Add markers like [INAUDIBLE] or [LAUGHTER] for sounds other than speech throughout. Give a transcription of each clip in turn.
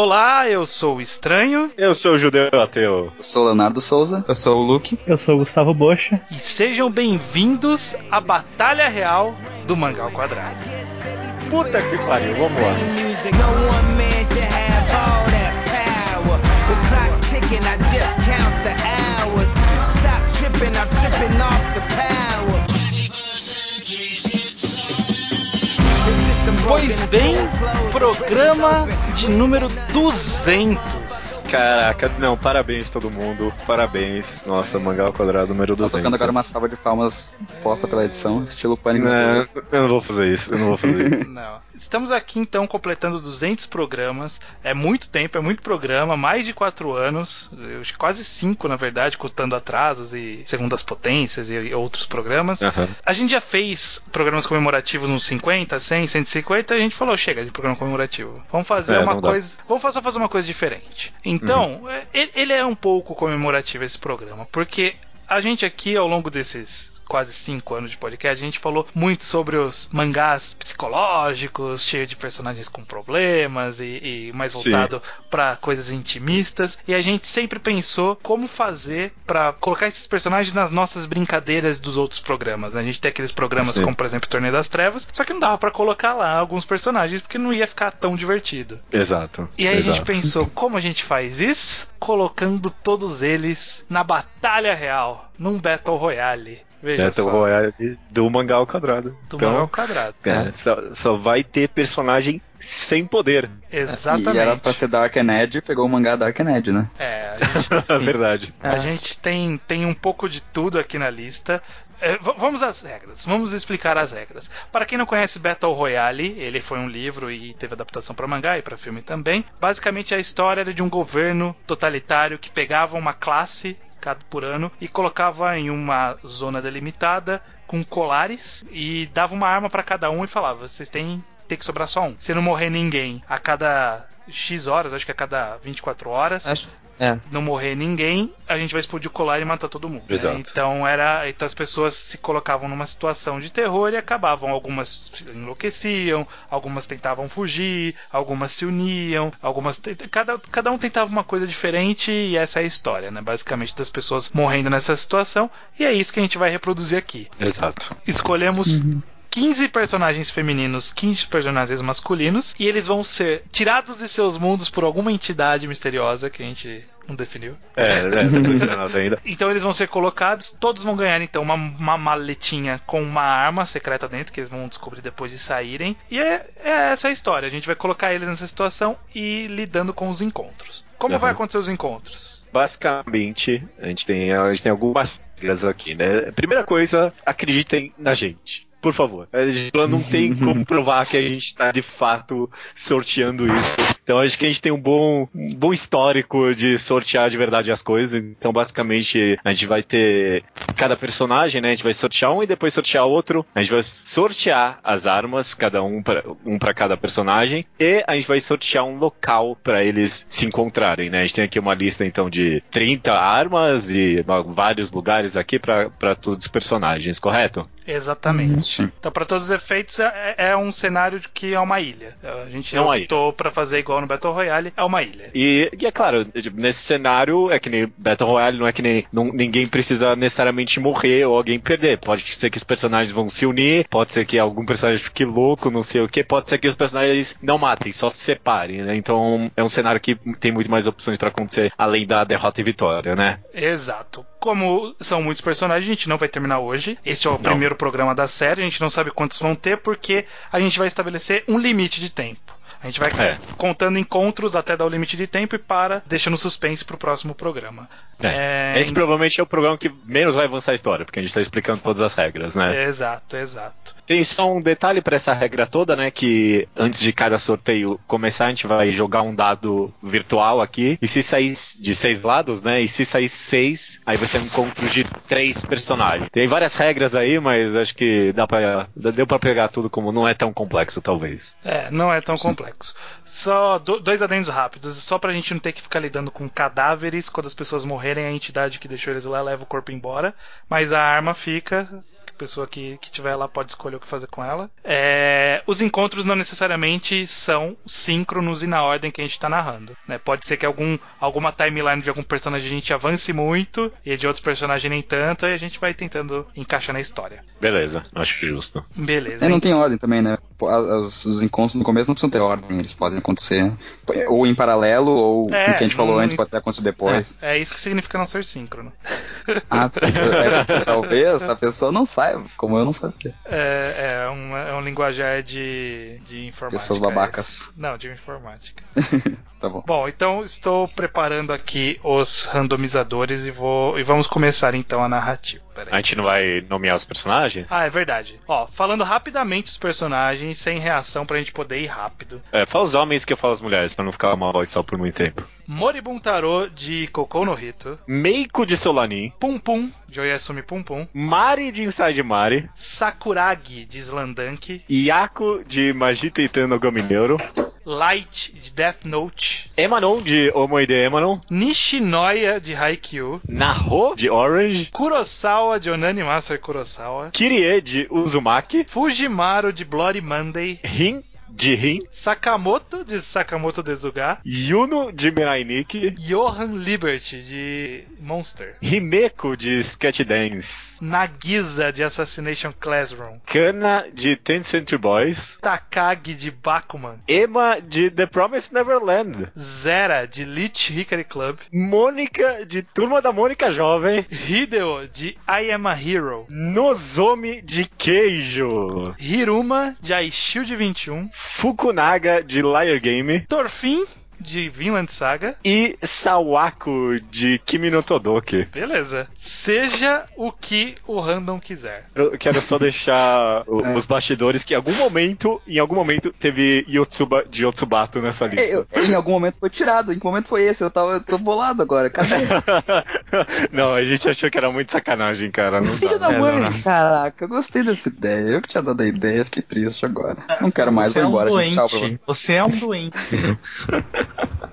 Olá, eu sou o Estranho. Eu sou o Judeu Ateu. Eu sou o Leonardo Souza. Eu sou o Luke. Eu sou o Gustavo Bocha. E sejam bem-vindos à Batalha Real do Mangal Quadrado. Puta que pariu, vamos lá. Pois bem, programa de número 200. Caraca, não, parabéns todo mundo, parabéns. Nossa, Mangal Quadrado número Tá 200. tocando agora uma salva de palmas posta pela edição, estilo Pânico. Não, eu não vou fazer isso, eu não vou fazer isso. [LAUGHS] Não. Estamos aqui então completando 200 programas. É muito tempo, é muito programa, mais de 4 anos, quase 5 na verdade, contando atrasos e segundas potências e outros programas. Aham. A gente já fez programas comemorativos nos 50, 100, 150, a gente falou, chega de programa comemorativo. Vamos fazer É, uma não dá. coisa, vamos só fazer uma coisa diferente. Então, é, ele- ele é um pouco comemorativo esse programa, porque a gente aqui ao longo desses quase cinco anos de podcast, a gente falou muito sobre os mangás psicológicos, cheios de personagens com problemas e, e mais voltado para coisas intimistas. E a gente sempre pensou como fazer para colocar esses personagens nas nossas brincadeiras dos outros programas. né? A gente tem aqueles programas Sim. como, por exemplo, Torneio das Trevas, só que não dava para colocar lá alguns personagens porque não ia ficar tão divertido. Exato. E aí a gente exato. pensou, como a gente faz isso? Colocando todos eles na batalha real, num Battle Royale. Veja Battle só, Royale do Mangal Quadrado. do Então, Mangal Quadrado. é, só, só vai ter personagem sem poder. Exatamente. E era pra ser Dark and Edge, pegou o mangá Dark and Edge, né? É, a gente, [LAUGHS] Verdade. a gente tem, tem um pouco de tudo aqui na lista. É, vamos às regras, vamos explicar as regras. Para quem não conhece Battle Royale, ele foi um livro e teve adaptação para mangá e para filme também. Basicamente a história era de um governo totalitário que pegava uma classe por ano e colocava em uma zona delimitada com colares e dava uma arma para cada um e falava: vocês têm que sobrar só um. Se não morrer ninguém a cada X horas, acho que a cada 24 horas, Acho. É. não morrer ninguém, a gente vai explodir o colar e matar todo mundo. né? Exato. Então era, então as pessoas se colocavam numa situação de terror e acabavam. Algumas se enlouqueciam, algumas tentavam fugir, algumas se uniam, algumas cada, cada um tentava uma coisa diferente e essa é a história, né? Basicamente das pessoas morrendo nessa situação e é isso que a gente vai reproduzir aqui. Exato. Escolhemos 15 personagens femininos, 15 personagens masculinos, e eles vão ser tirados de seus mundos por alguma entidade misteriosa que a gente não definiu. É, tô ensinando ainda. [LAUGHS] Então eles vão ser colocados, todos vão ganhar então uma, uma maletinha com uma arma secreta dentro, que eles vão descobrir depois de saírem. E é, é essa a história. A gente vai colocar eles nessa situação e lidando com os encontros. Como Uhum. vai acontecer os encontros? Basicamente, a gente tem, a gente tem algumas regras aqui, né? Primeira coisa, acreditem na gente. Por favor. A gente não tem [LAUGHS] como provar que a gente está de fato sorteando isso. Então acho que a gente tem um bom, um bom histórico de sortear de verdade as coisas. Então basicamente a gente vai ter cada personagem, né? A gente vai sortear um e depois sortear outro. A gente vai sortear as armas, cada um para um para cada personagem, e a gente vai sortear um local para eles se encontrarem, né? A gente tem aqui uma lista então de 30 armas e vários lugares aqui para todos os personagens, correto? Exatamente. Sim. Então, para todos os efeitos, é, é um cenário de que é uma ilha. A gente É optou para fazer igual no Battle Royale, é uma ilha. E, e é claro, nesse cenário é que nem Battle Royale, não é que nem não- ninguém precisa necessariamente morrer ou alguém perder. Pode ser que os personagens vão se unir, pode ser que algum personagem fique louco, não sei o que, pode ser que os personagens não matem, só se separem, né? Então é um cenário que tem muito mais opções pra acontecer além da derrota e vitória, né? Exato. Como são muitos personagens, a gente não vai terminar hoje. Este é o primeiro programa da série, a gente não sabe quantos vão ter, porque a gente vai estabelecer um limite de tempo. A gente vai É. contando encontros até dar o limite de tempo e para, deixa no suspense pro próximo programa. É. É, Esse provavelmente é o programa que menos vai avançar a história, porque a gente tá explicando todas as regras, né? Exato, exato. Tem só um detalhe pra essa regra toda, né? Que antes de cada sorteio começar, a gente vai jogar um dado virtual aqui. E se sair de seis lados, né? E se sair seis, aí vai ser um encontro de três personagens. Tem várias regras aí, mas acho que dá pra, deu pra pegar tudo como não é tão complexo, talvez. É, não é tão complexo. Só do- dois adendos rápidos, só pra gente não ter que ficar lidando com cadáveres. Quando as pessoas morrerem, a entidade que deixou eles lá leva o corpo embora. Mas a arma fica. Pessoa que, que tiver lá pode escolher o que fazer com ela. É, os encontros não necessariamente são síncronos e na ordem que a gente está narrando. Né? Pode ser que algum, alguma timeline de algum personagem a gente avance muito e de outros personagens nem tanto, e a gente vai tentando encaixar na história. Beleza, acho justo. Beleza. É, não tem ordem também, né? Os, os encontros no começo não precisam ter ordem, eles podem acontecer ou em paralelo, ou É, o que a gente falou não- antes pode ter acontecido depois. É isso que significa não ser síncrono. [LAUGHS] Ah, é, porque talvez a pessoa não saiba, como eu não sabia. É, é, um, é um linguajar de, de informática. Pessoas babacas. esse. Não, de informática. [LAUGHS] Tá bom. Bom, então estou preparando aqui os randomizadores e vou e vamos começar então a narrativa. A gente não vai nomear os personagens? Ah, é verdade. Ó, falando rapidamente os personagens, sem reação pra gente poder ir rápido. É, fala os homens que eu falo as mulheres, pra não ficar uma voz só por muito tempo. Moribun Taro de Kokou no Hito. Meiko de Solanin, Pum Pum de Oyasumi Pum Pum. Mari de Inside Mari, Sakuragi de Slandank. Yaku de Magita Itano Gomineuro, Light de Death Note. Emanon de Omoide Emanon, Nishinoya de Haikyuu. Naho de Orange, Kurosawa de Onani Master Kurosawa. Kirie de Uzumaki, Fujimaru de Bloody Monday. Rin de Rin, Sakamoto de Sakamoto Dezuga. Yuno de Mirai Nikki, Johan Liberty de Monster. Himeko de Sketch Dance, Nagisa de Assassination Classroom. Kana de Ten Century Boys, Takagi de Bakuman. Ema de The Promised Neverland, Zera de Lich Hickory Club. Mônica de Turma da Mônica Jovem, Hideo de I Am a Hero. Nozomi de Queijo, Hiruma de iShield 21. Fukunaga de Liar Game Torfin de Vinland Saga. e Sawako de Kimi no Todoke. Beleza. Seja o que o random quiser. Eu quero só deixar o- [LAUGHS] os bastidores que em algum momento, em algum momento, teve Yotsuba de Yotsubato nessa lista. É, eu- em algum momento foi tirado, em que momento foi esse? Eu, tava, eu tô bolado agora, cadê? [LAUGHS] não, a gente achou que era muito sacanagem, cara. Não Filho dá. da É, mãe! não, não. Caraca, eu gostei dessa ideia. Eu que tinha dado a ideia, fiquei triste agora. Não quero mais, Você vou é um embora. doente. você. Você é um doente. [LAUGHS]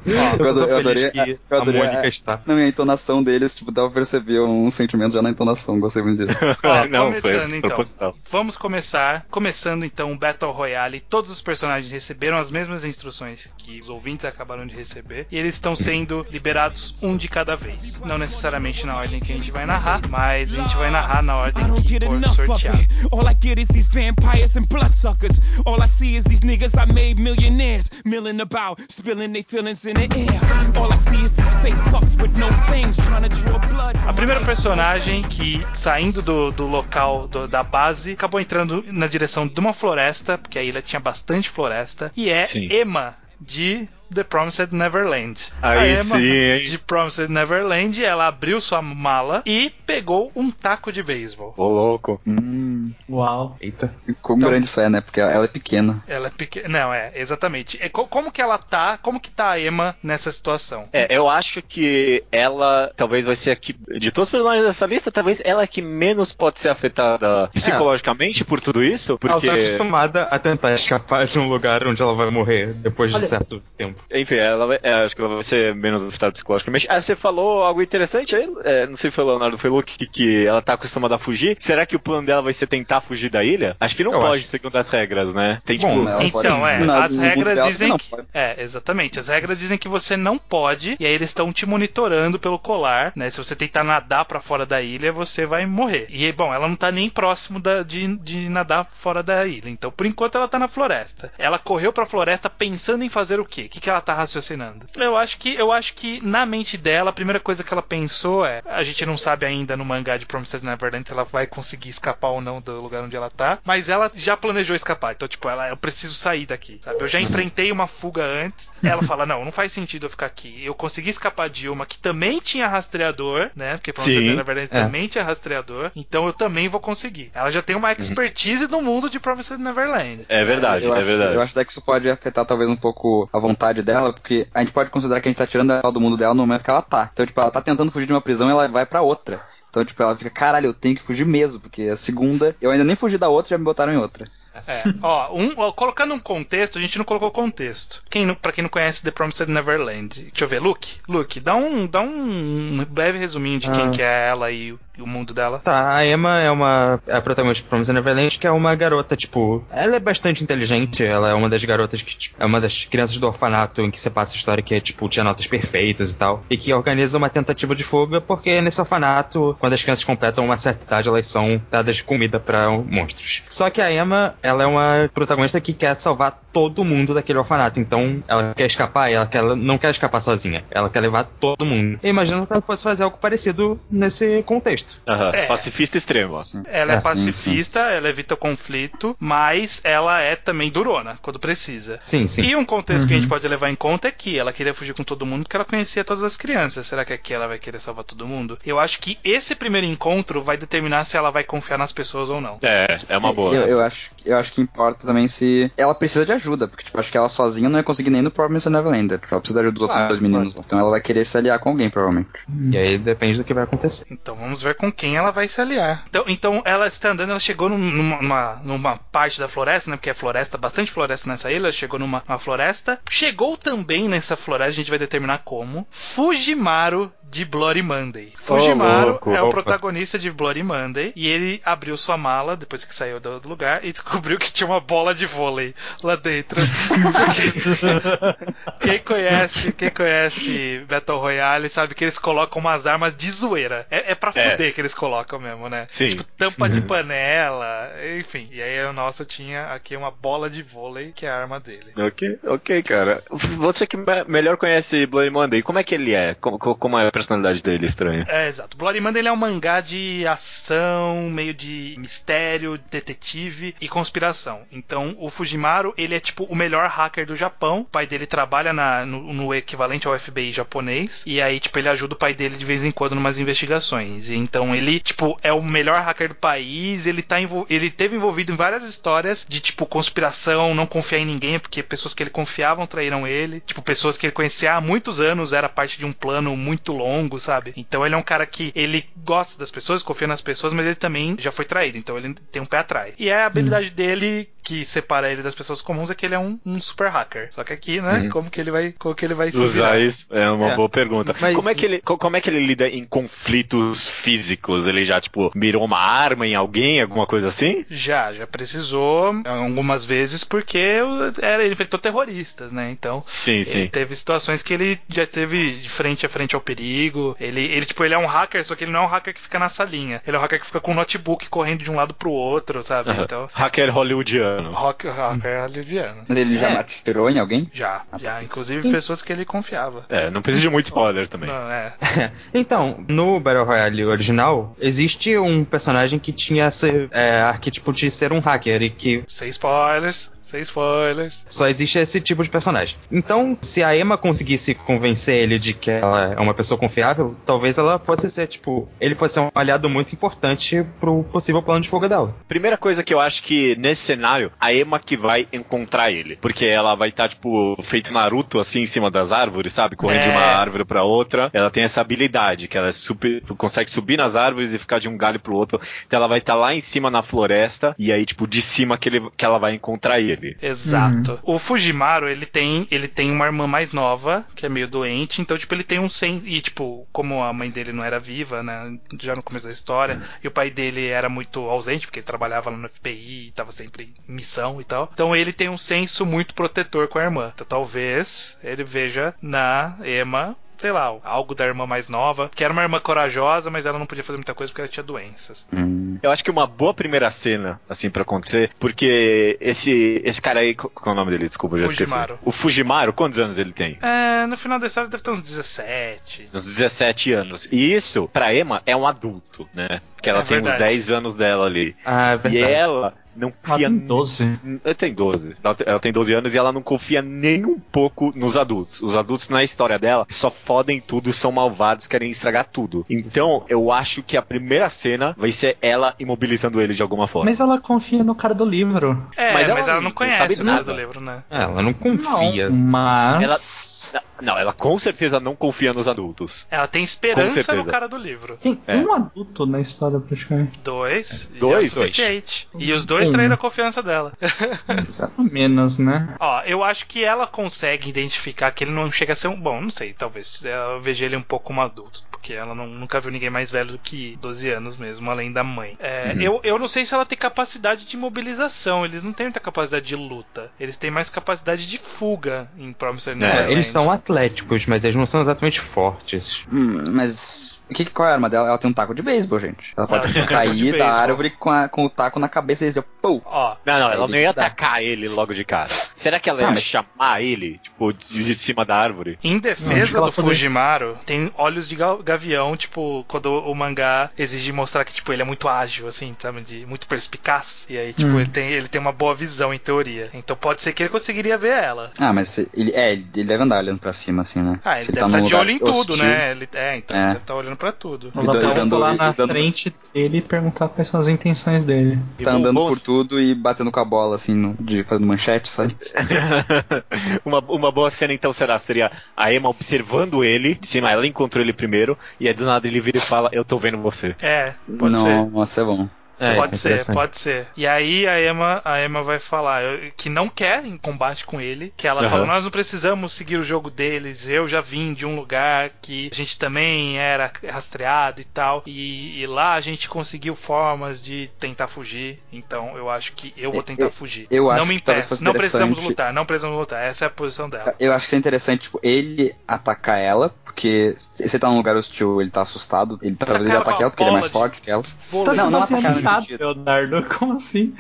Eu, eu tô eu adorei, que eu a adorei Mônica a- está. Não, e a entonação deles, tipo, dava pra perceber um sentimento já na entonação, gostei muito disso. [LAUGHS] Não, foi começando então. proposital. Vamos começar. Começando então o Battle Royale. Todos os personagens receberam as mesmas instruções que os ouvintes acabaram de receber. E eles estão sendo liberados um de cada vez. Não necessariamente na ordem que a gente vai narrar, mas a gente vai narrar na ordem que for sorteado. All I get is these vampires and bloodsuckers. All I see is these niggas I made millionaires, milling about, spilling their feelings in the air. All I see is these fake fucks with no fangs trying to draw blood. A primeira personagem que, saindo do, do local do- da base, acabou entrando na direção de uma floresta, porque a ilha tinha bastante floresta, e é Sim. Emma, de The Promised Neverland. Aí a Emma, sim, hein? de Promised Neverland, ela abriu sua mala e pegou um taco de beisebol. Ô, louco. Hum, Uau. Eita. como Então- grande isso é, né? Porque ela é pequena. Ela é pequena. Não, é, exatamente. É, co- como que ela tá? Como que tá a Emma nessa situação? É, eu acho que ela talvez vai ser a que. De todos os personagens dessa lista, talvez ela é que menos pode ser afetada psicologicamente por tudo isso. Porque. Ela tá acostumada a tentar escapar de um lugar onde ela vai morrer depois de certo tempo. Enfim, ela vai, é, acho que ela vai ser menos afetada psicologicamente. Ah, você falou algo interessante aí? É, não sei se foi o Leonardo, foi o Luke, que, que ela tá acostumada a fugir. Será que o plano dela vai ser tentar fugir da ilha? Acho que não Eu pode, acho. segundo as regras, né? Tem Bom, tipo. ela Então, pode- é, no- as regras dela dizem não que... É, exatamente. As regras dizem que você não pode, e aí eles estão te monitorando pelo colar, né? Se você tentar nadar pra fora da ilha, você vai morrer. E, bom, ela não tá nem próximo da- de, de nadar fora da ilha. Então, por enquanto, ela tá na floresta. Ela correu pra floresta pensando em fazer o quê? O que, que ela tá raciocinando? Eu acho que eu acho que na mente dela, a primeira coisa que ela pensou é: a gente não sabe ainda no mangá de Promised Neverland se ela vai conseguir escapar ou não do lugar onde ela tá, mas ela já planejou escapar. Então, tipo, ela, eu preciso sair daqui, sabe? Eu já enfrentei uma fuga antes. Ela fala: não, não faz sentido eu ficar aqui. Eu consegui escapar de uma que também tinha rastreador, né? Porque Promised. Neverland É. também tinha rastreador. Então eu também vou conseguir. Ela já tem uma expertise no mundo de Promised Neverland. É verdade, eu é acho, verdade. Eu acho até que isso pode afetar talvez um pouco a vontade dela, porque a gente pode considerar que a gente tá tirando ela do mundo dela no momento que ela tá. Então, tipo, ela tá tentando fugir de uma prisão e ela vai pra outra. Então, tipo, ela fica, caralho, eu tenho que fugir mesmo, porque a segunda, eu ainda nem fugi da outra, já me botaram em outra. É, ó, um, ó, colocando um contexto, a gente não colocou contexto. Quem pra quem não conhece The Promised Neverland, deixa eu ver, Luke, Luke, dá um, dá um breve resuminho de quem Ah. que é ela e, o- mundo dela? Tá, a Emma é uma. É a protagonista de Promised Neverland, que é uma garota, tipo. Ela é bastante inteligente, ela é uma das garotas que. Tipo, é uma das crianças do orfanato em que você passa a história que é, tipo, tinha notas perfeitas e tal. E que organiza uma tentativa de fuga, porque nesse orfanato, quando as crianças completam uma certa idade, elas são dadas de comida para monstros. Só que a Emma, ela é uma protagonista que quer salvar todo mundo daquele orfanato. Então, ela quer escapar e ela, quer, ela não quer escapar sozinha. Ela quer levar todo mundo. Eu imagino que ela fosse fazer algo parecido nesse contexto. Aham, É. Pacifista extremo. Ela é, É, sim, pacifista, ela evita conflito, mas ela é também durona quando precisa. Sim, sim. E um contexto que a gente pode levar em conta é que ela queria fugir com todo mundo porque ela conhecia todas as crianças. Será que aqui ela vai querer salvar todo mundo? Eu acho que esse primeiro encontro vai determinar se ela vai confiar nas pessoas ou não. É, é uma boa. Eu, eu acho, eu acho que importa também se ela precisa de ajuda, porque tipo, acho que ela sozinha não ia conseguir nem no Promised Neverland. Tipo, ela precisa da ajuda dos outros Claro, dois meninos. lá. Então ela vai querer se aliar com alguém, provavelmente. E aí depende do que vai acontecer. Então vamos ver com quem ela vai se aliar. Então, então ela está andando, ela chegou num- numa, numa, numa parte da floresta, né? Porque é floresta, bastante floresta nessa ilha. Ela chegou numa, numa floresta. Chegou também nessa floresta, a gente vai determinar como. Fujimaru de Bloody Monday. Fujimaru louco. é o protagonista de Bloody Monday. E ele abriu sua mala depois que saiu do, lugar e [LAUGHS] descobriu que tinha uma bola de vôlei lá dentro. [LAUGHS] quem conhece, quem conhece Battle Royale sabe que eles colocam umas armas de zoeira. É, é pra É. fuder que eles colocam mesmo, né? Sim. Tipo, tampa de panela, enfim. E aí o nosso tinha aqui uma bola de vôlei, que é a arma dele. Ok, ok, cara. Você que me- melhor conhece Bloody Monday, como é que ele é? Como, co- como é a personalidade dele estranha? É, exato. Bloody Monday ele é um mangá de ação, meio de mistério, detetive e conspiração. Então, o Fujimaru, ele é tipo o melhor hacker do Japão. O pai dele trabalha na- no, no equivalente ao FBI japonês. E aí, tipo, ele ajuda o pai dele de vez em quando numas investigações. Então ele, tipo, é o melhor hacker do país. Ele tá ele teve envolvido em várias histórias de tipo conspiração, não confiar em ninguém, porque pessoas que ele confiavam traíram ele. Tipo, pessoas que ele conhecia há muitos anos, era parte de um plano muito longo, sabe? Então ele é um cara que ele gosta das pessoas, confia nas pessoas, mas ele também já foi traído, então ele tem um pé atrás. E a habilidade dele que separa ele das pessoas comuns é que ele é um, um super hacker. Só que aqui, né, Uhum. como que ele vai, como que ele vai se Usar virar? isso é uma É. boa pergunta. Mas- Como, é que ele, co- como é que ele lida em conflitos físicos? Ele já, tipo, mirou uma arma em alguém, alguma coisa assim? Já, já precisou algumas vezes porque o- era, ele enfrentou terroristas, né? Então, Sim, Ele sim. teve situações que ele já teve de frente a frente ao perigo. Ele, ele, tipo, ele é um hacker, só que ele não é um hacker que fica na salinha. Ele é um hacker que fica com um notebook correndo de um lado pro outro, sabe? Aham. Então, Hacker hollywoodiano. Rock, hacker aliviano. Mas ele já É. atirou em alguém? Já, já, inclusive pessoas que ele confiava. É, não precisa de muito spoiler também. Não, é. [LAUGHS] Então, no Battle Royale original, existe um personagem que tinha esse é, arquétipo de ser um hacker e que Sem spoilers, sem spoilers. só existe esse tipo de personagem. Então, se a Emma conseguisse convencer ele de que ela é uma pessoa confiável, talvez ela fosse ser, tipo, ele fosse um aliado muito importante pro possível plano de fuga dela. Primeira coisa que eu acho que nesse cenário, a Emma que vai encontrar ele. Porque ela vai estar, tipo, feito Naruto, assim, em cima das árvores, sabe? Correndo de É. uma árvore pra outra. Ela tem essa habilidade, que ela é super, consegue subir nas árvores e ficar de um galho pro outro. Então ela vai estar lá em cima na floresta, e aí, tipo, de cima que, ele, que ela vai encontrar ele. Exato. O Fujimaru, ele tem, ele tem uma irmã mais nova, que é meio doente, então, tipo, ele tem um sen... E, tipo, como a mãe dele não era viva, né, já no começo da história, e o pai dele era muito ausente, porque ele trabalhava lá no FBI, tava sempre em missão e tal. Então, ele tem um senso muito protetor com a irmã. Então, talvez ele veja na Emma sei lá, algo da irmã mais nova, que era uma irmã corajosa, mas ela não podia fazer muita coisa porque ela tinha doenças. Hum. Eu acho que uma boa primeira cena, assim, pra acontecer, porque esse, esse cara aí, qual qual é o nome dele? Desculpa, eu já Fujimaru. esqueci. O Fujimaru, quantos anos ele tem? É, no final da história deve ter uns 17. Uns 17 anos. E isso, pra Emma, é um adulto, né? Porque ela É tem uns verdade. 10 anos dela ali. Ah, é E verdade. ela não Ela confia. tem 12. Ela tem 12. Ela tem- ela tem 12 anos e ela não confia nem um pouco nos adultos. Os adultos na história dela só fodem tudo, são malvados, querem estragar tudo. Então, eu acho que a primeira cena vai ser ela imobilizando ele de alguma forma. Mas ela confia no cara do livro. É, Mas mas ela ela, não- não não conhece sabe o cara nada. do livro, né? É, ela não confia. Não, mas. Não, ela com certeza não confia nos adultos. Ela tem esperança no cara do livro. Tem É. um adulto na história praticamente. Dois. e Dois? é o suficiente. E os dois Traíram a confiança dela. [LAUGHS] Menos, né? Ó, eu acho que ela consegue identificar que ele não chega a ser um. Bom, não sei, talvez. Eu veja ele um pouco como adulto. porque ela não- nunca viu ninguém mais velho do que 12 anos mesmo, além da mãe. É, eu, eu não sei se ela tem capacidade de mobilização, eles não têm muita capacidade de luta. Eles têm mais capacidade de fuga em Promissory É, Neverland. eles são atléticos, mas eles não são exatamente fortes. Hum, mas. O que, qual é a arma dela? Ela tem um taco de beisebol, gente. Ela pode Ela cair da árvore com, a- com o taco na cabeça e dizer, pô! Ó, Não, não, ela Ele não ia atacar ele logo de cara. Será que ela Ah, ia mas- chamar ele, tipo, de, de cima da árvore? Em Não, defesa ela do poderia- Fujimaru, tem olhos de ga- gavião, tipo, quando o mangá exige mostrar que, tipo, ele é muito ágil, assim, sabe? De, muito perspicaz. E aí, tipo, Hum. ele, tem, ele tem uma boa visão, em teoria. Então pode ser que ele conseguiria ver ela. Ah, mas ele, é, ele ele deve andar olhando pra cima, assim, né? Ah, ele Se deve tá estar de olho em tudo, hostil. né? Ele, é, então, É. ele deve estar olhando pra tudo. Ela dando- pode dando- lá na dando- frente dele e perguntar quais são as intenções dele. Tá andando bom- por tudo e batendo com a bola, assim, no- de, fazendo manchete, sabe? [LAUGHS] uma, uma boa cena então será seria a Emma observando ele de cima, ela encontrou ele primeiro e aí do nada ele vira e fala eu tô vendo você. É, pode ser. Nossa, é bom. É, pode é ser, interessante. pode ser. E aí a Emma, a Emma vai falar que não quer em combate com ele, que ela Aham. fala, nós não precisamos seguir o jogo deles, eu já vim de um lugar que a gente também era rastreado e tal, e, e lá a gente conseguiu formas de tentar fugir, então eu acho que eu vou tentar Eu- fugir. eu não acho me impeça, não precisamos lutar, não precisamos lutar, essa é a posição dela. Eu acho que isso é interessante, tipo, ele atacar ela, porque se ele tá num lugar hostil, ele tá assustado, ele talvez ele ataque ela, porque ele é mais forte que ela. Você tá não, não atacar baseado, sentido. Leonardo. Como assim?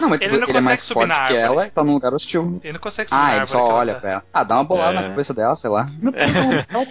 Não, mas Ele tipo, não ele é mais consegue subir na forte que árvore. ela e tá num lugar hostil. Ele não consegue subir Ah, na ele árvore só olha tá. pra ela. Ah, dá uma bolada É. na cabeça dela, sei lá.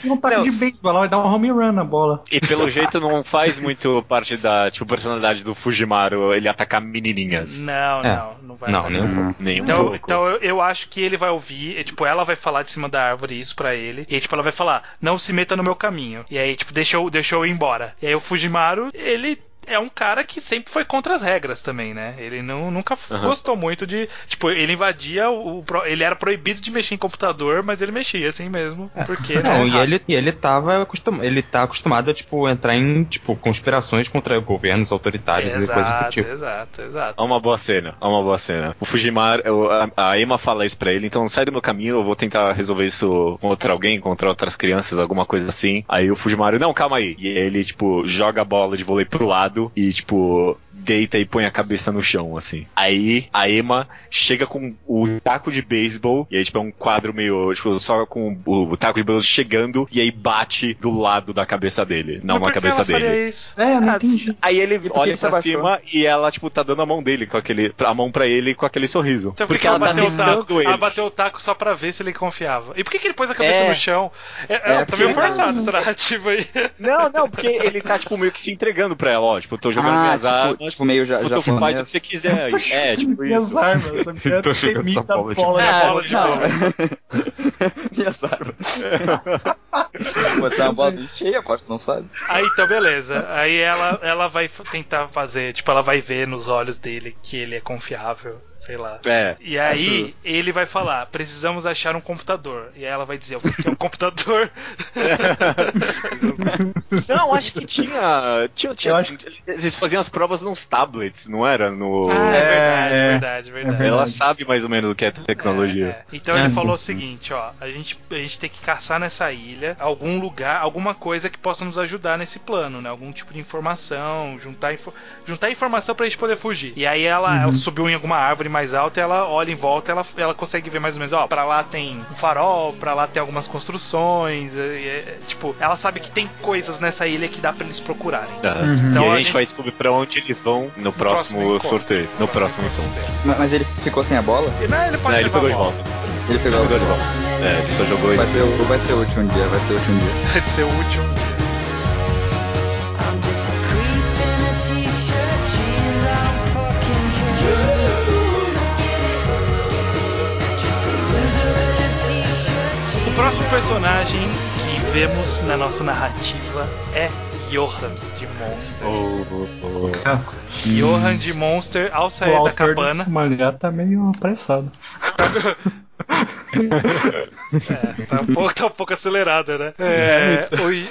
Um taco Não. [LAUGHS] de beisebol, ela vai dar um home run na bola. E pelo jeito não faz muito parte da tipo, personalidade do Fujimaru ele atacar menininhas. Não, É. não, não vai Não, nem um pouco. Nem um Então, pouco. então eu, eu acho que ele vai ouvir, e, tipo, ela vai falar de cima da árvore isso pra ele, e aí, tipo, ela vai falar, não se meta no meu caminho. E aí, tipo, deixa eu, deixa eu ir embora. E aí o Fujimaru, ele é um cara que sempre foi contra as regras também, né? Ele não, nunca Aham. gostou muito de. Tipo, ele invadia o. ele era proibido de mexer em computador, mas ele mexia assim mesmo. Porque, né? Não, e raça. ele, e ele tava acostumado, ele tá acostumado a, tipo, entrar em, tipo, conspirações contra governos autoritários e coisas do Exato, tipo. exato, exato. É uma boa cena, é uma boa cena. O Fujimaru, eu- a, a Emma fala isso pra ele, então sai do meu caminho, eu vou tentar resolver isso contra alguém, contra outras crianças, alguma coisa assim. Aí o Fujimaru, não, calma aí. E ele, tipo, joga a bola de vôlei pro lado e, tipo, deita e põe a cabeça no chão, assim. Aí a Emma chega com o taco de beisebol, e aí, tipo, é um quadro meio, tipo, só com o, o taco de beisebol chegando, e aí bate do lado da cabeça dele, não Mas na cabeça ela dele. isso? É, não Ah, entendi. Aí ele olha pra abaixou? cima e ela, tipo, tá dando a mão dele com aquele. A mão pra ele com aquele sorriso. Então por porque que ela ela tá bateu o taco? Ela bateu o taco só pra ver se ele confiava. E por que, que ele pôs a cabeça É. no chão? É, é, É, tá porque meio tá- forçado essa [LAUGHS] narrativa aí. Não, não, porque ele tá, tipo, meio que se entregando pra ela, ó. Tipo, eu tô jogando ah, minhas tipo, armas. Tipo, meio ja tipo, tu faz o que você quiser. [LAUGHS] É, tipo Minhas isso. armas, eu quero Tô temida essa [LAUGHS] bola de bola É, de bola. Minhas armas. Pode ser uma bola cheia, pode, não sabe. Aí então, beleza. Aí ela, ela vai tentar fazer, tipo, ela vai ver nos olhos dele que ele é confiável, sei lá. É. E aí justo. ele vai falar: precisamos achar um computador. E aí ela vai dizer: o que é um computador? [LAUGHS] Não, acho que tinha. tinha, tinha acho Eles faziam as provas nos tablets, não era? No. Ah, é, É, verdade, é. verdade, verdade. Ela sabe mais ou menos o que é tecnologia. É, é. Então É, ele sim. falou o seguinte, ó, a gente, a gente tem que caçar nessa ilha algum lugar, alguma coisa que possa nos ajudar nesse plano, né? Algum tipo de informação, juntar, info- juntar informação pra gente poder fugir. E aí ela, Uhum. ela subiu em alguma árvore mais alta e ela olha em volta, ela, ela consegue ver mais ou menos, ó, pra lá tem um farol, pra lá tem algumas construções, e- e- tipo, ela sabe que tem coisas nessa ilha que dá pra eles procurarem. Uhum. Então e a a gente gente- vai descobrir pra onde eles vão no, próximo, encontro. sorteio. No próximo encontro encontro. Mas, mas ele ficou sem a bola? E, Não, ele pode Não, ele pegou de a bola. volta. Ele pegou de volta. É, ele só jogou Vai e. ser, o- vai ser o último dia, vai ser o último dia. Vai ser útil. I'm próximo personagem que vemos na nossa narrativa é Johan de Monster. Oh, oh, oh. Johan de Monster, ao O sair da autor cabana. desse mangá tá meio apressado. [LAUGHS] É, tá um pouco, tá um pouco acelerada, né? É,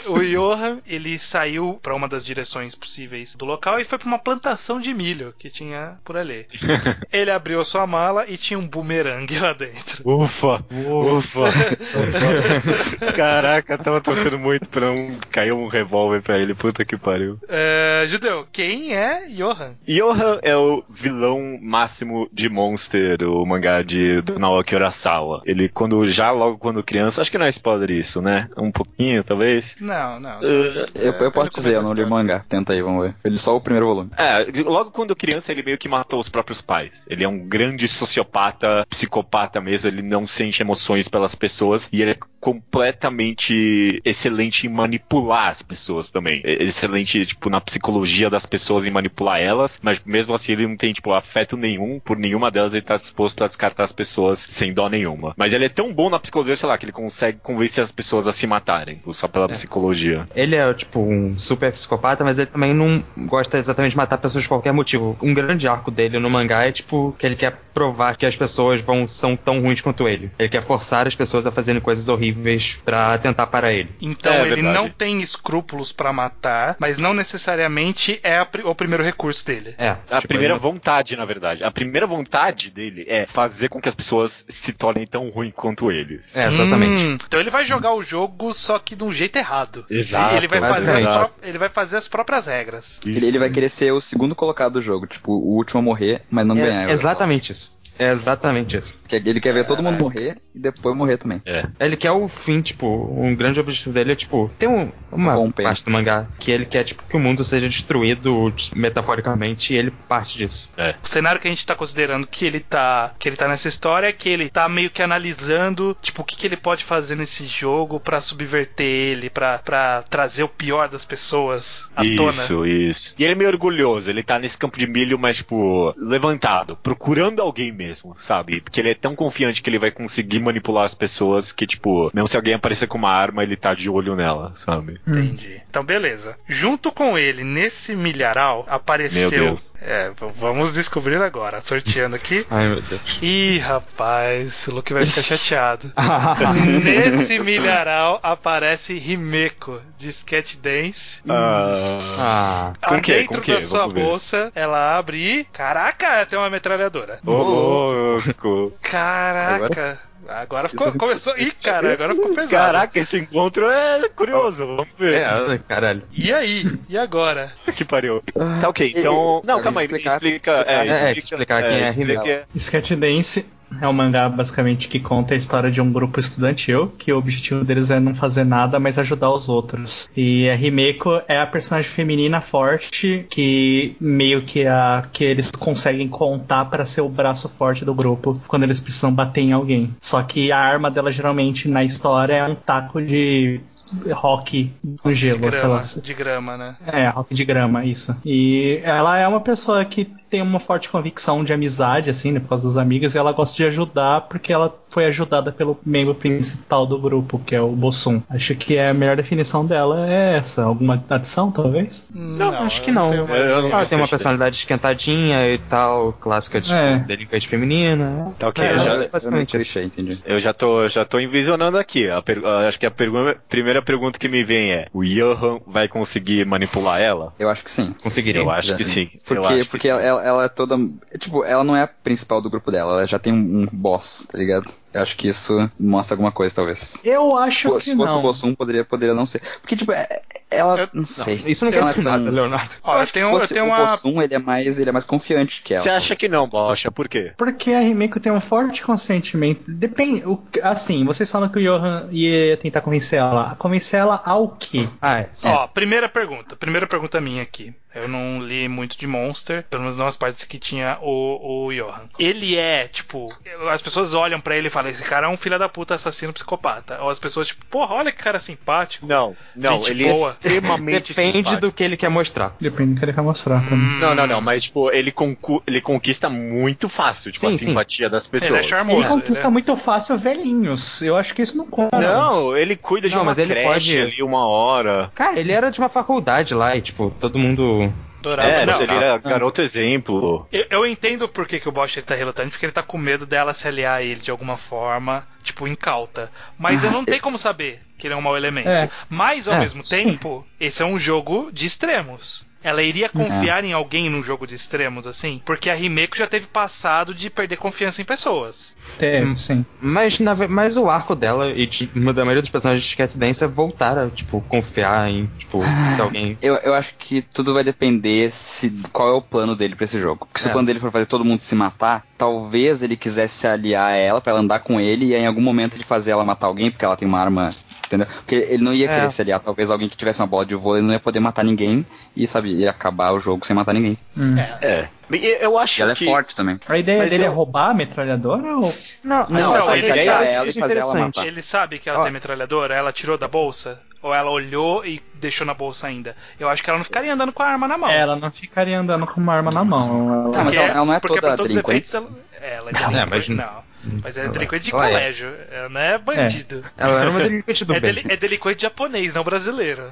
o, o Johan, ele saiu pra uma das direções possíveis do local e foi pra uma plantação de milho que tinha por ali. [LAUGHS] Ele abriu a sua mala e tinha um bumerangue lá dentro. Ufa! Ufa! ufa. [LAUGHS] Caraca, tava torcendo muito pra não cair um revólver pra ele. Puta que pariu. É, Judeu, quem é Johan? Johan é o vilão máximo de Monster, o mangá de Naoki Urasawa. Ele, quando já logo quando criança, acho que não é spoiler isso, né? Um pouquinho, talvez. Não, não. Uh, Eu, eu posso Quando dizer, eu não li o mangá. Tenta aí, vamos ver. Eu li só o primeiro volume. É, logo quando criança ele meio que matou os próprios pais. Ele é um grande sociopata, psicopata mesmo, ele não sente emoções pelas pessoas e ele é completamente excelente em manipular as pessoas também. É excelente, tipo, na psicologia das pessoas em manipular elas, mas mesmo assim ele não tem, tipo, afeto nenhum por nenhuma delas, ele tá disposto a descartar as pessoas sem dó nenhuma. Mas ele é tão bom na psicologia, sei lá, que ele consegue convencer as pessoas a se matarem, só pela psicologia. Ele é, tipo, um super psicopata, mas ele também não gosta exatamente de matar pessoas por qualquer motivo. Um grande arco dele no mangá é, tipo, que ele quer provar que as pessoas vão são tão ruins quanto ele. Ele quer forçar as pessoas a fazerem coisas horríveis pra tentar parar ele. Então É ele verdade. não tem escrúpulos pra matar, mas não necessariamente é a o primeiro recurso dele. É. A tipo, primeira ele- vontade, na verdade. A primeira vontade dele é fazer com que as pessoas se tornem tão ruins quanto eles. É, exatamente. Hum, então ele vai jogar o jogo só que de um jeito errado. Exato, Ele vai, fazer as pró- ele vai fazer as próprias regras. Ele, ele vai querer ser o segundo colocado do jogo, tipo, o último a morrer, mas não ganhar. É exatamente isso. É exatamente isso. Porque Ele quer ver todo mundo morrer e depois morrer também. É. Ele quer o fim, tipo, um grande objetivo dele é, tipo, tem um, uma parte do mangá que ele quer, tipo, que o mundo seja destruído metaforicamente e ele parte disso. O cenário que a gente tá considerando que ele tá, que ele tá nessa história é que ele tá meio que analisando, tipo, o que, que ele pode fazer nesse jogo pra subverter ele, pra, pra trazer o pior das pessoas à tona. Isso, isso. E ele é meio orgulhoso, ele tá nesse campo de milho, mas, tipo, levantado, procurando alguém mesmo, sabe? Porque ele é tão confiante que ele vai conseguir manipular as pessoas que, tipo, mesmo se alguém aparecer com uma arma, ele tá de olho nela, sabe? Entendi. Então, beleza. Junto com ele, nesse milharal, apareceu. Meu Deus. É, vamos descobrir agora. Sorteando aqui. [LAUGHS] Ai, meu Deus. Ih, rapaz, o Luke vai ficar [LAUGHS] chateado. [LAUGHS] Nesse milharal aparece Himeko, de Sketch Dance. Ah. Ah, Com Ah, quê? Dentro Com da sua Vamos ver. bolsa, ela abre e. Caraca, tem uma metralhadora. Ô, louco. Caraca. Agora, ficou, Isso é começou. Ih, cara, agora ficou pesado. Caraca, esse encontro é curioso, vamos ver. é, caralho. E aí? E agora? Que pariu. Tá ok, então. Não, calma aí, explicar- explica. É, É, explica, explicar quem é Dance é um mangá basicamente que conta a história de um grupo estudantil que o objetivo deles é não fazer nada, mas ajudar os outros. E a Himeko é a personagem feminina forte que meio que a que eles conseguem contar pra ser o braço forte do grupo quando eles precisam bater em alguém. Só que a arma dela geralmente na história é um taco de rock De gelo, grama, aquelas de grama, né? é, rock de grama, isso. E ela é uma pessoa que tem uma forte convicção de amizade, assim, né, por causa dos amigos, e ela gosta de ajudar porque ela foi ajudada pelo membro principal do grupo, que é o Bossum. Acho que a melhor definição dela é essa. Alguma adição, talvez? Não, acho que eu não. Eu não. Ela tem uma personalidade esquentadinha e tal, clássica de É. delinquente feminina. Tá ok, É, eu já- basicamente clichê, entendi. eu já tô, já tô envisionando aqui. A per- acho que a pergunta- primeira pergunta que me vem é: o Johan vai conseguir manipular ela? Eu acho que sim. Conseguiria. Eu acho que sim. eu Porque, acho que porque ela, ela- é toda. Tipo, ela não é a principal do grupo dela, ela já tem um, um boss, tá ligado? Eu acho que isso mostra alguma coisa, talvez. Eu acho Pô, que se fosse o não. Bossum, poderia, poderia não ser. Porque, tipo, é- ela. Eu- não sei. Isso não quer é dizer tão- nada, Leonardo. Ó, Eu eu acho que tenho, se eu tenho o uma. Bossum, ele é mais, ele é mais confiante que ela. Você acha que não, Bocha? Por quê? Porque a Himeko tem um forte consentimento. Depende. o- assim, vocês falam que o Johan ia tentar convencer ela. Convencer ela ao quê? Ah, é. sim. Ó, primeira pergunta. Primeira pergunta minha aqui. Eu não li muito de Monster, pelo menos não as partes que tinha o, o Johan. Ele é, tipo, as pessoas olham pra ele e falam: esse cara é um filho da puta assassino psicopata. Ou as pessoas, tipo, porra, olha que cara simpático. Não, não, Gente ele boa. é extremamente [LAUGHS] Depende simpático. do que ele quer mostrar. Depende do que ele quer mostrar também. Não, não, não, mas tipo, ele, concu- ele conquista muito fácil, tipo, Sim, a sim. simpatia das pessoas. Ele é charmoso. Ele conquista né? muito fácil velhinhos. Eu acho que isso não conta. Não, ele cuida de Não, uma mas ele pode- ali uma hora. Cara, ele era de uma faculdade lá e, tipo, todo mundo. Dourado. É, não, mas ele era garoto exemplo. Eu, eu entendo por que, que o Bosch ele tá relutante, porque ele tá com medo dela se aliar a ele de alguma forma. tipo, incauta. Mas eu não tenho como saber que ele é um mau elemento. É. Mas, ao É, mesmo sim. tempo, esse é um jogo de extremos. Ela iria confiar em alguém num jogo de extremos, assim? Porque a Rimeko já teve passado de perder confiança em pessoas. Teve, sim. Mas, na, mas o arco dela e de, da maioria dos personagens de Cat Dance é voltar a, tipo, confiar em, tipo, se alguém. Eu, eu acho que tudo vai depender se qual é o plano dele pra esse jogo. Porque se É. o plano dele for fazer todo mundo se matar, talvez ele quisesse se aliar a ela pra ela andar com ele e aí, em algum momento ele fazer ela matar alguém porque ela tem uma arma. Entendeu? Porque ele não ia É. querer se aliar. Talvez alguém que tivesse uma bola de vôlei não ia poder matar ninguém e, sabe, ia acabar o jogo sem matar ninguém. Hum. É. E Eu acho E ela é que. forte também. A ideia Mas dele eu- é roubar a metralhadora ou. Não, Não, talvez vai seja pegar ela e fazer ela interessante. matar. Ele sabe que ela Ó. tem metralhadora, ela tirou da bolsa? Ou ela olhou e deixou na bolsa ainda? Eu acho que ela não ficaria andando com a arma na mão. Ela não ficaria andando com uma arma na mão. Ela- Tá, mas ela- ela não é porque toda delinquente. efeitos ela, ela é Não, delinquente. mas- não. Mas é delinquente de Ela é. colégio. Ela não é bandido. Ela era uma delinquente do É, bem. deli- é delinquente japonês, não brasileiro.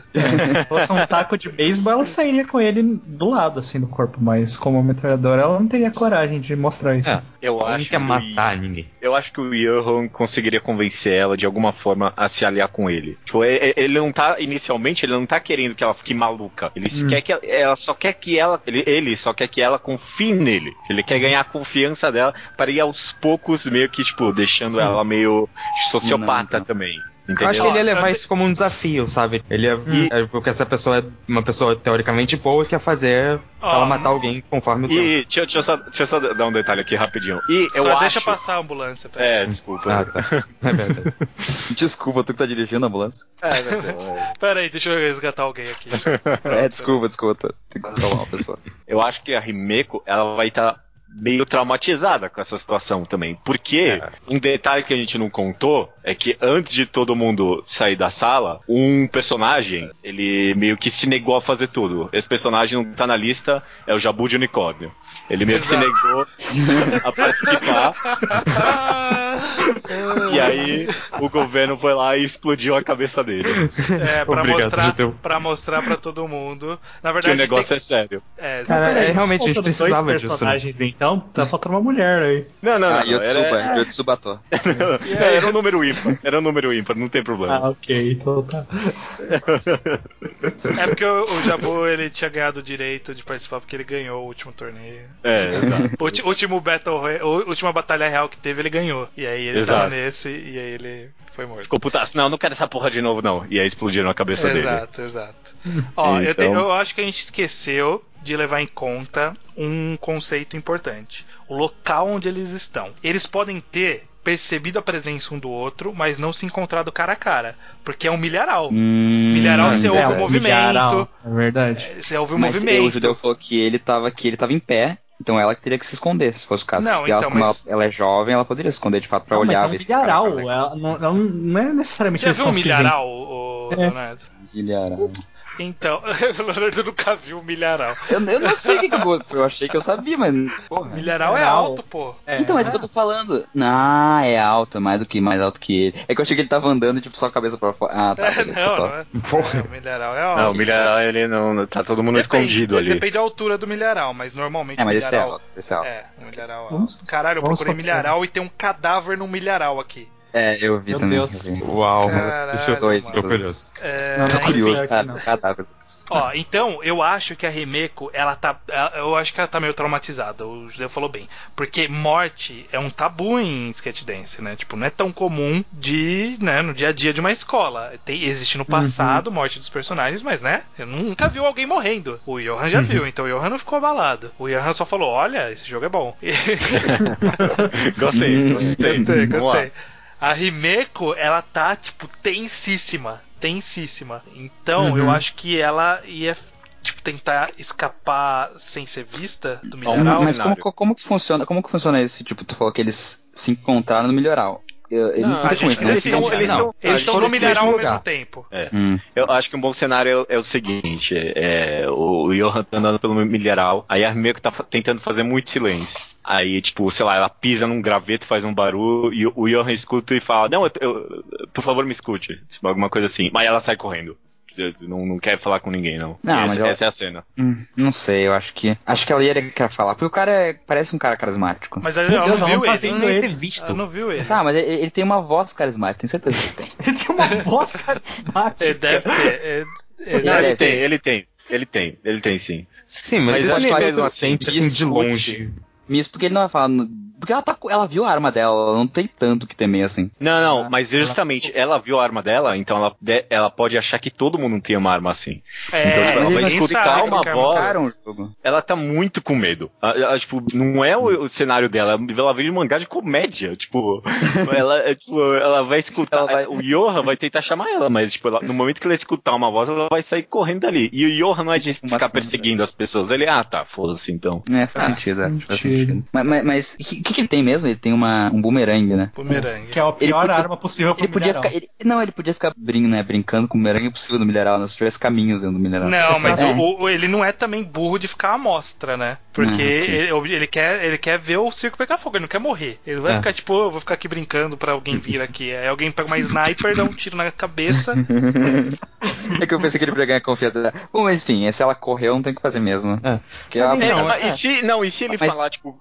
Se fosse um taco de beisebol, ela sairia com ele do lado, assim, do corpo. Mas como metralhadora, ela não teria coragem de mostrar isso. É. Eu Ela não acho quer que- matar ninguém. Eu acho que o Johan conseguiria convencer ela de alguma forma a se aliar com ele. Tipo, e- ele não tá, inicialmente, ele não tá querendo que ela fique maluca. Ele Hum. quer que ela, ela só quer que ela, ele, ele só quer que ela confie nele. Ele quer ganhar a confiança dela para ir aos poucos meio que, tipo, deixando Sim. ela meio sociopata Não, não. também. Eu Entendeu? acho que ele ia levar Ó, isso como um desafio, sabe? Ele ia. é, porque essa pessoa é uma pessoa teoricamente boa que ia fazer ela matar alguém conforme o tempo. E deixa, eu- deixa eu só, deixa eu só dar um detalhe aqui rapidinho. E eu Só acho. deixa passar a ambulância. Tá? É, desculpa. Ah, tá. É verdade. [LAUGHS] Desculpa, tu que tá dirigindo a ambulância. É, vai ser, é. Pera aí, deixa eu resgatar alguém aqui. [LAUGHS] É, desculpa, desculpa. Tem que salvar uma pessoa. [LAUGHS] Eu acho que a Rimeko ela vai estar meio traumatizada com essa situação também. Porque um detalhe que a gente não contou é que antes de todo mundo sair da sala, um personagem, ele meio que se negou a fazer tudo. Esse personagem não tá na lista, é o Jabu de Unicórnio. Ele meio que se Exato. negou a participar. [LAUGHS] e aí o governo foi lá e explodiu a cabeça dele. É, pra Obrigado, mostrar, Judeu. pra mostrar pra todo mundo. Na Que verdade, o negócio tem... é sério. é, Cara, é, realmente, a gente precisava dois disso, né? personagens, então, tá faltando uma mulher aí. Não, não, não. Ah, não, Yotsuba, era, Yotsubato. era, era um número ímpar. Era um número ímpar, não tem problema. Ah, ok, então tá. É porque o, o Jabu ele tinha ganhado o direito de participar porque ele ganhou o último torneio. É, exato. [LAUGHS] O ulti- último Battle Royale, a última batalha real que teve, ele ganhou. E aí ele Exato. tava nesse e aí ele foi morto. Ficou putaço. Não, não quero essa porra de novo, não. E aí explodiram a cabeça dele. Exato, exato. Ó, eu, Então- te- eu acho que a gente esqueceu de levar em conta um conceito importante: o local onde eles estão. Eles podem ter percebido a presença um do outro, mas não se encontrado cara a cara, porque é um milharal. Hum, Milharal você é, ouve o um movimento. milharal, É verdade. Você ouve o Mas movimento. o judeu falou que ele tava que ele tava em pé, então ela que teria que se esconder, se fosse o caso. Não, Porque ela, então, como mas- ela, ela é jovem, ela poderia se esconder de fato pra Não, mas olhar é um milharal. tá Ela não, ela não é necessariamente Você viu um milharal, o, o É. Leonardo? Milharal. Então, o [LAUGHS] Leonardo nunca viu um milharal. Eu, eu não sei o que, que eu vou. Eu achei que eu sabia, mas. Porra. Milharal é alto, pô. É. Então, é isso que eu tô falando. Ah, é alto, é mais do que mais alto que ele. É que eu achei que ele tava andando, tipo, só a cabeça pra fora. Ah, tá, [LAUGHS] É, beleza, não, não é. Porra. É, o milharal é alto. Não, o milharal, ele não. Tá todo mundo Depende, escondido ali. Depende da altura do milharal, mas normalmente É, o mas esse é alto, esse é alto. É, o milharal é Vamos- alto. Caralho, eu vamos procurei milharal e tem um cadáver no milharal aqui. É, eu vi Meu também. Deus. eu vi. Uau, [LAUGHS] Caralho, deixa eu Dois, mano. tô curioso. É, Não, Tô curioso, cara. não. Cadáver. Ó, então, eu acho que a Remeko, ela tá. ela- eu acho que ela tá meio traumatizada. O Judeu falou bem. Porque morte é um tabu em sketch dance, né? Tipo, não é tão comum de. né, no dia a dia de uma escola. Tem, existe no passado morte dos personagens, mas, né? Eu nunca viu alguém morrendo. O Johan já viu, então o Johan não ficou abalado. O Johan só falou: olha, esse jogo é bom. [LAUGHS] Gostei, gostei. Gostei, gostei. A Rimeko, ela tá, tipo, tensíssima. Tensíssima. Então, Uhum. eu acho que ela ia, tipo, tentar escapar sem ser vista do milharal. Mas como, como que funciona? Como que funciona esse tipo? Tu falou que eles se encontraram no melhoral. Eu, Não, não, gente- eles estão- eles Não. estão- Eles no milharal ao mesmo tempo. Hum. Eu acho que um bom cenário é, é o seguinte: é, o Johan tá andando pelo milharal, aí a Rimeko tá tentando fazer muito silêncio. Aí, tipo, sei lá, ela pisa num graveto, faz um barulho, e o- o Johan escuta e fala: Não, eu, eu- por favor, me escute. Tipo, alguma coisa assim. Mas ela sai correndo. Não, não quer falar com ninguém, não. Não, essa, essa é a cena. Hum, não sei, eu acho que. Acho que ela ia querer falar. Porque o cara é- parece um cara carismático. Mas ela, Meu ela Deus, não ela viu não tá ele. vendo ele. ter visto. Ela não viu ele. Tá, mas ele, ele tem uma voz carismática, tenho certeza que tem. [LAUGHS] Ele tem uma voz carismática. Ele deve ter. é- é- Não, Ele ele é- tem, ele tem. Ele tem, ele tem sim. Sim, mas, Mas acho não que é mesmo suficiente assim, assim de longe. Isso porque ele não vai falar. no- Porque ela, tá, com- ela viu a arma dela, ela não tem tanto que temer assim. Não, não, Ah, mas justamente ela viu a arma dela, então ela, ela pode achar que todo mundo tem uma arma assim. É, Então, tipo, ela vai escutar uma que é voz. Ela tá muito com medo. Ela, ela, tipo, não é o, o cenário dela, ela veio de mangá de comédia. Tipo, [LAUGHS] ela, é, tipo, ela vai escutar. Ela vai- O Yoha vai tentar chamar ela, mas tipo, ela- no momento que ela escutar uma voz, ela vai sair correndo dali. E o Yoha não é de Uma ficar perseguindo as pessoas. Ele, ah, tá, foda-se então. É, faz Ah, sentido, é, faz sentido. Mas, mas, mas o que, que ele tem mesmo? Ele tem uma, um bumerangue, né? Bumerangue. Que é a pior podia- arma possível pro Ele podia mineral. ficar. ele- não, ele podia ficar brin, né, brincando com o bumerangue possível do mineral, né, se tivesse caminhos dentro do mineral. Não, mas É. o- o- ele não é também burro de ficar à mostra, né? Porque Hum, ok. ele, ele quer, ele quer ver o circo pegar fogo, ele não quer morrer. Ele vai É. ficar tipo, eu vou ficar aqui brincando pra alguém vir aqui. Aí alguém pega uma sniper, dá um tiro na cabeça. [LAUGHS] É que eu pensei que ele ia ganhar confiança dela. Bom, mas enfim, se ela correu, não tem o que fazer mesmo. É. Porque ela Mas É, Não, é. e se, não, e se ele Mas- falar, tipo,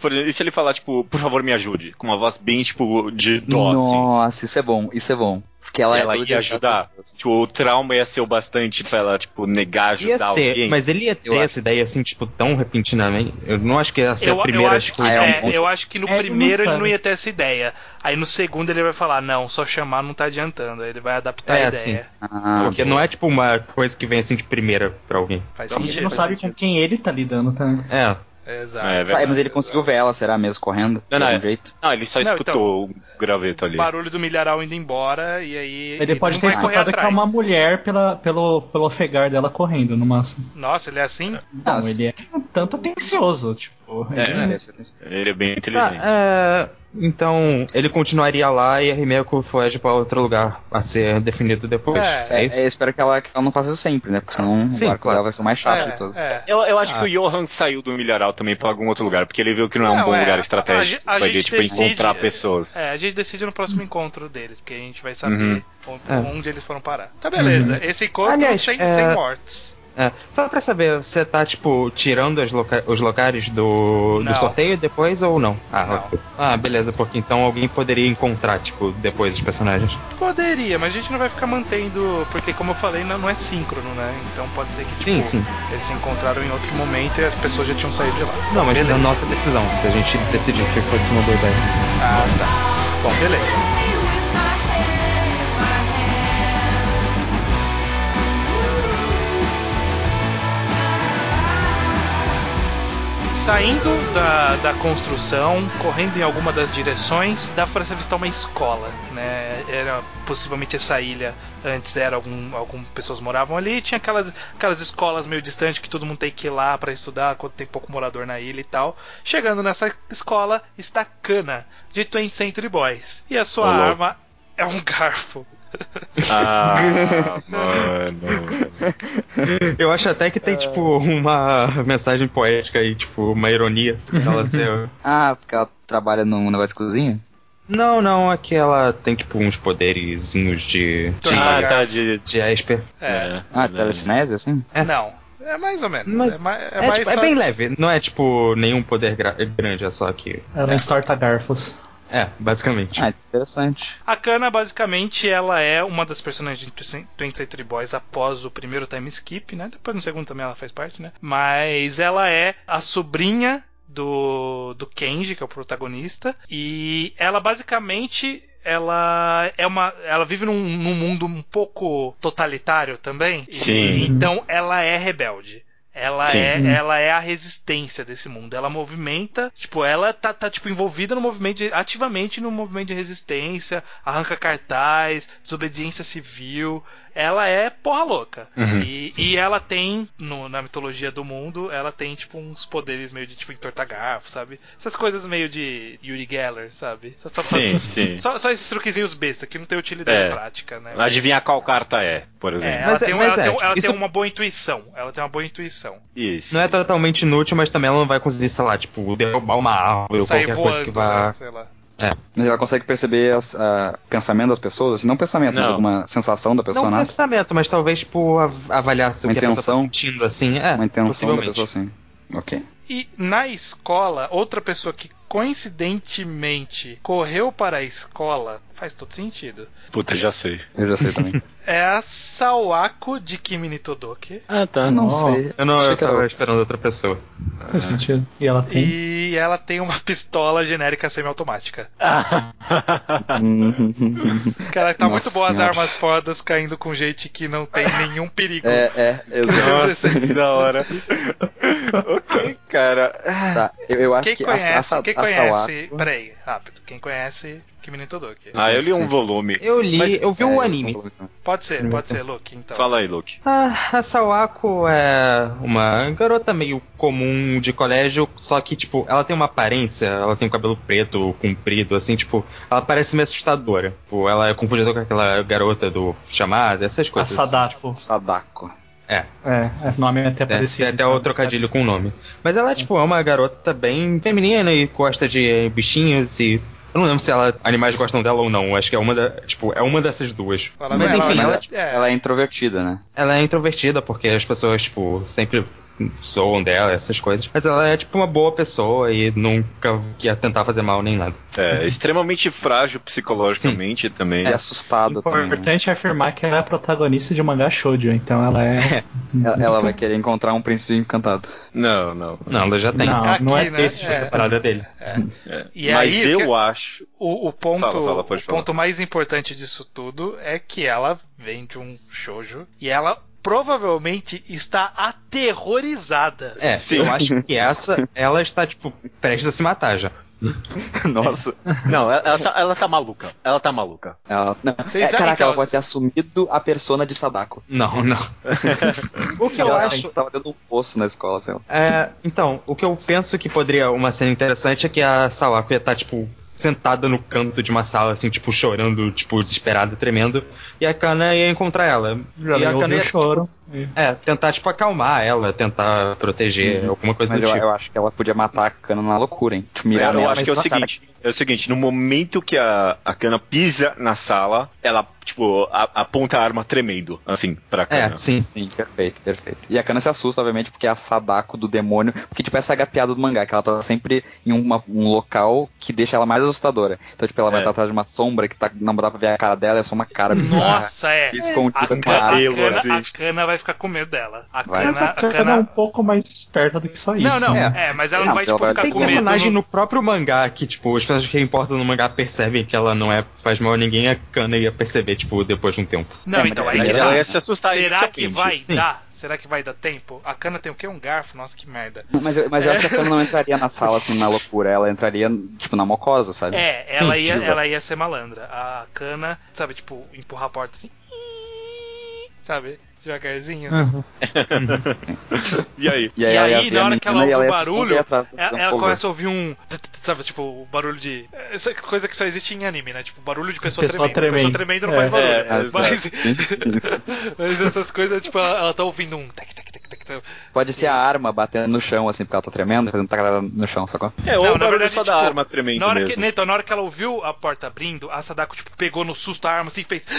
por exemplo, e se ele falar, tipo, por favor, me ajude? Com uma voz bem, tipo, de dó, assim. Nossa, isso é bom, isso é bom. Porque ela, Ela é toda ia de ajudar. Tipo, o trauma ia ser o bastante pra ela, tipo, negar Ia ajudar ser, alguém. mas ele ia ter Eu acho. essa ideia assim, tipo, tão repentinamente. Eu não acho que ia ser Eu, a eu primeira acho que, é um ponto. eu acho que no É, ele não primeiro ele não ia ter essa ideia. Aí no segundo ele vai falar, não, só chamar não tá adiantando. Aí ele vai adaptar É, a sim. ideia. Ah, Porque não é tipo uma coisa que vem assim de primeira pra alguém. Faz Ele sentido. não sabe com quem ele tá lidando também. É. Exato. É, Ah, verdade. mas ele conseguiu ver ela, será mesmo, correndo? Não, de não, algum é. jeito? Não, ele só Não, escutou o graveto ali. O barulho do milharal indo embora e aí. Ele pode não ter escutado que é uma mulher pela, pelo, pelo ofegar dela correndo, no máximo. Nossa, ele é assim? Não, Nossa. ele é um tanto atencioso, tipo. É, ele- ser atenção. Ele é bem inteligente. é, então ele continuaria lá e a Rimeko foge pra outro lugar a ser definido depois. É, É, É, isso? eu espero que ela, que ela não faça isso sempre, né? Porque senão Sim, o arco claro. dela vai ser o mais chato É, de todos. é. Eu, eu acho Ah. que o Johan saiu do milharal também pra algum outro lugar, porque ele viu que não é um Não, bom é, lugar a- estratégico a- a pra ele, gente tipo, decide- encontrar pessoas. É, a gente decide no próximo encontro deles, porque a gente vai saber Uhum. onde, É. onde eles foram parar. Tá beleza, esse encontro Aliás, sem, é- sem mortes. É, Só pra saber, você tá, tipo, tirando loca- os locais do, do sorteio depois ou não? Ah, Não. ah, beleza, porque então alguém poderia encontrar, tipo, depois os personagens. Poderia, mas a gente não vai ficar mantendo, porque como eu falei, não, não é síncrono, né? Então pode ser que tipo, Sim, sim. eles se encontraram em outro momento e as pessoas já tinham saído de lá. Não, mas Beleza. da nossa decisão, se a gente decidir que fosse uma boa ideia. Ah, tá. Bom, beleza. Saindo da, da construção, correndo em alguma das direções, dá para se avistar uma escola, né? Era possivelmente essa ilha antes era algum algumas pessoas moravam ali, tinha aquelas aquelas escolas meio distantes que todo mundo tem que ir lá para estudar quando tem pouco morador na ilha e tal. Chegando nessa escola está Kana de 20th Century Boys e a sua louco. arma é um garfo. Ah, [LAUGHS] mano. Eu acho até que tem, tipo, uma mensagem poética aí, tipo, uma ironia. Ela ser... [LAUGHS] Ah, porque ela trabalha num negócio de cozinha? Não, não, é que ela tem, tipo, uns poderzinhos de. de, Ah, tá, de... de Esper. É. Ah, é. telecinese, assim? É. Não, é mais ou menos. Mas- é, mais, é É, mais tipo, é bem leve, não é, tipo, nenhum poder gra- grande, é só que. Ela entorta garfos. É, basicamente. Ah, interessante. A Kana, basicamente, ela é uma das personagens de 20th Century Boys após o primeiro time skip, né? Depois no segundo também ela faz parte, né? Mas ela é a sobrinha do, do Kenji, que é o protagonista, e ela basicamente ela é uma ela vive num, num mundo um pouco totalitário também E- Sim. então ela é rebelde ela Sim. é, ela é a resistência desse mundo. Ela movimenta, tipo, ela tá, tá tipo envolvida no movimento de- ativamente no movimento de resistência, arranca cartaz, desobediência civil. Ela é porra louca. Uhum, e, e ela tem, no- na mitologia do mundo, ela tem, tipo, uns poderes meio de tipo entortar garfo, sabe? Essas coisas meio de Yuri Geller, sabe? Só, só- Sim, só- sim. [LAUGHS] Só, só esses truquezinhos besta que não tem utilidade É. prática, né? Adivinhar qual carta é, por É, exemplo. ela, Mas é- tem, mas ela, é, tem, tipo, ela isso- tem uma boa intuição. Ela tem uma boa intuição. Isso. Não é totalmente inútil, mas também ela não vai conseguir, sei lá, tipo, derrubar uma árvore ou qualquer voando, coisa que vá. né? Sei lá. Mas ela consegue perceber o pensamento das pessoas, assim, não pensamento, mas Não. alguma sensação da pessoa, Não né? pensamento, mas talvez, av- avaliar se o Uma que a pessoa tá intenção? sentindo, assim. É, Uma intenção da possivelmente. pessoa, sim. Ok. E na escola, outra pessoa que coincidentemente correu para a escola, faz todo sentido, Puta, já sei. Eu já sei também. [LAUGHS] é a Sawako de Kimi ni Todoke. Ah, tá. não Oh. sei. Eu não, Achei eu tava esperando outra pessoa. Faz sentido. E ela tem. E ela tem uma [LAUGHS] pistola genérica semiautomática. [LAUGHS] Cara, tá Nossa muito boas as senhora. armas fodas caindo com gente que não tem nenhum perigo. é, é, exato. Nossa, que da hora. ok, cara. Tá, eu, eu acho Quem que conhece, a, a, Sa- quem a conhece, Sawako- peraí, rápido, quem conhece Kimi ni Todoke? Ah, eu li um volume. Eu li, Mas- eu vi É, eu anime. Pode ser, pode ser, Luke, então. Fala aí, Luke. Ah, a Sawako é uma garota meio comum de colégio, só que, tipo, ela tem uma aparência, ela tem o cabelo preto, comprido, assim, tipo, ela parece meio assustadora. Tipo, ela é confundida com aquela garota do chamada, essas A coisas. Sadako. Sadako. É, É, o nome é até parecido. tem até o trocadilho com o nome. Mas ela, tipo, é uma garota bem feminina e gosta de bichinhos e. Eu não lembro se ela, animais gostam dela ou não. Acho que é uma da, tipo, é uma dessas duas. Fala Mas com enfim, ela, ela, mas- é, Ela é introvertida, né? ela é introvertida porque as pessoas, tipo, sempre zoam dela, essas coisas. Mas ela é, tipo, uma boa pessoa e nunca ia tentar fazer mal nem nada. É, [LAUGHS] extremamente frágil psicologicamente também. É assustada também. né? Importante afirmar que ela é a protagonista de um mangá shoujo, então ela é. Ela, ela vai querer encontrar um príncipe encantado. Não, não. Não, ela já tem. Não, Aqui, não é né? esse tipo É. de parada dele. E Mas aí, eu que- acho. o, o ponto, Fala, fala, o falar. ponto mais importante disso tudo é que ela vem de um shoujo e ela provavelmente está aterrorizada. É, Sim. eu acho que essa, ela está, tipo, prestes a se matar já. [LAUGHS] Nossa. Não, ela, ela tá, ela tá maluca. Ela tá maluca. Ela, não, é, caraca, que ela pode ter assumido a persona de Sadako. Não, não. [LAUGHS] o que eu ela acho. sempre tava de um poço na escola, sei lá. É, então, o que eu penso que poderia uma cena interessante é que a Sawako ia estar, tipo, sentada no canto de uma sala, assim, tipo, chorando, tipo, desesperada, tremendo, e a Kana ia encontrar ela. Já e a Kana ia, choro. tipo, é, tentar, tipo, acalmar ela, tentar proteger, alguma coisa Mas do eu, tipo. eu acho que ela podia matar a cana na loucura, hein? Tipo, mirar eu nela. acho que é o seguinte. É o seguinte, no momento que a, a Kana pisa na sala, ela, tipo, a- aponta a arma tremendo, assim, pra Kana. É, sim. Sim, perfeito, perfeito. E a Kana se assusta, obviamente, porque é a Sadako do demônio. Porque, tipo, essa é a piada do mangá, que ela tá sempre em uma- um local que deixa ela mais assustadora. Então, tipo, ela vai É. estar atrás de uma sombra que tá, não dá pra ver a cara dela, é só uma cara bizarra. [LAUGHS] Nossa, é. Escondida A com cana, a, cabelo, cana, assim. a cana vai ficar com medo dela. A Vai. cana, Mas a a Kana é cana... um pouco mais esperta do que só isso. Não, não, né? é, mas ela Não, vai, mas ela tipo, vai- ficar Tem com medo. personagem no- no próprio mangá que, tipo, os personagens que importam no mangá percebem que ela não é faz mal a ninguém, a Kana ia perceber, tipo, depois de um tempo. Não, É, então aí Mas que ela tá. ia se assustar Será que inicialmente. vai Sim. dar? Será que vai dar tempo? A cana tem o quê? Um garfo? Nossa, que merda. Mas, eu- mas eu acho que a Kana não entraria na sala, assim, na loucura. Ela entraria, tipo, na mocosa, sabe? É, ela, Sim, ia, sim. ela ia ser malandra. A cana, sabe, tipo, empurrar a porta assim. Sabe? Devagarzinho. Uhum. [LAUGHS] E aí? E aí, E aí, ver na hora que ela ouve o barulho, ela, começa a ouvir um. Sabe, tipo, o barulho de. Essa coisa que só existe em anime, né? Tipo, barulho de pessoa, Pessoa tremendo. tremendo. Pessoa tremendo não É. faz barulho. É, mas, [LAUGHS] mas essas coisas, tipo, ela, ela tá ouvindo um. Tac, tac, tac, tac, tac. Pode ser a arma batendo no chão, assim, porque ela tá tremendo, fazendo tacada no chão, sacou? É, ou Não, o barulho verdade, só da tipo, arma tremendo Na hora, mesmo. que, então, na hora que ela ouviu a porta abrindo, a Sadako, tipo, pegou no susto a arma, assim, fez... [LAUGHS]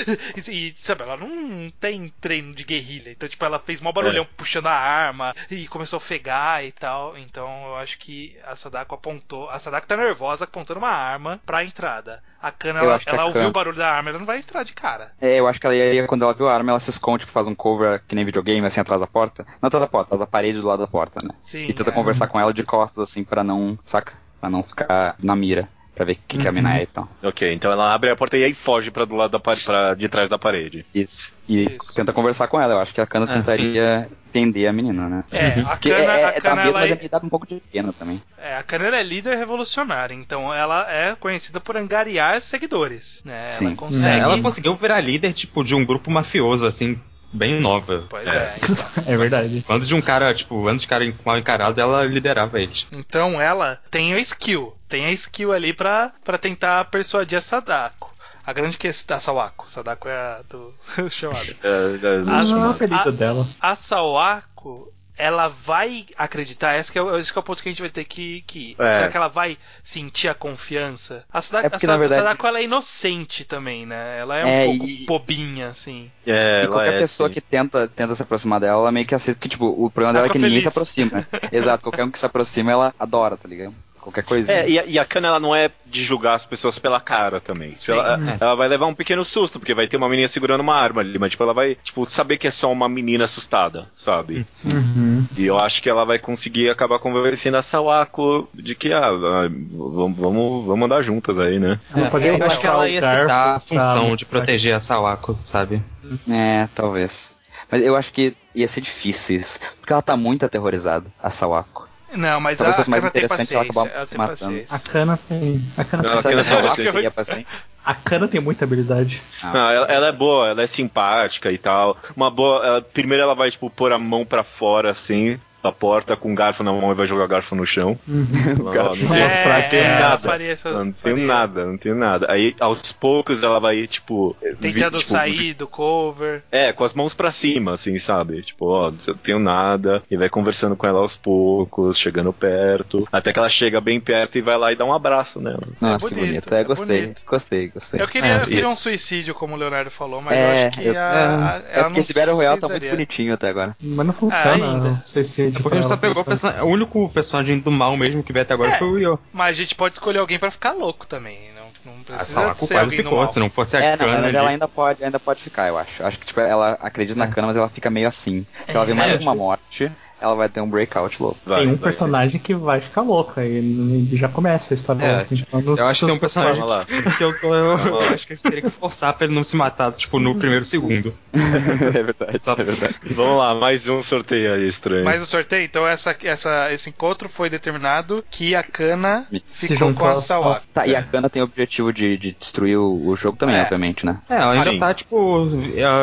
E, e, sabe, ela não tem treino de guerrilha. Então, tipo, ela fez mó barulhão puxando a arma e começou a ofegar e tal. Então, eu acho que a Sadako apontou... A Sadako tá nervosa apontando uma arma pra entrada. A Kana, Eu ela, ela a ouviu Kana- o barulho da arma, ela não vai entrar de cara. É, eu acho que ela ia, quando ela viu a arma, ela se esconde, tipo, faz um cover que nem videogame, assim, atrás da porta. Não atrás da porta, atrás da parede do lado da porta, né? Sim, e tenta é. conversar com ela de costas, assim, pra não, saca? Pra não ficar na mira, pra ver o que, que a mina é e tal. Ok, então ela abre a porta e aí foge pra do lado da pa- pra, de trás da parede. Isso. E Isso. tenta conversar com ela. Eu acho que a Kana Ah, tentaria entender a menina, né? É, a Porque Kana, é, a é, dá Kana, medo, ela mas é- é, me dá um pouco de pena também. É, a Kana é líder revolucionária, então ela é conhecida por angariar seguidores, né? Sim. Ela É, consegue... ela conseguiu virar líder, tipo, de um grupo mafioso, assim, bem nova. Pois é, [LAUGHS] então. É verdade. Quando de um cara, tipo, antes de cara mal encarado, ela liderava eles. Então ela tem a skill, tem a skill ali pra, pra tentar persuadir a Sadako. A grande questão da Sawako, Sadako é a do [LAUGHS] chamado. É, é, Ah, Não é o a- apelido dela. A Sawako, ela vai acreditar? Esse que é, o- esse que é o ponto que a gente vai ter que, que ir. É. Será que ela vai sentir a confiança? A Sadako, É porque, a Sa- na verdade- a Sadako, ela é inocente também, né? Ela é um É, pouco e- bobinha, assim. É, E qualquer é, pessoa sim. que tenta, tenta se aproximar dela, ela meio que aceita. Porque, tipo, o problema dela é que fica ninguém se feliz. aproxima. [LAUGHS] Exato, qualquer um que se aproxima, ela adora, tá ligado? Qualquer coisa. É, e a, e a Kana ela não é de julgar as pessoas pela cara também. Sim. Ela, ela vai levar um pequeno susto, porque vai ter uma menina segurando uma arma ali, mas tipo, ela vai, tipo, saber que é só uma menina assustada, sabe? Uhum. E eu acho que ela vai conseguir acabar convencendo a Sawako de que, ah, vamos, vamos, vamos andar juntas aí, né? Ela pode eu acho que ela ia citar a função pra- de proteger a Sawako, sabe? É, talvez. Mas eu acho que ia ser difícil isso. Porque ela tá muito aterrorizada, a Sawako. Não, mas Talvez a fosse mais tem interessante ela paciência. acabar se tem matando. A Kana tem. A Será que a teria paciência? a Kana tem muita habilidade. Ah. Não, ela, ela é boa, ela é simpática e tal. Uma boa. ela- primeiro ela vai, tipo, pôr a mão pra fora, assim, da porta, com o garfo na mão e vai jogar o garfo no chão. [LAUGHS] Ó, garfo. não É, tem- mostrar não tenho é, nada. essa- não tenho faria. nada, não tenho nada. Aí, aos poucos, ela vai, tipo. vi- Tentando tipo, sair do cover. É, com as mãos pra cima, assim, sabe? Tipo, ó, não tenho nada. E vai conversando com ela aos poucos, chegando perto. Até que ela chega bem perto e vai lá e dá um abraço nela. Nossa, É que bonito, bonito. É, é gostei. bonito. Gostei, gostei. Eu queria, É, eu queria um suicídio, como o Leonardo falou, mas É, eu acho que eu- a, a- É ela porque não esse Battle Royale tá muito bonitinho até agora. Mas não funciona. ainda. o É porque pra a gente só pegou o, o único personagem do mal mesmo que veio até agora É. foi o Yo. Mas a gente pode escolher alguém pra ficar louco também. Não, não A precisa Sawako ser quase ficou, mal. se não fosse a É, não, Kana mas ali. ela ainda pode, ainda pode ficar, eu acho. Acho que tipo, ela acredita na Kana, mas ela fica meio assim. Se ela vê mais É. alguma morte, ela vai ter um breakout louco. Vai, Tem um vai personagem que vai ficar louco, aí já começa a história. É, louca, então, Eu acho que tem um personagem lá. [LAUGHS] que eu, tô- eu- eu acho que a gente teria que forçar pra ele não se matar, tipo, no primeiro segundo. [LAUGHS] é verdade, Só- é verdade. Vamos lá, mais um sorteio aí estranho. Mas o sorteio, então essa, essa, esse encontro foi determinado que a Kana Se ficou com a a Sawako. Tá, e a Kana tem o objetivo de, de destruir o, o jogo também, É. obviamente, né? É, ela ainda Sim. tá, tipo,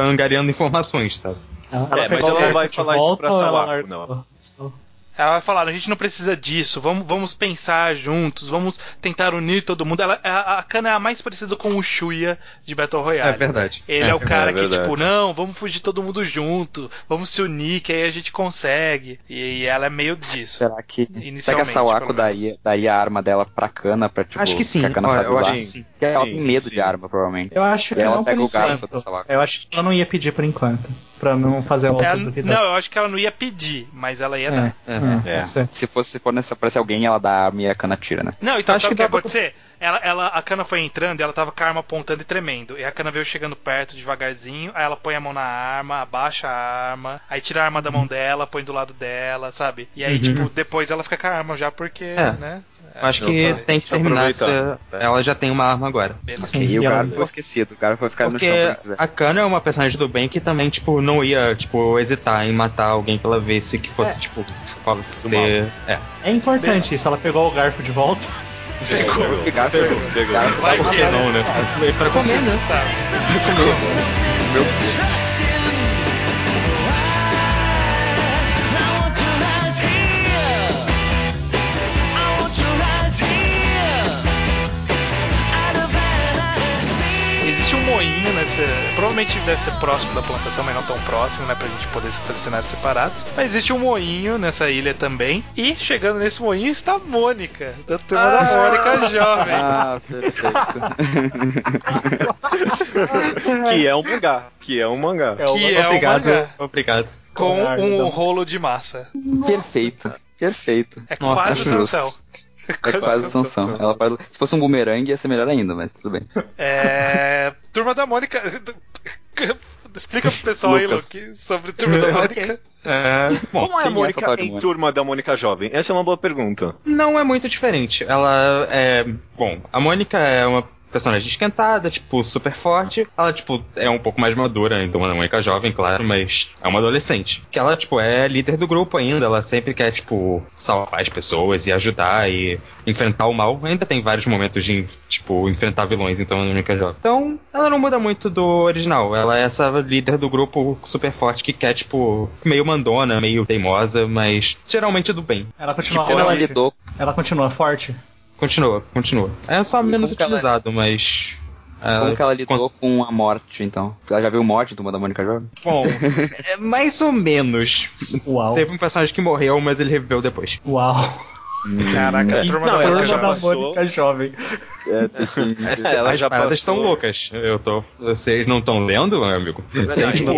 angariando informações, sabe? Ela, É, mas ela não vai falar isso pra Sawako, largou? Ela vai falar, a gente não precisa disso, vamos, vamos pensar juntos, vamos tentar unir todo mundo. Ela, a, a Kana é a mais parecida com o Shuya de Battle Royale. É verdade. Ele é, É, o cara é que, tipo, não, vamos fugir todo mundo junto, vamos se unir, que aí a gente consegue. E, ela é meio disso. Será que, será que a Sawako pelo daria, a arma dela pra Kana pra, tipo, Acho que sim. a Kana sabe eu usar? acho que sim. Porque ela Sim, tem sim, medo sim. de arma, provavelmente. Eu acho que Ela não pega o garfo enquanto. da Sawako. Eu acho que ela não ia pedir por enquanto. Pra não fazer outra Ela- duvidar. não, eu acho que ela não ia pedir, mas ela ia dar. É, É. é, É. ser. Se fosse se for nessa, aparecer alguém, ela dá a arma e a Kana tira, né? Não, então Acho sabe o que que dá ia pra- acontecer? Ela, ela, a cana foi entrando e ela tava com a arma apontando e tremendo. E a cana veio chegando perto devagarzinho, aí ela põe a mão na arma, abaixa a arma, aí tira a arma da mão dela, põe do lado dela, sabe? E aí, Uhum. tipo, depois ela fica com a arma já porque, É. né? Acho eu que falei, tem que terminar se aproveitar. ela já tem uma arma agora. Beleza. Sim, E o Garfo foi esquecido, o Garfo vai ficar no Porque chão pra quiser. a Kana é uma personagem do bem que também, tipo, não ia, tipo, hesitar em matar alguém que ela visse que fosse, tipo, fala-. É. É importante isso, ela pegou o garfo de volta. Pegou, O Garfo, pegou, pegou. Vai, vai Por que não, né? Pra comer, né? Existe um moinho nessa. Provavelmente deve ser próximo da plantação, mas não tão próximo, né? Pra gente poder fazer cenários separados. Mas existe um moinho nessa ilha também. E chegando nesse moinho está a Mônica, da turma da Mônica Jovem. Ah, perfeito. [LAUGHS] Que é um mangá. Que é um mangá. É Que é um Obrigado, mangá obrigado. com um então. rolo de massa. perfeito. Perfeito. É Nossa, quase o justo. [LAUGHS] É quase Sansão. Ela pode... Se fosse um bumerangue ia ser melhor ainda, mas tudo bem. É. Turma da Mônica. [LAUGHS] Explica pro pessoal aí, Lucas. Luke, sobre Turma da [LAUGHS] Mônica. É, bom, Como é a é Mônica de em turma da Mônica Jovem? Essa é uma boa pergunta. não é muito diferente. Ela é. Bom, a Mônica é uma personagem esquentada, tipo, super forte. Ela, tipo, é um pouco mais madura, então é uma Mônica jovem, claro, mas é uma adolescente. Que ela, tipo, é líder do grupo ainda. Ela sempre quer, tipo, salvar as pessoas e ajudar e enfrentar o mal. Ainda tem vários momentos de, tipo, enfrentar vilões, então é uma Mônica jovem. Então, ela não muda muito do original. Ela é essa líder do grupo super forte que quer, tipo, meio mandona, meio teimosa, mas geralmente do bem. Ela continua Tipo, ela lidou Ela continua forte. Continua, continua. É só E menos que ela- utilizado, mas. Ela- Como que ela lidou com a morte, então? Ela já viu morte, Turma da Mônica Jovem? Bom, [LAUGHS] é mais ou menos. Uau. Teve um personagem que morreu, mas ele reviveu depois. Uau. Caraca, a É, turma não, da Mônica já da Jovem. passou. Mônica Jovem. É, tem que- [LAUGHS] É, ela as já paradas estão loucas. Eu tô. Vocês não estão lendo, meu amigo? Tem, Verdade, tipo,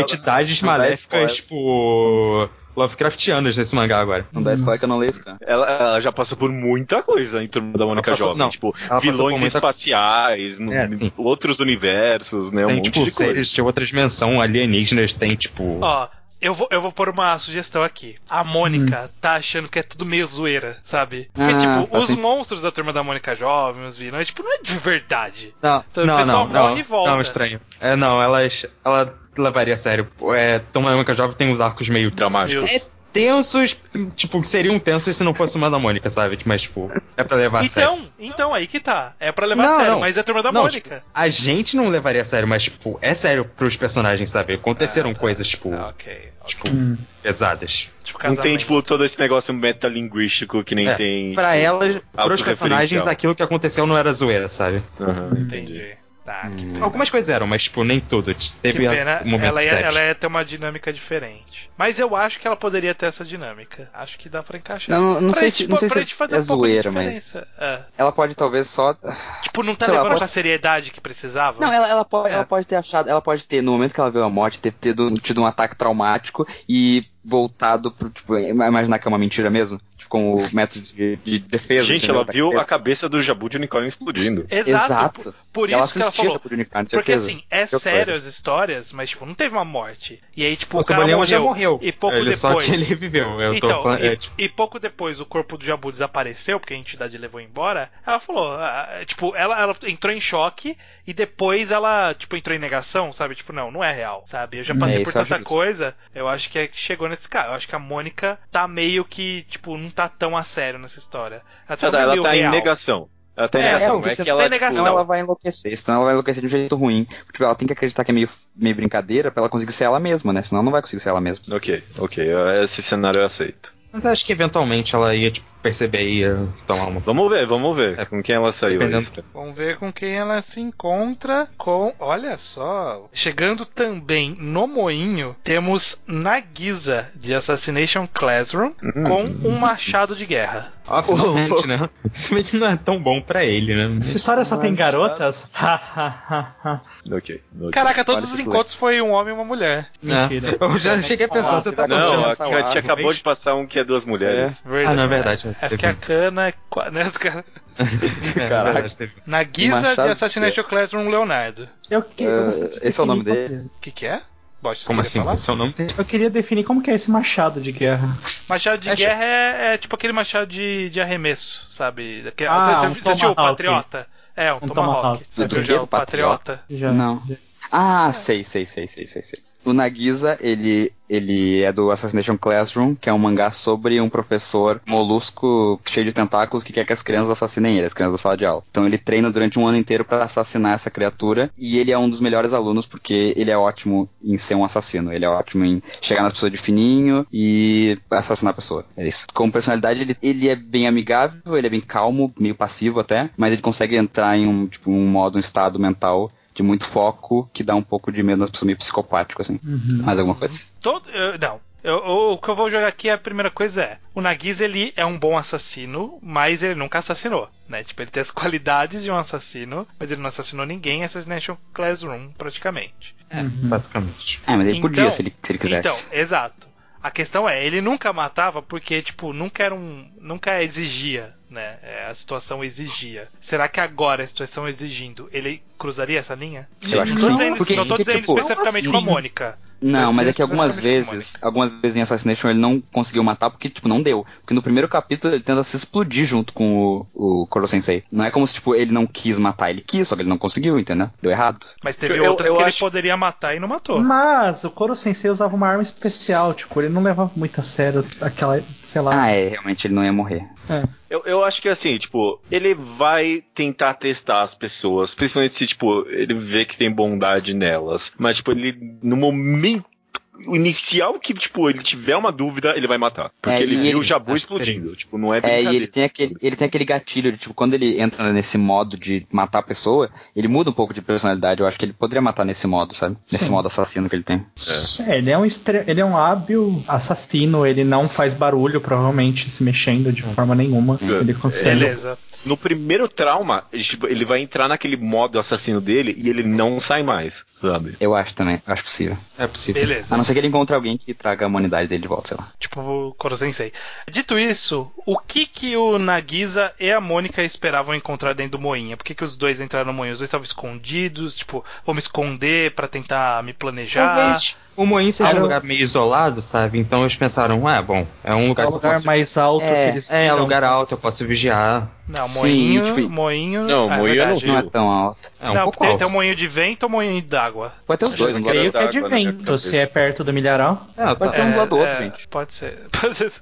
entidades maléficas, tipo. Lovecraftianas nesse mangá agora. Não dá spoiler que eu não leio isso, cara. Ela, ela já passou por muita coisa em Turma da Mônica passou- Jovem. não, tipo, vilões muita- espaciais, no- É, sim. outros universos, né? Um Tem, monte tipo, de coisa. seres de outra dimensão, alienígenas, tem, tipo. Ó, eu vou, eu vou pôr uma sugestão aqui. A Mônica tá achando que é tudo meio zoeira, sabe? Porque, Ah, tipo, faz os monstros da turma da Mônica Jovem, os vilões, tipo, não é de verdade. Não, Então, o não, pessoal não, não, morre e volta. não, estranho. É, não, elas, ela levaria a sério. É, Tom Mônica Jovem tem uns arcos meio Dramático. Meu- É tensos, tipo, que seriam tensos se não fosse uma da Mônica, sabe? Mas, tipo, é pra levar a sério. Então, então, aí que tá. É pra levar Não, a sério, não. mas é a turma da Não, Mônica. tipo, a gente não levaria a sério, mas, tipo, é sério pros personagens, sabe? Aconteceram Ah, tá. coisas, tipo, Ah, ok. tipo, Hum. pesadas. Tipo, Não tem, tipo, todo esse negócio metalinguístico que nem É, tem. Pra tipo, elas, pros personagens, aquilo que aconteceu não era zoeira, sabe? Aham, Entendi. Tá, que pena. Algumas coisas eram, mas, tipo, nem tudo. Teve pena, um momento ela, ia, sério. ela ia ter uma dinâmica diferente. Mas eu acho que ela poderia ter essa dinâmica. Acho que dá pra encaixar. Não, não Pra sei gente- se, não sei se fazer é um zoeira, mas. É. Ela pode talvez só. Tipo, não tá Sei lá, levando pode- com a seriedade que precisava? Não, ela, ela, pode, É. ela pode ter achado, ela pode ter, no momento que ela viu a morte, ter tido, tido um ataque traumático e voltado pro, tipo, imaginar que é uma mentira mesmo, tipo, como método de, de defesa. Gente, ela viu a defesa. cabeça do Jabu de unicórnio explodindo. Exato. Exato. Por, por ela isso que ela falou. Jabu de Unicórnio, Porque assim, é Eu sério as histórias, mas tipo, não teve uma morte. E aí, tipo, O o cara morreu, já morreu. E pouco ele, depois. Só que ele reviveu. Eu tô Então, falando. e, é, tipo, e pouco depois o corpo do Jabu desapareceu, porque a entidade levou embora. Ela falou, ah, tipo, ela, ela entrou em choque e depois ela, tipo, entrou em negação, sabe? Tipo, não, não é real, sabe? Eu já passei É, por tanta coisa, eu acho que é que chegou nesse cara. Eu acho que a Mônica tá meio que, tipo, não tá tão a sério nessa história. Ela tá, Ela, tá em negação. Ela tá em É, negação. porque É, se que ela, tem tipo, negação. Senão ela vai enlouquecer, senão ela vai enlouquecer de um jeito ruim. Tipo, ela tem que acreditar que é meio, meio brincadeira pra ela conseguir ser ela mesma, né? Senão ela não vai conseguir ser ela mesma. Ok, ok. Esse cenário eu aceito. Mas acho que eventualmente ela ia, tipo, perceber e ia tomar uma. Vamos ver, vamos ver. É. Com quem ela saiu. Dependendo-. Vamos ver com quem ela se encontra com. Olha só. Chegando também no moinho, temos Nagisa, de Assassination Classroom, Uhum. com um machado de guerra. Ó, finalmente, né? [LAUGHS] Não é tão bom pra ele, né? Essa história só tem garotas? [LAUGHS] Ok. ok. Caraca, todos Olha os encontros foi um homem e uma mulher. Mentira. Eu já cheguei a pensar, você tá Não, a live, acabou de passar um que é duas mulheres. Verdade. Ah, não, é verdade. É porque a cana é. Né, É, [LAUGHS] Caraca. Nagisa Machado de Assassination Classroom Leonardo. Eu, que- eu de esse é o nome dele? O que, que é? Bote, Como você assim? falar? Esse é o nome dele? Eu queria definir como que é esse machado de guerra. Machado de Acho- guerra é, é tipo aquele machado de, de arremesso, sabe? Daquele- Ah, você, um você assistiu o. Patriota? É, um, Um Tomahawk. Tomahawk. Você viu já o Patriota? Já. Não. Ah, sei, sei, sei, sei, sei, sei. O Nagisa, ele, ele é do Assassination Classroom, que é um mangá sobre um professor molusco cheio de tentáculos que quer que as crianças assassinem ele, as crianças da sala de aula. Então ele treina durante um ano inteiro pra assassinar essa criatura e ele é um dos melhores alunos porque ele é ótimo em ser um assassino. Ele é ótimo em chegar nas pessoas de fininho e assassinar a pessoa. É isso. Como personalidade, ele, ele é bem amigável, ele é bem calmo, meio passivo até, mas ele consegue entrar em um, tipo, um modo, um estado mental de muito foco que dá um pouco de medo nas pessoas meio psicopático, assim. Uhum. Mais alguma coisa? Todo, eu- não. Eu- eu- o que eu vou jogar aqui, a primeira coisa é: o Nagisa ele é um bom assassino, mas ele nunca assassinou, né? Tipo, ele tem as [LAUGHS] qualidades de um assassino, mas ele não assassinou ninguém em Assassination Classroom, praticamente. Basicamente. É, mas ele Então- podia se ele, se ele Então, quisesse. exato. A questão é, ele nunca matava porque, tipo, nunca era um. nunca exigia, né? É, a situação exigia. Será que agora a situação exigindo, ele cruzaria essa linha? Eu acho que sim. dizendo, Porque, não tô dizendo tipo, especificamente com a assim? Mônica. Não, mas é que algumas vezes, algumas vezes em Assassination ele não conseguiu matar porque, tipo, não deu. Porque no primeiro capítulo ele tenta se explodir junto com o, o Koro Sensei. Não é como se, tipo, ele não quis matar, ele quis, só que ele não conseguiu, entendeu? Deu errado. Mas teve Eu- outras eu que acho- ele poderia matar e não matou. Mas o Koro Sensei usava uma arma especial, tipo, ele não levava muito a sério aquela, sei lá. Ah, é, realmente ele não ia morrer. É. Eu, eu acho que assim, tipo, ele vai tentar testar as pessoas, principalmente se, tipo, ele vê que tem bondade nelas. Mas, tipo, ele, no momento inicial que, tipo, ele tiver uma dúvida, ele vai matar. Porque É, ele viu ele- o Jabu a explodindo. diferença. Tipo, não é É, brincadeira. e ele tem aquele, ele tem aquele gatilho de, tipo, quando ele entra nesse modo de matar a pessoa, ele muda um pouco de personalidade. Eu acho que ele poderia matar nesse modo, sabe? Nesse modo assassino que ele tem. É, ele é um estre... ele é um hábil assassino, ele não faz barulho, provavelmente, se mexendo de forma nenhuma. Ele consegue. Beleza. No primeiro trauma, ele, ele vai entrar naquele modo assassino dele e ele não sai mais, sabe? Eu acho também, eu acho possível. É possível. Beleza. A não ser que ele encontre alguém que traga a humanidade dele de volta, sei lá. Tipo o Koro Sensei. Dito isso, o que que o Nagisa e a Mônica esperavam encontrar dentro do moinha? Por que, que os dois entraram no moinha? Os dois estavam escondidos, tipo, vou me esconder pra tentar me planejar. Talvez o Moinho seja um lugar meio isolado, sabe? Então eles pensaram, ah, bom, é um lugar É eu lugar posso... mais alto É, que eles É, é viram. lugar alto, eu posso vigiar. Não, Sim, moinho, tipo- moinho. Não, ah, é moinho eu não é tão alto. É um não, pouco tem, alto. tem um moinho de vento ou moinho d'água? Pode ter os dois, um Creio que é de d'água na minha vento, se é perto do milharal. É. Pode ter um do lado do outro, gente. Pode ser. [LAUGHS] Pode, ser-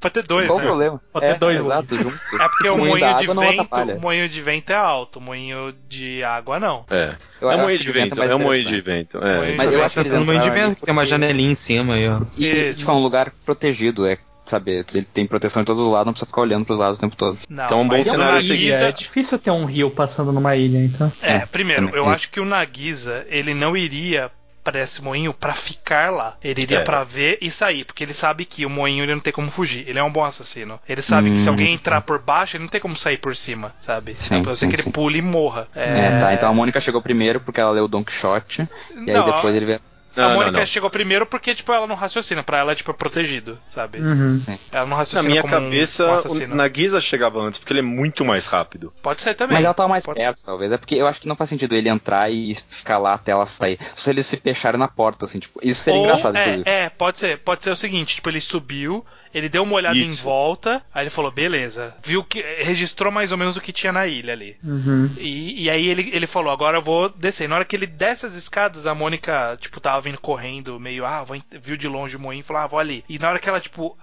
pode ter dois, Qual o né? problema? Pode ter é, dois exato, junto. É porque [LAUGHS] o moinho de vento, moinho de vento é alto, o moinho de água não. É. Eu é moinho de vento é é um moinho de vento. É. Mas de eu acho que eles Pensando no moinho de entraram vento, que tem uma janelinha em cima aí, ó. E, Isso. tipo, é um lugar protegido, é, sabe, ele tem proteção de todos os lados, não precisa ficar olhando pros lados o tempo todo. Não, Então, um bom cenário é é difícil ter um rio passando numa ilha, então. É, É, primeiro, eu tem acho que o Nagisa, ele não iria para esse moinho pra ficar lá. Ele iria É. pra ver e sair, porque ele sabe que o moinho ele não tem como fugir. Ele é um bom assassino. Ele sabe que se Hum. alguém entrar por baixo, ele não tem como sair por cima, sabe? Sim, a ser sim, que ele sim. pule e morra. É, tá. Então a Mônica chegou primeiro porque ela leu o Don Quixote, e aí Não, depois ele vê. A Não, não, Mônica não. chegou primeiro porque, tipo, ela não raciocina. Pra ela, tipo, é protegido, sabe? Uhum. Sim. Ela não Na raciocina minha como um- cabeça, um o. Nagisa chegava antes, porque ele é muito mais rápido. Pode ser também. Mas ela tava mais Pode- perto, talvez. É porque eu acho que não faz sentido ele entrar e ficar lá até ela sair. Só se eles se fecharem na porta, assim, tipo. Isso seria Ou, engraçado, é, inclusive. é, pode ser. Pode ser o seguinte, tipo, ele subiu, ele deu uma olhada Isso. em volta, aí ele falou, beleza. Viu que. Registrou mais ou menos o que tinha na ilha ali. Uhum. E, e aí ele, ele falou, agora eu vou descer. Na hora que ele desce as escadas, a Mônica, tipo, tava vindo correndo, meio, ah, vou, viu de longe o moinho e falou, ah, vou ali. E na hora que ela, tipo.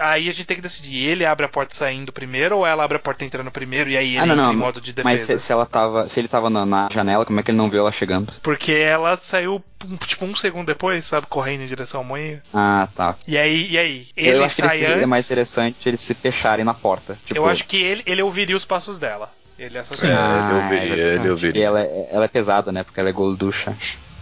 Aí a gente tem que decidir, ele abre a porta saindo primeiro ou ela abre a porta entrando primeiro e aí ele Ah, não, entra não. em modo de Mas defesa? se, se ela tava. Se ele tava na, na janela, como é que ele não viu ela chegando? Porque ela saiu, um- tipo, um segundo depois, sabe, correndo em direção ao moinho. Ah, tá. E aí, e aí? eu Ele acho que sai antes. é mais interessante eles se fecharem na porta. Tipo, Eu acho que ele, ele ouviria os passos dela. Ele É, assassina. ele ouviria, é verdade. ele ouviria. E ela, é- ela é pesada, né? Porque ela é golducha.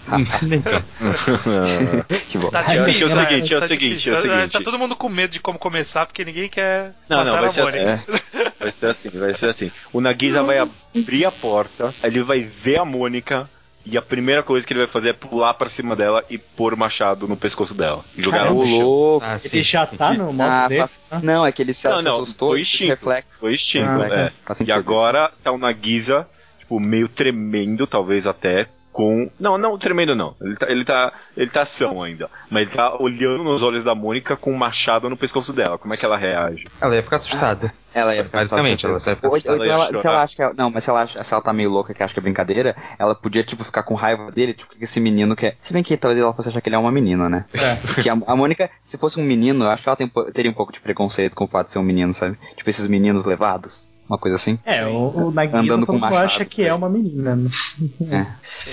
[LAUGHS] então, [LAUGHS] que bom. Tá É, difícil, é o né? seguinte, é o Tá seguinte, difícil. é o Tá- seguinte. Tá todo mundo com medo de como começar, porque ninguém quer Não, não, vai ser assim. Mônica. Vai ser assim, vai ser assim. O Nagisa vai abrir a porta, ele vai ver a Mônica. E a primeira coisa que ele vai fazer é pular pra cima dela e pôr o machado no pescoço dela. E jogar ela Ô, no chão. louco. ah, Ele sim, já sim. tá no modo Ah, dele? faz- Não, é que ele se, Não, não, assustou foi e instinto. reflexo. Foi instinto, Ah, é. E agora tá o Nagisa, tipo, meio tremendo, talvez até, com. Não, não tremendo não. Ele tá, ele tá, ele tá são ainda. Mas ele tá olhando nos olhos da Mônica com um machado no pescoço dela. Como é que ela reage? Ela ia ficar assustada. Ela ia ficar Basicamente, ela ia ficar Ou- ou assustada. então ela ia ela- se chorar. ela acha que ela, não, mas se ela, acha- se ela tá meio louca que acha que é brincadeira, ela podia tipo ficar com raiva dele, tipo que esse menino quer. Se bem que talvez ela fosse achar que ele é uma menina, né? É. [LAUGHS] Porque a, a Mônica, se fosse um menino, eu acho que ela tem teria um pouco de preconceito com o fato de ser um menino, sabe? Tipo esses meninos levados, uma coisa assim. É, o, o Nagisa Andando com machado, acha que né? é uma menina. né? É.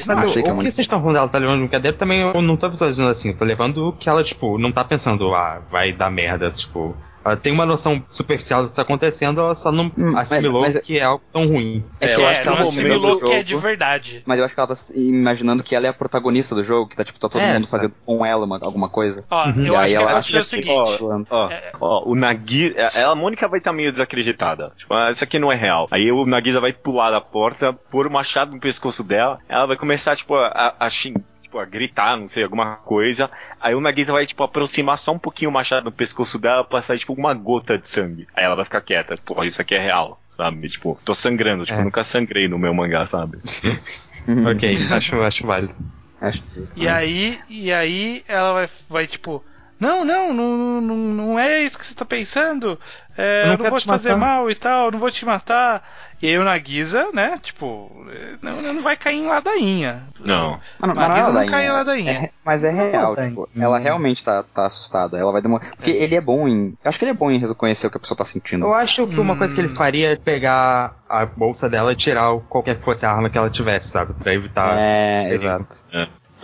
Mas Achei o, que a o que Mônica- vocês estão falando dela tá levando de brincadeira também eu não tô visualizando assim. Eu tô levando o que ela, tipo, não tá pensando, ah, vai dar merda, tipo. Ela tem uma noção superficial do que tá acontecendo, ela só não Hum, mas- assimilou mas- que é algo tão ruim. É que eu eu É, acho que não ela assimilou do que é de jogo- verdade. Mas eu acho que ela tá se imaginando que ela é a protagonista do jogo, que tá tipo, tá todo É, mundo fazendo com ela uma- alguma coisa. Ó, Uhum. eu E acho aí que ela vai acha o seguinte. ó, Ó, ó, o Nagisa. Ela, a Mônica vai estar meio desacreditada. Tipo, ah, isso aqui não é real. Aí o Nagisa vai pular da porta, pôr o machado no pescoço dela. Ela vai começar, tipo, a, a, xing- tipo, a gritar, não sei, alguma coisa. Aí o Nagisa vai, tipo, aproximar só um pouquinho o machado no pescoço dela pra sair, tipo, uma gota de sangue. Aí ela vai ficar quieta. Pô, isso aqui é real. Sabe? Tipo, tô sangrando. Tipo, É. nunca sangrei no meu mangá, sabe? [LAUGHS] Ok, [LAUGHS] acho, acho válido. Acho justo. E aí, e aí ela vai, vai tipo, não, não, não, não, não é isso que você tá pensando. É, Eu eu não não, quero vou te te fazer matar." mal e tal, não vou te matar. E aí o Nagisa, né, tipo, é, não, não vai cair em ladainha. Não. Não, Nagisa mas não não é cai em ladainha. É, mas é real, ladainha. tipo, ela realmente tá, tá assustada. Ela vai demorar. Porque ele é bom em. Eu acho que ele é bom em reconhecer o que a pessoa tá sentindo. Eu acho que uma coisa que ele Hum. faria é pegar a bolsa dela e tirar qualquer que fosse a arma que ela tivesse, sabe? Pra evitar. É, perigo. exato.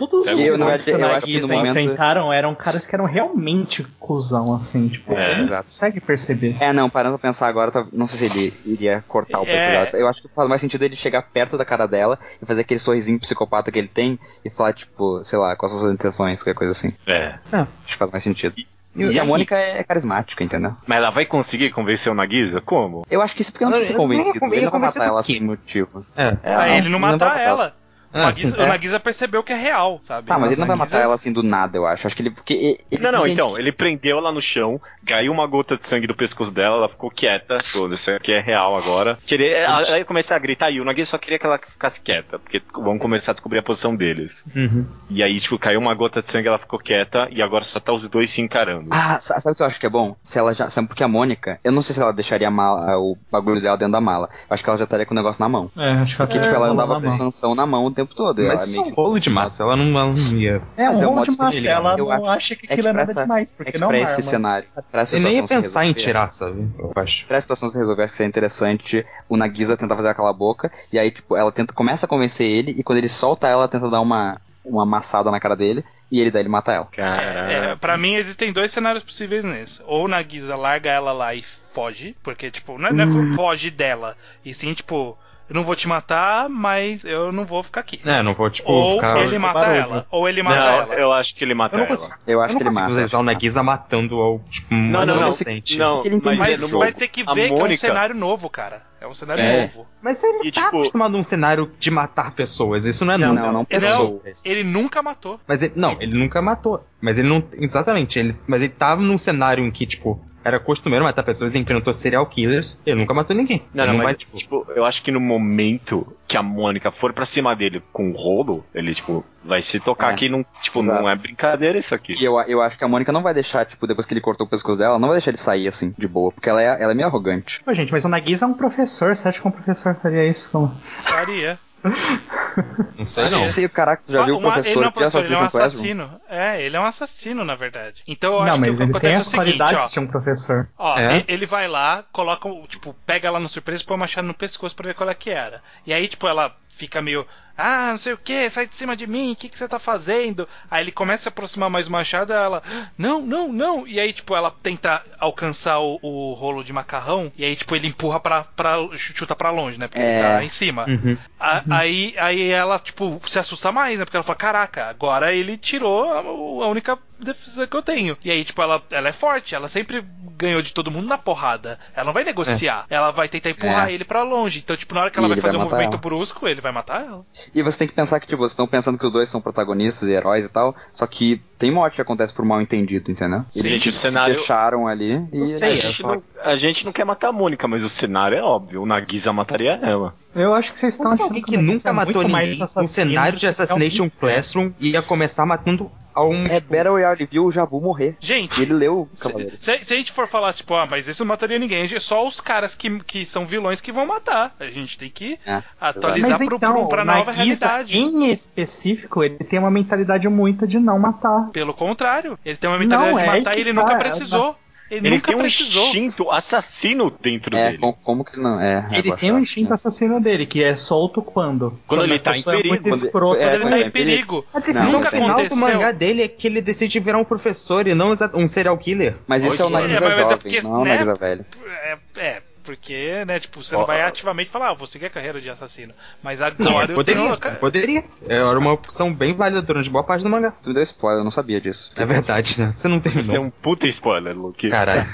Todos os Eu, vilões na que verdade, o eu acho que Nagisa momento- enfrentaram eram caras que eram realmente cuzão, assim, tipo, É, não exato. consegue perceber. É, não, parando pra pensar agora, tá- não sei se ele iria cortar o peito É. dela. Eu acho que faz mais sentido ele chegar perto da cara dela e fazer aquele sorrisinho psicopata que ele tem e falar, tipo, sei lá, quais são as suas intenções, qualquer coisa assim. É. Acho que faz mais sentido. E- E, e a? Mônica é carismática, entendeu? Mas ela vai conseguir convencer o Nagisa? Como? Eu acho que isso porque eu não não ia convencido. conven- Ele não vai matar ela sem motivo. É. É, Pra ele não matar matar ela. O Ah, Nagisa, sim. o Nagisa percebeu que é real, sabe? Tá, mas ele não vai Nagisa- matar ela assim do nada, eu acho. Acho que ele. Porque ele- ele Não, não, entende então, ele prendeu ela no chão, caiu uma gota de sangue do pescoço dela, ela ficou quieta, pô, isso aqui é real agora. Queria, ela, ela ia começar a gritar e o Nagisa só queria que ela ficasse quieta, porque vão começar a descobrir a posição deles. Uhum. E aí, tipo, caiu uma gota de sangue, ela ficou quieta, e agora só tá os dois se encarando. Ah, sa- sabe o que eu acho que é bom? Se ela já. Sabe, porque a Mônica, eu não sei se ela deixaria a mala, o bagulho dela dentro da mala. Eu acho que ela já estaria com o negócio na mão. É, acho que Porque, ela tipo, ela andava com sanção na mão tempo todo. Mas isso é um rolo de massa, ela não, ela não ia. É um é um rolo de massa, ela eu não acho. acha que É que aquilo é nada essa- demais, É porque que não pra é esse cenário. Pra essa nem ia pensar em resolver- tirar, sabe? Eu acho. Pra situação se resolver, acho que seria interessante o Nagisa tentar fazer aquela boca, e aí, tipo, ela tenta, começa a convencer ele, e quando ele solta ela, ela tenta dar uma, uma amassada na cara dele, e ele daí ele mata ela. Caralho. É, pra mim existem dois cenários possíveis nesse. Ou o Nagisa larga ela lá e foge, porque, tipo, não é, não é Uhum. foge dela. E sim, tipo, eu não vou te matar, mas eu não vou ficar aqui. É, não vou, tipo, ou ficar. ele mata barulho. ela, ou ele mata Não, ela. eu acho que ele mata Eu não ela. consigo, Eu eu acho não que ele mata. visualizar o Nagisa matando ao, tipo, um Não, não, não. adolescente. Não, Ele mas, é Mas jogo. vai ter que ver que é um Mônica- cenário novo, cara. É um cenário É. novo. Mas ele E, tá tipo- acostumado a um cenário de matar pessoas, isso não é Não, novo. não, não Ele, pessoas. ele nunca matou. Mas ele, não, ele nunca matou. Mas ele não. Exatamente, ele, mas ele tava num cenário em que, tipo, era costumeiro matar pessoas, ele enfrentou serial killers, ele nunca matou ninguém. Não, ele não, não mas, vai, tipo. tipo, eu acho que no momento que a Mônica for pra cima dele com o rolo, ele, tipo, vai se tocar É. aqui, não, tipo, Exato. não é brincadeira isso aqui. E eu, eu acho que a Mônica não vai deixar, tipo, depois que ele cortou o pescoço dela, não vai deixar ele sair assim, de boa, porque ela é, ela é meio arrogante. Pô, gente, mas o Nagisa é um professor, você acha que um professor faria isso? Como? Faria. [LAUGHS] Não sei não. Eu sei, caraca, tu já viu o Uma- ele professor não é professor, ele é um assassino. É, ele é um assassino, na verdade. Então eu Não, acho mas que ele tem é as seguinte, qualidades ó. de um professor. Ó, É? ele vai lá, coloca, o- tipo, pega ela no surpresa e põe o machado no pescoço pra ver qual é que era. E aí, tipo, ela fica meio, ah, não sei o que, sai de cima de mim, o que, que você tá fazendo? Aí ele começa a se aproximar mais do machado e ela, não, não, não. E aí, tipo, ela tenta alcançar o, o rolo de macarrão e aí, tipo, ele empurra pra, pra chuta pra longe, né? Porque ele É. tá em cima. Uhum. A- Aí, aí ela, tipo, se assusta mais, né? Porque ela fala, caraca, agora ele tirou a, a única defesa que eu tenho. E aí, tipo, ela, ela é forte, ela sempre ganhou de todo mundo na porrada. Ela não vai negociar, ela vai tentar empurrar É. ele pra longe. Então, tipo, na hora que ela E vai fazer um movimento ela. brusco, ele vai matar ela. E você tem que pensar que, tipo, vocês estão pensando que os dois são protagonistas e heróis e tal, só que tem morte que acontece por mal entendido, entendeu? Sim, Eles gente, o se cenário- fecharam ali e... a, sei, é gente só- não, a gente não quer matar a Mônica, mas o cenário é óbvio. O Nagisa mataria ela. Eu acho que vocês estão achando Alguém que Nagisa nunca é matou ninguém no assassino cenário de que Assassination é. Classroom ia começar matando a um. É, tipo, Battle Royale viu o Jabu morrer. Gente, E ele leu se, Cavaleiros. se- se a gente for falar, tipo, ah, mas isso não mataria ninguém, é só os caras que, que são vilões que vão matar. A gente tem que É, atualizar Mas pro, então, pro, pra nova Nagisa, realidade. em específico, ele tem uma mentalidade muito de não matar. Pelo contrário, ele tem uma mentalidade Não, de é matar que e ele tá, nunca é, precisou. Ele, Ele nunca tem um precisou. instinto assassino dentro É, dele. como, como que não... É, Ele tem um instinto né? assassino dele, que é solto quando? Quando ele a tá em é perigo, muito quando- é, Quando ele tá é, em perigo. A decisão Nunca final aconteceu. do mangá dele é que ele decide virar um professor e não um serial killer. Mas isso é o Nagisa é, mas é jovem, porque, não é o né, Nagisa velho. É, é, porque, né, tipo, você Ó, não vai ativamente falar, ah, vou seguir a carreira de assassino. Mas Não, agora eu poderia. tenho. Poderia. Era uma opção bem válida durante boa parte do mangá. Tu deu spoiler, eu não sabia disso. É verdade, né? Você não Isso é um puta spoiler, Luke. Caralho.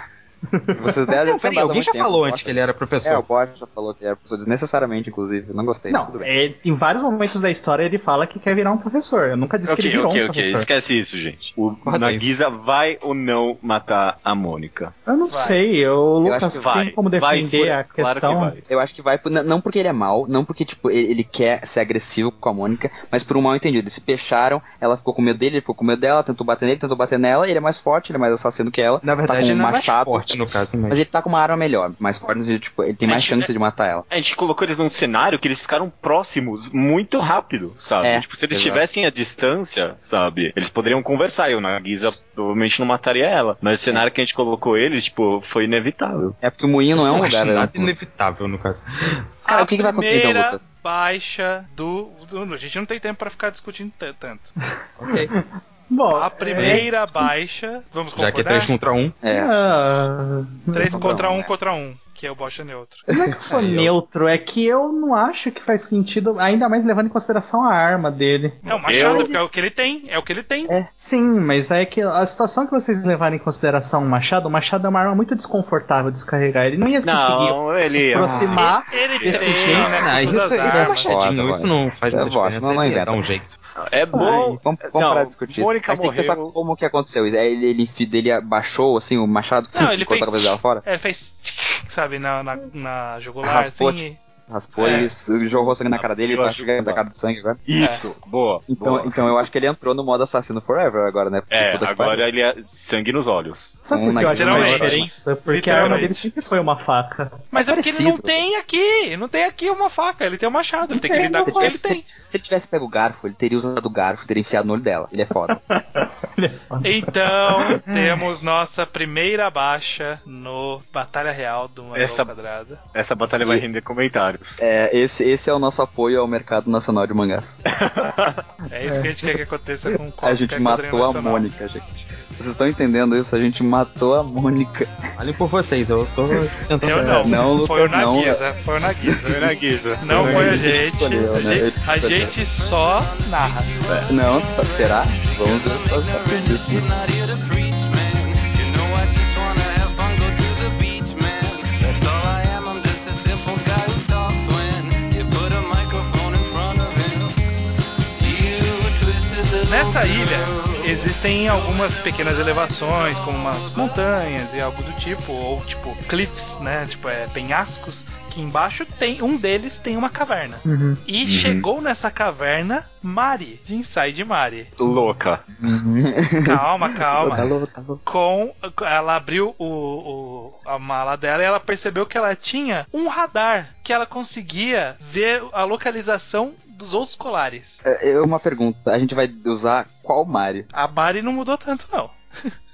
Vocês deram não, peraí, alguém já falou antes que ele era É, o professor. Bot já falou que era professor desnecessariamente, inclusive. Eu não gostei. Não, tudo bem. é, em vários momentos da história ele fala que quer virar um professor. Eu nunca disse que Ok, ele virou ok, um ok. professor. Esquece isso, gente. O Nagisa vai ou não matar a Mônica? Eu não Vai. sei, eu, Eu Lucas, acho que vai. tem como Vai, defender Sura, a claro que questão. vai. Eu acho que vai, não porque ele é mal, não porque, tipo, ele, ele quer ser agressivo com a Mônica, mas por um mal entendido. Eles se fecharam, ela ficou com medo dele, ele ficou com medo dela, tentou bater nele, tentou bater nela, ele é mais forte, ele é mais assassino que ela. Na verdade, tá com ele um não é mais machado. forte, no caso, mas. Mas ele tá com uma arma melhor, mais sentido, tipo, ele tem mais A gente- chance de matar ela. A gente colocou eles num cenário que eles ficaram próximos muito rápido, sabe? É, tipo, se eles estivessem à distância, sabe? Eles poderiam conversar. Eu, na Guisa, provavelmente não mataria ela. Mas o cenário que a gente colocou eles, tipo, foi inevitável. É porque o moinho não é um lugar. nada amplo. inevitável, no caso. Cara, o que que vai acontecer então, Lucas? baixa do, do- A gente não tem tempo pra ficar discutindo tanto. [LAUGHS] Ok. Bom, A primeira baixa. Vamos Já que é concordar? 3 contra 1. É. Ah, 3 contra contra um, 1 né? contra 1, que é o bocha neutro. Não é que eu sou [LAUGHS] neutro, é que eu não acho que faz sentido, ainda mais levando em consideração a arma dele. É o machado, Eu- porque é o que ele tem. É o que ele tem. É. Sim, mas é que a situação que vocês levarem em consideração o machado, o machado é uma arma muito desconfortável de descarregar. Ele não ia conseguir Não, ele. aproximar. Ele desse treina jeito. com Ah, isso, isso é machadinho, Foda, isso não faz Eu muita diferença. não, não ele inventa. dá um jeito. É bom. Vamos, vamos Não, parar de discutir. isso. Mônica gente tem que pensar morreu. como que aconteceu isso. É, Ele, ele, ele abaixou, assim, o machado Não, ele fez. dela fora, É, ele fez. Sabe, na, na, na jugular. Raspou, assim, raspou É. e jorrou sangue na cara dele e Eu tá chegando da cara do sangue agora. Isso, boa. Então, boa. então eu acho que ele entrou no modo assassino forever agora, né? Porque É, agora ele é sangue nos olhos. Sabe Um por que eu acho é uma diferença? Porque a arma dele sempre foi uma faca. Mas é, porque ele não tem aqui. Não tem aqui uma faca. Ele tem um machado. Ele tem que lidar com o que ele Se, tem. se ele tivesse pego o garfo, ele teria usado o garfo e teria enfiado no olho dela. Ele é foda. [LAUGHS] Então, temos nossa primeira baixa no Batalha Real do Mangá Essa- Quadrada. Essa batalha vai render comentários. É, esse, esse é o nosso apoio ao mercado nacional de mangás. [LAUGHS] É isso que a gente quer que aconteça com A qualquer gente matou a nacional. Mônica, gente. Vocês estão entendendo isso? A gente matou a Mônica. Olhem por vocês, eu tô tentando. Eu não. Não, Lucas, foi o não. Nagisa. Foi o Nagisa. Foi na Guisa. Não Foi o foi a Nagisa gente. escolheu, A né? gente- A gente só narra. Não, tá- será? Vamos ver os próximos capítulos. I'm Nessa ilha existem algumas pequenas elevações, como umas montanhas e algo do tipo, ou tipo cliffs, né? Tipo, é, penhascos, que embaixo tem. Um deles tem uma caverna. Uhum. E chegou nessa caverna Mari, de Inside Mari. Louca. Calma, Tá calma. louco, tá louco. Com. Ela abriu o, o- a mala dela e ela percebeu que ela tinha um radar que ela conseguia ver a localização dos outros colares. É, é uma pergunta. A gente vai usar qual Mari? A Mari não mudou tanto, não.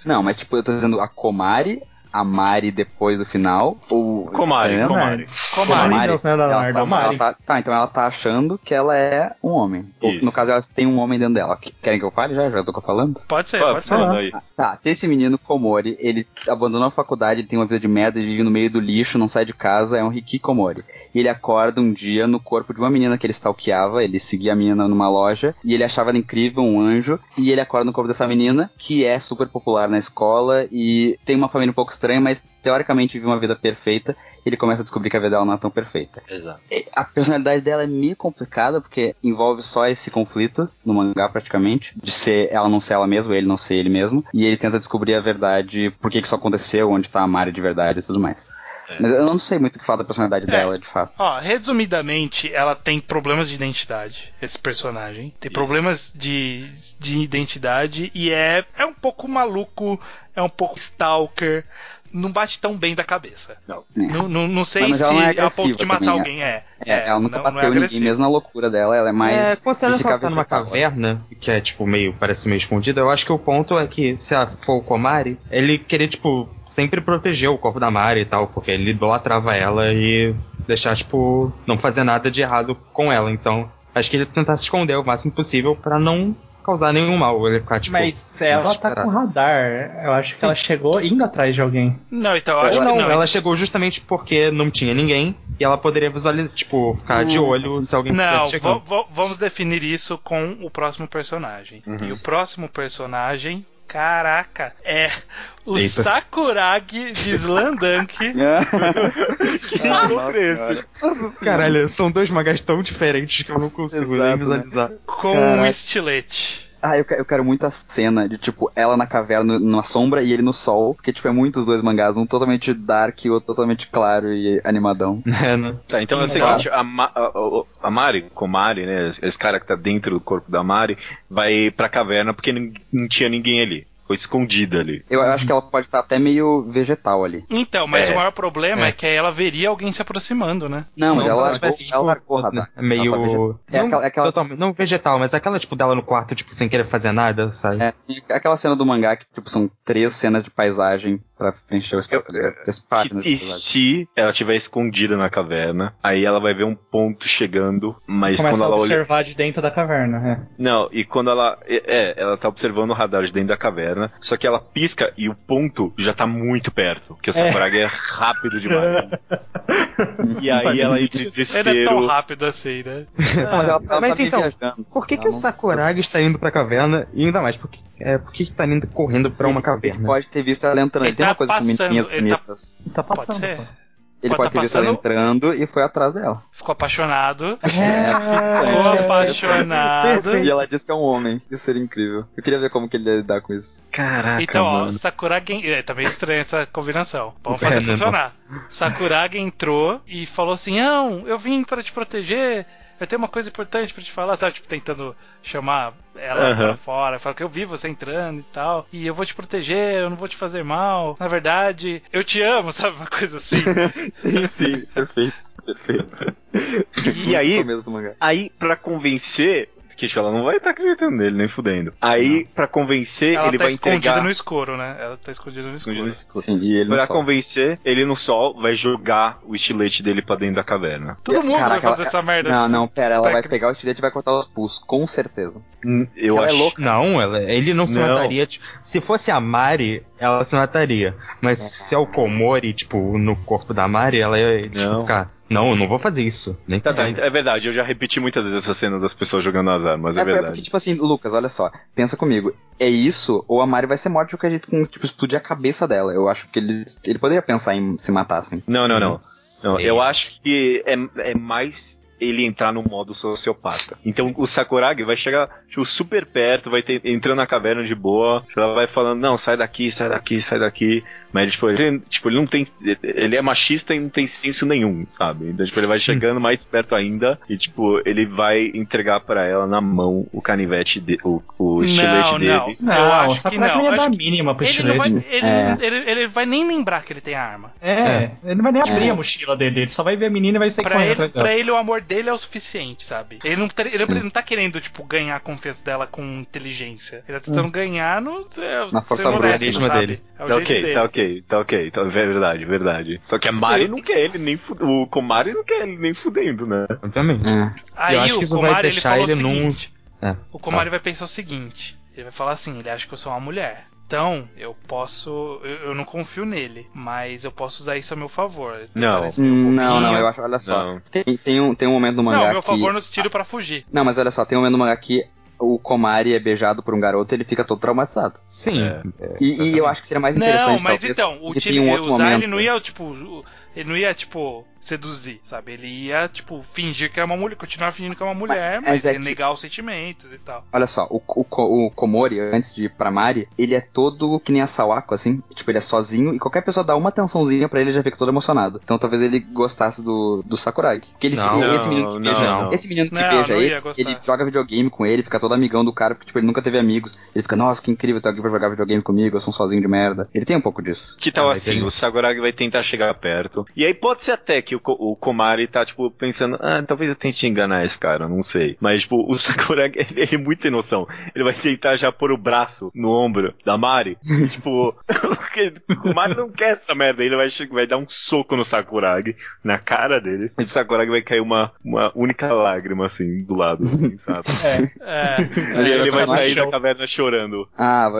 Não, mas tipo, eu tô dizendo a Komari, a Mari depois do final, ou... Komari, É, Komari. Komari, Deus, né, ela Leonardo? tá, Mari. ela tá- tá, então ela tá achando que ela é um homem. Ou, no caso, ela tem um homem dentro dela. Querem que eu fale já? Já tô falando? Pode ser, Pô, pode ser. aí. Ah, Tá, tem esse menino Komori, ele abandonou a faculdade, ele tem uma vida de merda, ele vive no meio do lixo, não sai de casa, é um Hikikomori. E ele acorda um dia no corpo de uma menina que ele stalkeava, ele seguia a menina numa loja, e ele achava ela incrível, um anjo, e ele acorda no corpo dessa menina, que é super popular na escola, e tem uma família um pouco estranha, mas teoricamente vive uma vida perfeita, e ele começa a descobrir que a vida dela não é tão perfeita. Exato. E A personalidade dela é meio complicada, porque envolve só esse conflito no mangá, praticamente. De ser ela não ser ela mesma, ele não ser ele mesmo. E ele tenta descobrir a verdade, por que que isso aconteceu, onde tá a Mari de verdade e tudo mais. Mas eu não sei muito o que fala da personalidade dela, de fato. Ó, resumidamente, ela tem problemas de identidade, esse personagem. Tem problemas de, de identidade e é, é um pouco maluco, é um pouco stalker. Não bate tão bem da cabeça. Não. Não, não, não sei Mas se ela não é a ponto de matar também, alguém é. É, ela nunca não, não bateu é ninguém, mesmo na loucura dela, ela é mais. É, considerando que ela fica tá numa caverna, que é tipo meio, parece meio escondida, eu acho que o ponto é que se ela for o Komari, ele queria, tipo, sempre proteger o corpo da Mari e tal, porque ele idolatrava ela e deixar, tipo, não fazer nada de errado com ela. Então, acho que ele tentar se esconder o máximo possível pra não causar nenhum mal. Ele ficar, tipo. Mas ela tá com radar. Eu acho que ela chegou indo atrás de alguém. Não, então eu acho Ou que não, não. ela chegou justamente porque não tinha ninguém e ela poderia visualizar, tipo, ficar de olho se alguém Não, chegando. va- vamos definir isso com o próximo personagem. E o próximo personagem, caraca, é o Eita. Sakuragi de Slandunk. [LAUGHS] Que louco esse. Caralho, são dois mangás tão diferentes que eu não consigo Exato, nem né? visualizar. com Caraca. um estilete. Ah, eu, eu quero muito a cena de, tipo, ela na caverna, numa sombra e ele no sol, porque, tipo, é muito os dois mangás, um totalmente dark e o outro totalmente claro e animadão. [LAUGHS] É, né? Tá, então é o seguinte, a, Ma- a, a- Mari, Komari, né, esse cara que tá dentro do corpo da Mari, vai pra caverna porque nin- não tinha ninguém ali. Ficou escondida ali. Eu acho que ela pode estar até meio vegetal ali. Então, mas É. o maior problema é. É. que aí ela veria alguém se aproximando, né? Não, mas Não, ela largou, tipo, ela largou o radar. meio. Ela tá vegetal. É não, aquela- aquela- totalmente- não vegetal, mas aquela, tipo, dela no quarto, tipo, sem querer fazer nada, sabe? É, aquela cena do mangá que, tipo, são três cenas de paisagem pra preencher o espaço. tá ligado? Três páginas Que, e se ela estiver escondida na caverna, aí ela vai ver um ponto chegando, mas Começa quando a ela olha. observar de dentro da caverna. Não, e quando ela. É, ela tá observando o radar de dentro da caverna, só que ela pisca e o ponto já tá muito perto, porque o Sakuragi é, rápido demais. [LAUGHS] e aí ela em Ele é tão desespero. rápido assim, né? Não, mas ela, ela Mas tá então, viajando. Por que, que o não- Sakuragi está indo pra caverna? E ainda mais, por que, é, por que, que tá indo correndo pra uma Ele caverna? pode ter visto ela entrando. Ele Ele tem tá uma coisa com passando, menininhas ele tá- bonitas. É. Tá passando. Pode só. Ele Pode pode tá ter visto ela entrando e foi atrás dela. Ficou apaixonado. É, [LAUGHS] Ficou apaixonado. E ela disse que é um homem. Isso seria incrível. Eu queria ver como que ele ia lidar com isso. Caraca, Então, ó, mano. Sakuragi. É, tá meio estranha essa combinação. Vamos [LAUGHS] É, fazer né, funcionar. nossa. Sakuragi entrou e falou assim: Não, eu vim para te proteger. Eu tenho uma coisa importante pra te falar, sabe? Tipo, tentando chamar ela Aham. pra fora. Fala que eu vi você entrando e tal. E eu vou te proteger, eu não vou te fazer mal. Na verdade, eu te amo, [LAUGHS] sabe? Uma coisa assim. [LAUGHS] sim, sim. Perfeito. Perfeito. E aí-. Aí, pra convencer. Que tipo, ela não vai estar acreditando nele, nem fudendo. Aí, pra convencer, Ela ele tá vai escondida entregar. no escuro, né? Ela tá escondida no escuro. Escondido no escuro. Sim, e ele Pra convencer, ele no sol vai jogar o estilete dele pra dentro da caverna. Todo mundo Caraca, vai fazer ela- essa merda. Não, não, pera, ela vai técnico. pegar o estilete e vai cortar os pulsos, com certeza. Hum, Eu Ela é acho. louca. Não, ela, ele não se Não. mataria. tipo, se fosse a Mari, ela se mataria. Mas se é o Komori, tipo, no corpo da Mari, ela ia tipo, Não. ficar. Não, eu não vou fazer isso. Nem Tá, tá, ferrando." é verdade, eu já repeti muitas vezes essa cena das pessoas jogando as armas, é, É, é verdade. porque, tipo assim, Lucas, olha só, pensa comigo. É isso, ou a Mari vai ser morta de qualquer jeito com, tipo, explodir a cabeça dela. Eu acho que ele, ele poderia pensar em se matar, assim. Não, não, não. Não, eu acho que é, é mais ele entrar no modo sociopata. Então o Sakuragi vai chegar tipo, super perto, vai ter, entrando na caverna de boa, ela vai falando, não, sai daqui, sai daqui, sai daqui. Mas tipo, ele, tipo, ele não tem. Ele é machista e não tem senso nenhum, sabe? Então, tipo, ele vai chegando mais perto ainda e, tipo, ele vai entregar pra ela na mão o canivete, de, o, o estilete não, dele. Não, Não, eu acho o que Sakuragi não. ia dar mínima pro Ele não, vai, estilete. ele, É. ele, ele vai nem lembrar que ele tem arma. É, ele não vai nem abrir É. a mochila dele, ele só vai ver a menina e vai sair Pra ele, pra ele, o amor dele é o suficiente, sabe? Ele não, tá- ele Sim. não tá querendo, tipo, ganhar a confiança dela com inteligência. Ele tá tentando ganhar no. é, Na força bruta, sabe? dele. É Tá ok, dele. tá ok, tá ok, tá verdade, verdade. Só que a Mari não quer ele nem fudendo. O Komari não quer ele nem fudendo, né? Obviamente. É. Aí Eu acho o que isso Komari, vai ele deixar ele o num- seguinte. É. O Komari vai pensar o seguinte: ele vai falar assim, ele acha que eu sou uma mulher. Então, eu posso. Eu, eu não confio nele, mas eu posso usar isso a meu favor. Não. Não, não, eu acho, olha só. Não. Tem, tem, um, tem um momento no Não, mangá a meu que... favor no sentido pra fugir. Não, mas olha só, tem um momento no mangá que o Komari é beijado por um garoto e ele fica todo traumatizado. Sim. É. E, e eu acho que seria mais Não, interessante, mas talvez, então, o tiro tem um outro usar momento. ele não ia, tipo. Ele não ia, tipo, seduzir, sabe? Ele ia, tipo, fingir que é uma mulher, continuar fingindo que é uma mulher, Mas- mas, mas é ia que- negar os sentimentos e tal. Olha só, o, o, o Komori, antes de ir pra Mari, ele é todo que nem a Sawako, assim. Tipo, ele é sozinho e qualquer pessoa dá uma atençãozinha pra ele ele já fica todo emocionado. Então talvez ele gostasse do, do Sakuragi. Porque ele, Não, esse menino que não, beija, não. esse menino que Não, beija não ele, ele joga videogame com ele, fica todo amigão do cara, porque tipo, ele nunca teve amigos. Ele fica, nossa, que incrível ter alguém pra jogar videogame comigo, eu sou um sozinho de merda. Ele tem um pouco disso. Que tal Ah, assim, ele- o Sakuragi vai tentar chegar perto. E aí pode ser até que o, Ko- o Komari tá, tipo, pensando, ah, talvez eu tente enganar esse cara, não sei. Mas, tipo, o [LAUGHS] Sakuragi, ele, ele é muito sem noção. Ele vai tentar já pôr o braço no ombro da Mari. E, tipo, porque [LAUGHS] o Komari não quer essa merda. Ele vai, vai dar um soco no Sakuragi, na cara dele. E o Sakuragi vai cair uma, uma única lágrima, assim, do lado, assim, [LAUGHS] sabe? É, É. E ele vai sair da caverna chorando. Ah,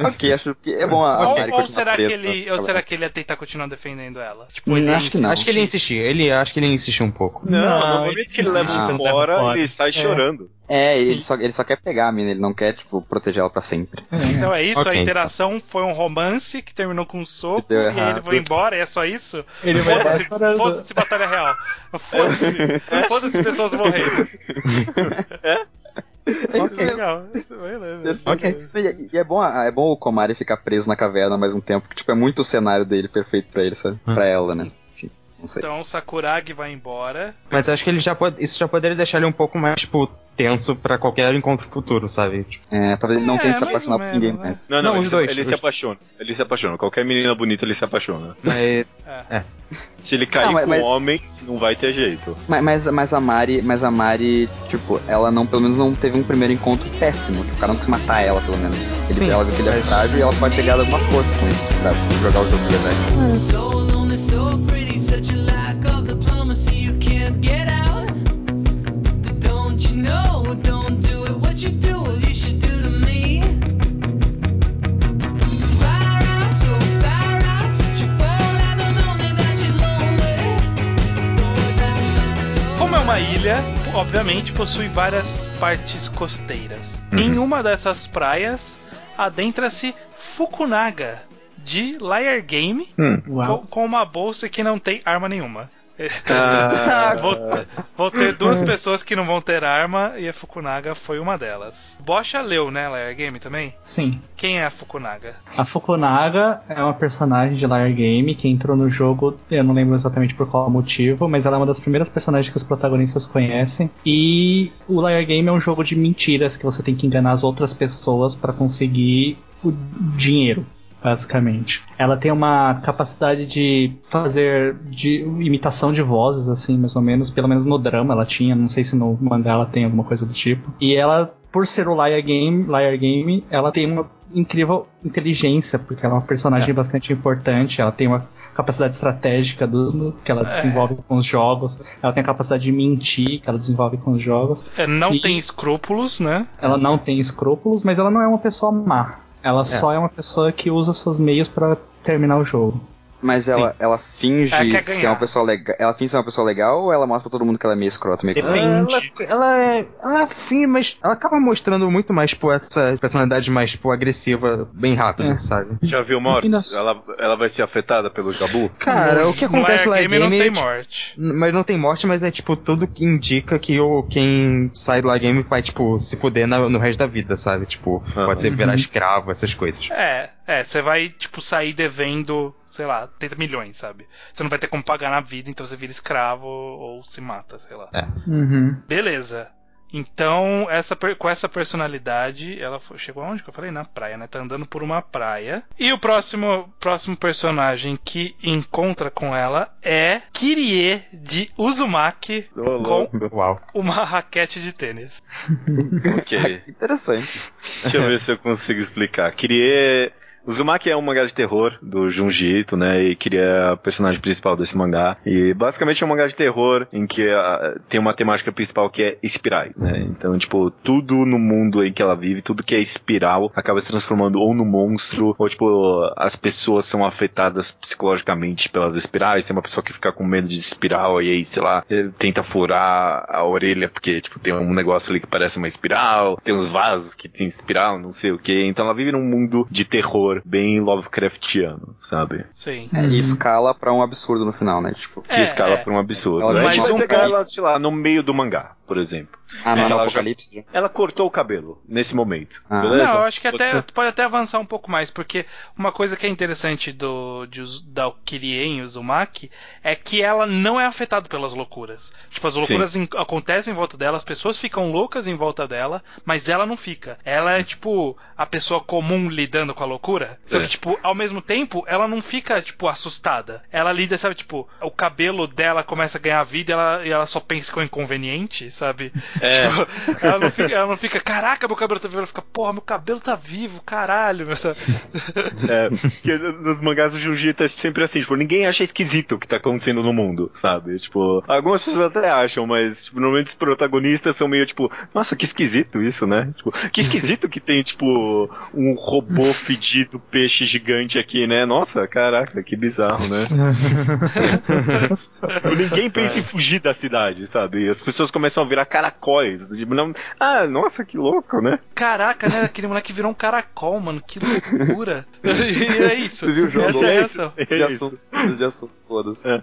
ok, acho que é bom a, a Ou, Mari ou continuar será que ele, ou será que ele ia tentar continuar defendendo ela? Tipo, Hum, ele acho que não. Acho que ele ia insistir. Ele, acho que ele ia insistir um pouco. Não, Não, no momento que ele leva fora. ele sai É. chorando. É, ele só, ele só quer pegar a mina, ele não quer, tipo, proteger ela pra sempre. Então é isso, Ok, a interação foi um romance que terminou com um soco e aí ele foi embora, e é só isso? ele Foda-se, foda-se batalha real. Foda-se, [LAUGHS] foda-se pessoas morrendo. É Isso é legal. Ok. E, e é bom, é bom o Komari ficar preso na caverna mais um tempo, que tipo, é muito o cenário dele perfeito pra ele, sabe? Hum. Pra ela, né? Enfim, não sei. Então o Sakuragi vai embora. Mas acho que ele já pode, isso já poderia deixar ele um pouco mais, tipo, tenso pra qualquer encontro futuro, sabe? Tipo, É, talvez ele não É, tenha se apaixonado por ninguém né? Não, não, Não, ele, os dois, ele os- se apaixona. Ele se apaixona. Qualquer menina bonita, ele se apaixona. mas Se ele cair Não, mas- com mas- um homem, não vai ter jeito. Mas, mas, mas a Mari, mas a Mari, tipo, ela não, pelo menos não teve um primeiro encontro péssimo. Tipo, o cara não quis matar ela, pelo menos. Ele, Sim, ela viu que ele é frágil e ela pode pegar alguma força com isso pra jogar o jogo de verdade. Lonely, so pretty, such a lack of diplomacy, you can't get out. Don't you know? Don't do it. What you do, you should do to me. Far out, so far out, such a forever lonely that you're lonely. Boys have so Como é uma ilha, obviamente possui várias partes costeiras. Uhum. Em uma dessas praias adentra-se Fukunaga de Liar Game Uau. com, com uma bolsa que não tem arma nenhuma. Ah, [LAUGHS] Vou, vou ter duas pessoas que não vão ter arma e a Fukunaga foi uma delas. Bocha leu, né, Liar Game também? Sim. Quem é a Fukunaga? A Fukunaga é uma personagem de Liar Game que entrou no jogo, eu não lembro exatamente por qual motivo, mas ela é uma das primeiras personagens que os protagonistas conhecem. E o Liar Game é um jogo de mentiras que você tem que enganar as outras pessoas para conseguir o dinheiro. Basicamente, ela tem uma capacidade de fazer de imitação de vozes, assim, mais ou menos. Pelo menos no drama ela tinha, não sei se no mangá ela tem alguma coisa do tipo. E ela, por ser o Liar Game, Liar Game, ela tem uma incrível inteligência, porque ela é uma personagem bastante importante, ela tem uma capacidade estratégica do, do- que ela É. desenvolve com os jogos, ela tem a capacidade de mentir que ela desenvolve com os jogos. É, não E- tem escrúpulos, né? Ela não tem escrúpulos, mas ela não é uma pessoa má. Ela só é uma pessoa que usa seus meios pra terminar o jogo. Mas ela, ela finge Ela ser uma pessoa legal. Ela finge ser uma pessoa legal ou ela mostra pra todo mundo que ela é meio escrota, meio Depende. ela, ela é. Ela é afim, mas ela acaba mostrando muito mais, tipo, essa personalidade mais, tipo, agressiva bem rápido, É. sabe? Já viu mortes? Nossa. Ela, ela vai ser afetada pelo Jabu? Cara, o que acontece lá Liar é Game não game. tem morte. Mas não tem morte, mas é tipo, tudo que indica que o, quem sai do La Game vai, tipo, se fuder na- no resto da vida, sabe? Tipo, Aham. pode ser virar escravo, essas coisas. É, é, você vai, tipo, sair devendo, sei lá, 30 milhões, sabe? Você não vai ter como pagar na vida, então você vira escravo ou se mata, sei lá. Uhum. Beleza. Então, essa, com essa personalidade, ela foi- chegou aonde que eu falei? Na praia, né? Tá andando por uma praia. E o próximo, próximo personagem que encontra com ela é Kirie de Uzumaki com Uau. uma raquete de tênis. [LAUGHS] Ok. [LAUGHS] Interessante. Deixa eu ver se eu consigo explicar. Queria. Uzumaki é um mangá de terror do Junji Ito, né? E queria a personagem principal desse mangá. E basicamente é um mangá de terror em que ah, tem uma temática principal que é espirais, né? Então, tipo, tudo no mundo em que ela vive, tudo que é espiral, acaba se transformando ou no monstro, ou tipo, as pessoas são afetadas psicologicamente pelas espirais. Tem uma pessoa que fica com medo de espiral e aí, sei lá, eh, tenta furar a orelha porque, tipo, tem um negócio ali que parece uma espiral, tem uns vasos que tem espiral, não sei o que. Então ela vive num mundo de terror bem Lovecraftiano, sabe? Sim. É, e escala pra um absurdo no final, né? Tipo, Que É, escala é. por um absurdo. Mais gente vai um pegar ela, sei lá, no meio do mangá, por exemplo. ah, não, É, no ela já- Apocalipse. já. Ela cortou o cabelo nesse momento. Ah. beleza? Não, eu acho que Pode até ser. pode até avançar um pouco mais, porque uma coisa que é interessante do de, da Kirie em Uzumaki é que ela não é afetada pelas loucuras. Tipo, as loucuras em- acontecem em volta dela, as pessoas ficam loucas em volta dela, mas ela não fica. Ela é tipo a pessoa comum lidando com a loucura. Só É. que, tipo, ao mesmo tempo, ela não fica, tipo, assustada. Ela lida, sabe, tipo, o cabelo dela começa a ganhar vida e ela, e ela só pensa que é um inconveniente, sabe? É. [LAUGHS] Tipo, ela não, fica, ela não fica, caraca, meu cabelo tá vivo. Ela fica, porra, meu cabelo tá vivo, caralho. Meu, sabe? [LAUGHS] É, porque nos mangás do Jiu-Jitsu é sempre assim, tipo, ninguém acha esquisito o que tá acontecendo no mundo, sabe? Tipo, algumas pessoas até acham, mas, tipo, normalmente os protagonistas são meio, tipo, nossa, que esquisito isso, né? Tipo, que esquisito que tem, tipo, um robô [LAUGHS] fedido, peixe gigante aqui, né? Nossa, caraca, que bizarro, né? Tipo, ninguém pensa em fugir da cidade, sabe? E as pessoas começam a virar caracóis. Tipo, não, ah, nossa, que louco, né? Caraca, né? Aquele moleque virou um caracol, mano. Que loucura. [LAUGHS] e é isso. Você viu o jogo? Essa é a É isso, De é isso. assunto, de assunto, foda-se. É.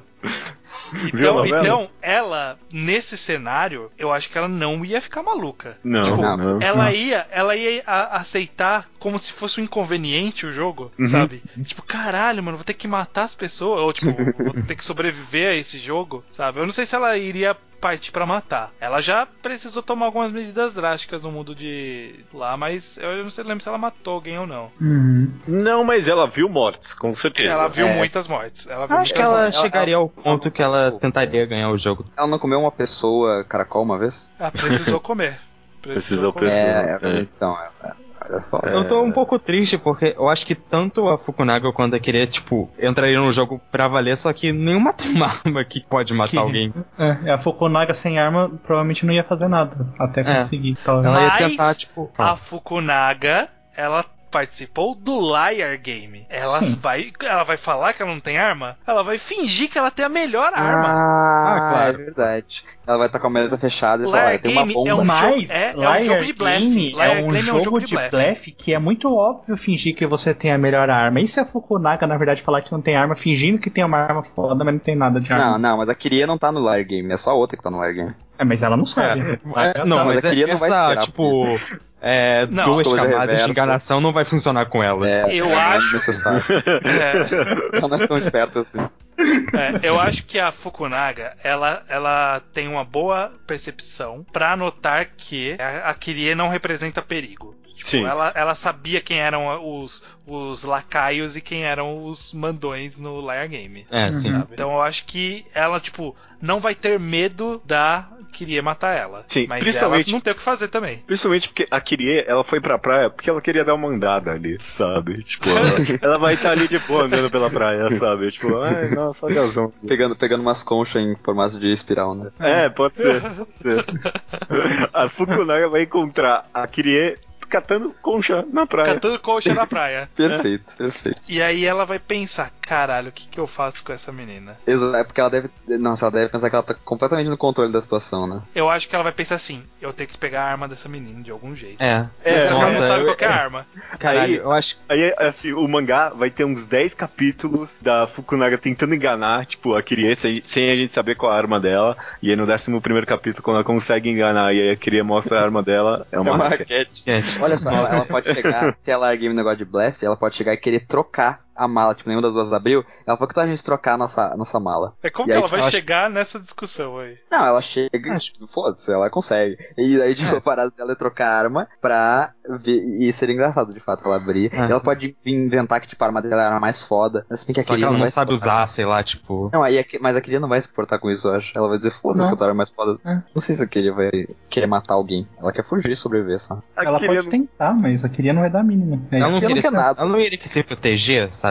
[LAUGHS] Então, então, ela, nesse cenário, eu acho que ela não ia ficar maluca. Não, Tipo, não. ela ia, ela ia a- aceitar como se fosse um inconveniente o jogo, Uhum. sabe? Tipo, caralho, mano, vou ter que matar as pessoas, ou tipo, [LAUGHS] vou ter que sobreviver a esse jogo, sabe? Eu não sei se ela iria partir pra matar. Ela já precisou tomar algumas medidas drásticas no mundo de lá, mas eu não sei, lembro se ela matou alguém ou não. Uhum. Não, mas ela viu mortes, com certeza. Ela viu É. muitas mortes. Ela viu Eu acho que ela mortes. chegaria ao ponto que ela tentaria ganhar o jogo. Ela não comeu uma pessoa caracol uma vez? Ela precisou comer. Precisou comer. Pessoa, É, é. então, é, é, é foda. Eu tô um pouco triste porque eu acho que tanto a Fukunaga quanto a querer, tipo, entraria no jogo pra valer, só que nenhuma tem [LAUGHS] uma arma que pode matar Que- alguém. É, a Fukunaga sem arma provavelmente não ia fazer nada. Até conseguir. talvez. Ela ia tentar, tipo. A Fukunaga, ela participou do Liar Game. Ela vai, ela vai falar que ela não tem arma? Ela vai fingir que ela tem a melhor arma. Ah, Ah, claro. é verdade. Ela vai estar com a maleta fechada e falar, Liar "Ah, tem uma bomba. é um Mas jogo- é- é um jogo de blefe. Game Liar é um Game jogo, de blefe. que é muito óbvio fingir que você tem a melhor arma. E se a Fukunaga, na verdade, falar que não tem arma, fingindo que tem uma arma foda, mas não tem nada de Não, arma? não, mas a Kiria não tá no Liar Game, é só a outra que tá no Liar Game. É, mas ela não sabe. É, não, Não, mas, mas não vai essa, esperar tipo, é, Não, duas camadas reversa. de enganação não vai funcionar com ela. É, Eu não acho- é necessário. [LAUGHS] É, Ela não é tão esperta assim. é, eu acho que a Fukunaga, ela, ela tem uma boa percepção pra notar que a, a Kirie não representa perigo. Tipo, Sim. Ela, ela sabia quem eram os, os lacaios e quem eram os mandões no Liar Game. É, sim. sabe? Então eu acho que ela, tipo, não vai ter medo da queria matar ela. Sim, mas principalmente- ela não tem o que fazer também. Principalmente porque a Kirie, ela foi pra praia porque ela queria dar uma andada ali, sabe? Tipo, ela, [LAUGHS] ela vai estar ali de boa andando pela praia, sabe? Tipo, ai, [LAUGHS] nossa, olha. Pegando, pegando umas conchas em formato de espiral, né? É, pode ser. pode ser. [LAUGHS] A Fukunaga vai encontrar a Kirie catando concha na praia. Catando coxa na [LAUGHS] praia. Perfeito, perfeito. E aí ela vai pensar, caralho, o que, que eu faço com essa menina? Exato, é porque ela deve. Nossa, ela deve pensar que ela tá completamente no controle da situação, né? Eu acho que ela vai pensar assim, eu tenho que pegar a arma dessa menina de algum jeito. É, É, Só que ela não sabe eu- qual que é a arma. Caralho, Aí- eu acho Aí, assim, o mangá vai ter uns 10 capítulos da Fukunaga tentando enganar, tipo, a Kirie sem, a gente saber qual é a arma dela. E aí no 11 primeiro capítulo, quando ela consegue enganar e aí a Kirie mostra a arma dela, é uma, raquete. que é, Olha só, ela, ela pode chegar, se ela game um negócio de blefe, ela pode chegar e querer trocar a mala, tipo, nenhuma das duas abriu. Ela falou que tal a gente trocar a nossa, nossa mala. É como E que aí, ela vai eu acho- chegar nessa discussão aí? Não, ela chega e, tipo, foda-se, ela consegue. E aí, tipo, É. a parada dela é trocar a arma pra ver. E seria engraçado, de fato, ela abrir. E ela pode inventar que, tipo, a arma dela era mais foda. Bem que a Só que Kiria ela não vai sabe usar, sei lá, tipo. Não, aí mas a Kiria não vai se importar com isso, eu acho. Ela vai dizer, foda-se Não. que eu tô arma mais foda. É. Não sei se a Kiria vai querer matar alguém. Ela quer fugir e sobreviver só. Ela pode tentar, mas a queria não vai dar a mínima. É Ela não, que ela não quer nada. ela não iria que se proteger, sabe?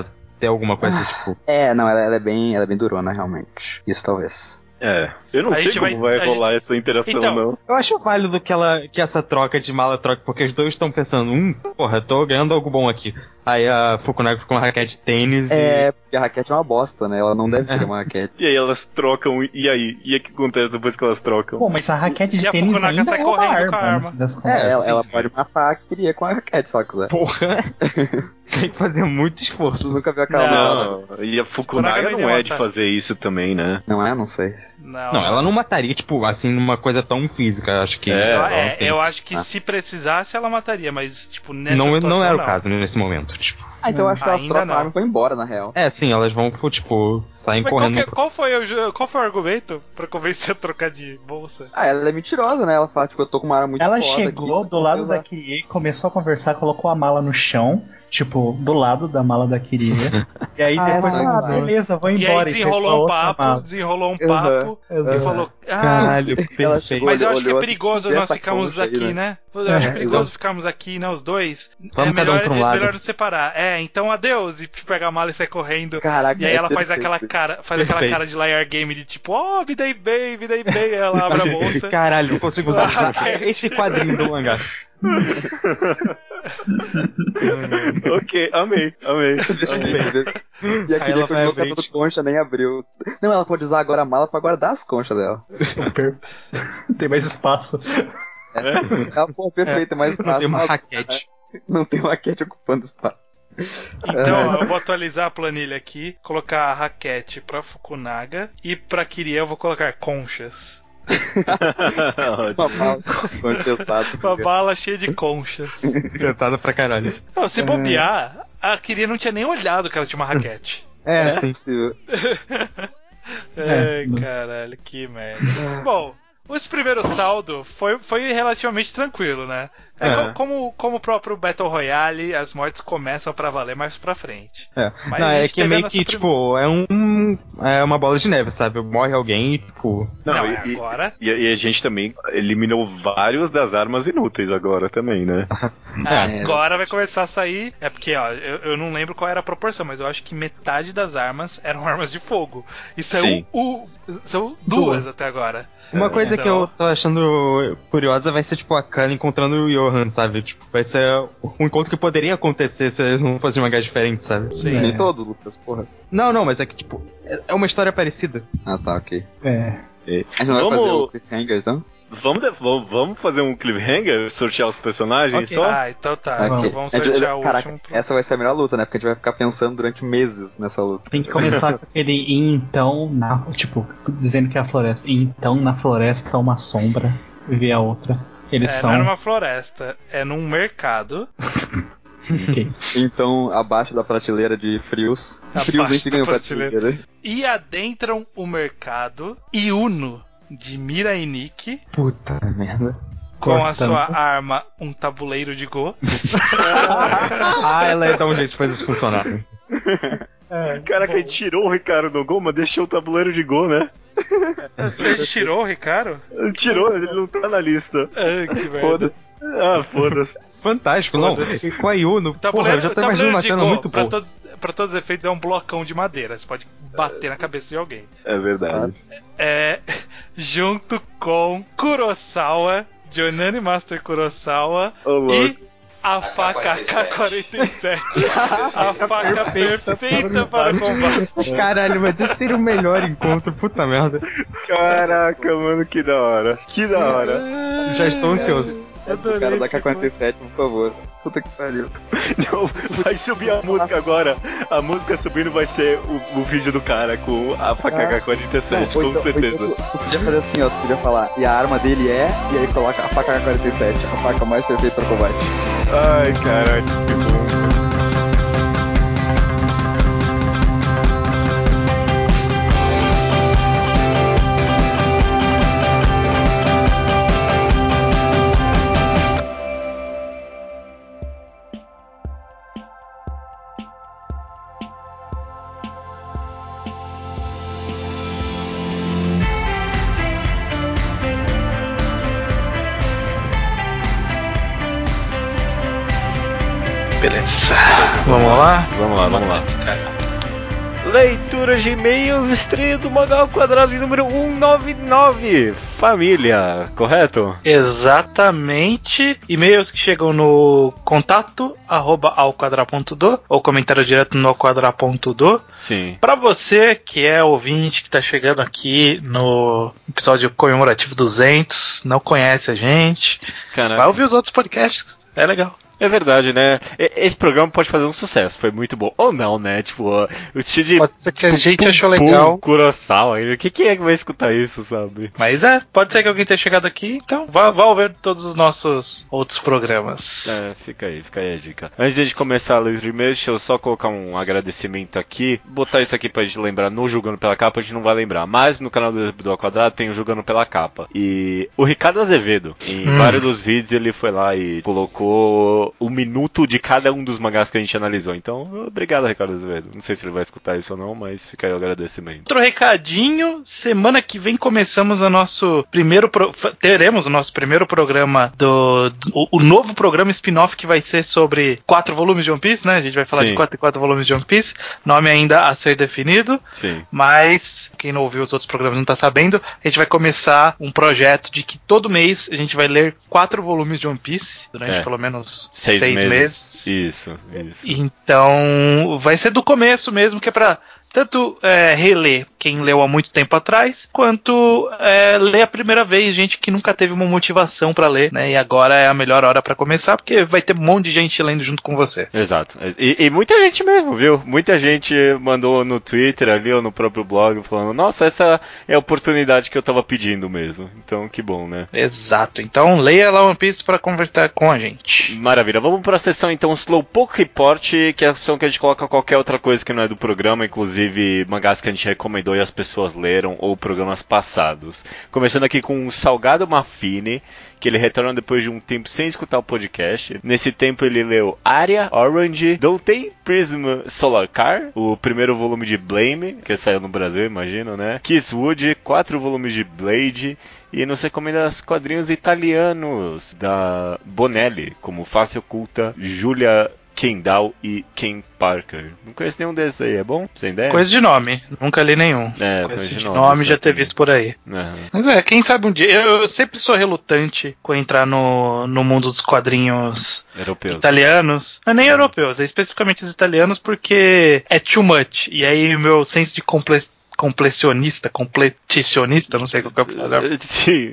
Ter alguma coisa, Ah. tipo. É, não, ela, ela é bem. Ela é bem durona, realmente. Isso talvez. É, eu não A sei gente como vai- vai, rolar essa interação, Então, não. Eu acho válido que ela que essa troca de mala troca, porque os dois estão pensando, hum, porra, tô ganhando algo bom aqui. Aí a Fukunaga fica com uma raquete de tênis É, porque a raquete é uma bosta, né? Ela não deve É. ter [LAUGHS] uma raquete. E aí elas trocam, e aí? E aí o que acontece depois que elas trocam? Pô, mas a raquete de E a tênis Fukunaga ainda sai é correndo arma, com a arma. É, ela, ela pode matar a Kiria com a raquete se ela quiser. Porra! [LAUGHS] Tem que fazer muito Você esforço. nunca viu aquela Não. não. e a Fukunaga Fukunaga não é de fazer isso também, né? não é? Não sei. Não, Não, ela não mataria, tipo, assim, numa coisa tão física, acho que. É, Ela- ela é, eu acho que Ah. se precisasse, ela mataria, mas, tipo, nessa não, situação, não era o não. caso nesse momento, tipo. Ah, então eu acho que elas trocam a arma e vão embora, na real. É, sim, elas vão, tipo, saem Mas qual, correndo. que- qual foi o, qual foi o argumento pra convencer a trocar de bolsa? Ah, ela é mentirosa, né? Ela fala, tipo, eu tô com uma arma muito Ela chegou aqui, do lado da começou a conversar, colocou a mala no chão, tipo, do lado da mala da Kirie. [LAUGHS] e aí Ah, depois, essa ah, é beleza, vou E aí embora. desenrolou um papo, desenrolou um Uhum. papo e Exato. falou. Ah, Caralho, perfeito. mas eu acho que é assim, perigoso "Vê nós ficarmos aí, aqui, né?" né? Eu acho É, perigoso exato. ficarmos aqui, né? Os dois. Vamos é cada um melhor, pra um é lado. melhor nos separar. É, então adeus. E pega a mala e sai correndo. Caraca, E aí é ela faz perfeito. aquela cara, faz aquela Perfeito. cara de liar game de tipo, ó, me dei bem, me dei bem. Aí ela abre a [LAUGHS] bolsa. Caralho, não consigo usar [LAUGHS] esse quadrinho do mangá. Ok, amei, amei. E a Aí Kiria ela vai continuou abrir, catando tipo- concha, nem abriu. Não, ela pode usar agora a mala pra guardar as conchas dela. [LAUGHS] Tem mais espaço. Ela, pô, perfeito, é mais Não fácil. tem uma raquete. Não tem uma raquete ocupando espaço. Então, É. eu vou atualizar a planilha aqui, colocar a raquete pra Fukunaga e pra Kiria eu vou colocar conchas. Uma contestado. Uma bala cheia de conchas. [LAUGHS] Pesada pra caralho. Não, se bobear, a Kiria não tinha nem olhado que ela tinha uma raquete. [LAUGHS] É, É sim. possível. [LAUGHS] Ai, É. caralho, que merda. Bom, esse primeiro saldo foi, foi relativamente tranquilo, né? É, É. co- Como, como o próprio Battle Royale, as mortes começam pra valer mais pra frente. É. Mas não, é que é meio que, prim- tipo, é um. É uma bola de neve, sabe? Morre alguém e, tipo. Não, Não, é e- agora. E, e a gente também eliminou vários das armas inúteis agora também, né? [LAUGHS] É, agora vai começar a sair. É porque, ó, eu, eu não lembro qual era a proporção, mas eu acho que metade das armas eram [LAUGHS] armas de fogo. E são, Sim. o, são duas, Duas. até agora. Uma coisa que eu Então- tô achando curiosa vai ser, tipo, a Khan encontrando o Johan, sabe? Tipo, vai ser um encontro que poderia acontecer se eles não fossem mangás diferentes, sabe? Sim. Nem todo, Lucas, porra. Não, não, mas é que, tipo, é- é uma história parecida. Ah, tá, ok. É. A gente não vai Vamos- fazer o cliffhanger, então? Vamos, de- vamos- vamos fazer um cliffhanger? Sortear os personagens Ok. só? Ah, então tá. Ok. Então vamos gente- sortear o Caraca, último. pro- essa vai ser a melhor luta, né? Porque a gente vai ficar pensando durante meses nessa luta. Tem que começar com ele e então na. Tipo, dizendo que é a floresta. E então na floresta uma sombra e vê a outra. Eles É, são. não é numa floresta, é num mercado. [LAUGHS] Ok. Então, abaixo da prateleira de frios. Abaixo frios nem ficam em prateleira. E adentram o mercado Iuno de Mirainique Puta merda. com a sua arma um tabuleiro de Go. [LAUGHS] Ah, ela ia dar um jeito de fazer isso funcionar. Caraca, ele tirou o Ricardo do gol, mas deixou o tabuleiro de gol, né? Ele tirou o Ricardo? Ele tirou, ele não tá na lista. Ah, que merda. Foda-se. Ah, foda-se. Fantástico, não. Foda-se. E com a Yuno, porra, Tabuleiro, eu já tô imaginando uma cena muito pra boa. todos, pra todos os efeitos, é um blocão de madeira. Você pode bater na cabeça de alguém. É verdade. É. Junto com Kurosawa, Jonani Master Kurosawa louco. e a faca K-47. [LAUGHS] a faca perfeita para o combate. Caralho, mas esse seria o melhor encontro, puta merda. Caraca, mano, que da hora. Que da hora. Já estou ansioso. O cara da K-47, por favor. Puta que pariu. [LAUGHS] Não, vai subir a música agora. A música subindo vai ser o, o vídeo do cara com a faca K-47, Ou com então- certeza. então Tu podia fazer assim, ó. Tu podia falar, e a arma dele é, e aí coloca a faca K-47, a faca mais perfeita para combate. Ai, caralho, que bom. Lá? Vamos lá. Leitura de e-mails, estreia do Mangá ao Quadrado de número 199. Família, correto? Exatamente. E-mails que chegam no contato arroba alquadra.do ou comentário direto no alquadra.do. Sim. Pra você que é ouvinte que tá chegando aqui no episódio comemorativo 200, não conhece a gente, Caraca. vai ouvir os outros podcasts. É legal. É verdade, né? Esse programa pode fazer um sucesso, foi muito bom. Ou não, né? Tipo, o estilo de. Pode ser que a gente Pum, achou pum, legal. Kurosawa, o que, que é que vai escutar isso, sabe? Mas é, pode ser que alguém tenha chegado aqui, então vá, vá ouvir todos os nossos outros programas. É, fica aí, fica aí a dica. Antes de a gente começar a ler os e-mails, deixa eu só colocar um agradecimento aqui. Botar isso aqui pra gente lembrar no Julgando pela Capa, a gente não vai lembrar. Mas no canal do, do Ao Quadrado tem o Julgando pela Capa. E o Ricardo Azevedo, em Hum. vários dos vídeos, ele foi lá e colocou o minuto de cada um dos mangás que a gente analisou. Então, obrigado, Ricardo Azevedo. Não sei se ele vai escutar isso ou não, mas fica aí o agradecimento. Outro recadinho, semana que vem começamos o nosso primeiro pro- teremos o nosso primeiro programa do, do- o, o novo programa spin-off que vai ser sobre quatro volumes de One Piece, né? A gente vai falar Sim. de quatro quatro volumes de One Piece, nome ainda a ser definido, Sim. mas quem não ouviu os outros programas não tá sabendo, a gente vai começar um projeto de que todo mês a gente vai ler quatro volumes de One Piece durante É. pelo menos Seis, seis, meses. meses. Isso, isso. Então, vai ser do começo mesmo, que é pra tanto é, reler quem leu há muito tempo atrás, quanto é, ler a primeira vez, gente que nunca teve uma motivação pra ler, né? E agora é a melhor hora pra começar, porque vai ter um monte de gente lendo junto com você. Exato. E, e muita gente mesmo, viu? Muita gente mandou no Twitter ali ou no próprio blog falando: Nossa, essa é a oportunidade que eu tava pedindo mesmo. Então, que bom, né? Exato. Então, leia lá One Piece pra conversar com a gente. Maravilha. Vamos para a sessão então Slowpoke Report, que é a sessão que a gente coloca qualquer outra coisa que não é do programa, inclusive mangás que a gente recomendou e as pessoas leram ou programas passados. Começando aqui com o Salgado Mafine, que ele retorna depois de um tempo sem escutar o podcast. Nesse tempo ele leu Aria, Orange, Dotei, Prism Solar Car, o primeiro volume de Blame, que saiu no Brasil, imagino, né? Kisswood, quatro volumes de Blade, e nos recomenda os quadrinhos italianos da Bonelli, como Face Oculta, Julia Kendall e Ken Parker. Não conheço nenhum desses aí, é bom? Sem ideia? Coisa de nome, nunca li nenhum. É, Coisa de de nome, nome, já ter visto por aí. Aham. Mas é, quem sabe um dia. Eu, eu sempre sou relutante com entrar no, no mundo dos quadrinhos Europeus. italianos. Não é nem europeus, é especificamente os italianos porque é too much. E aí o meu senso de comple completionista, completicionista, não sei qual que é a palavra. [LAUGHS] Sim.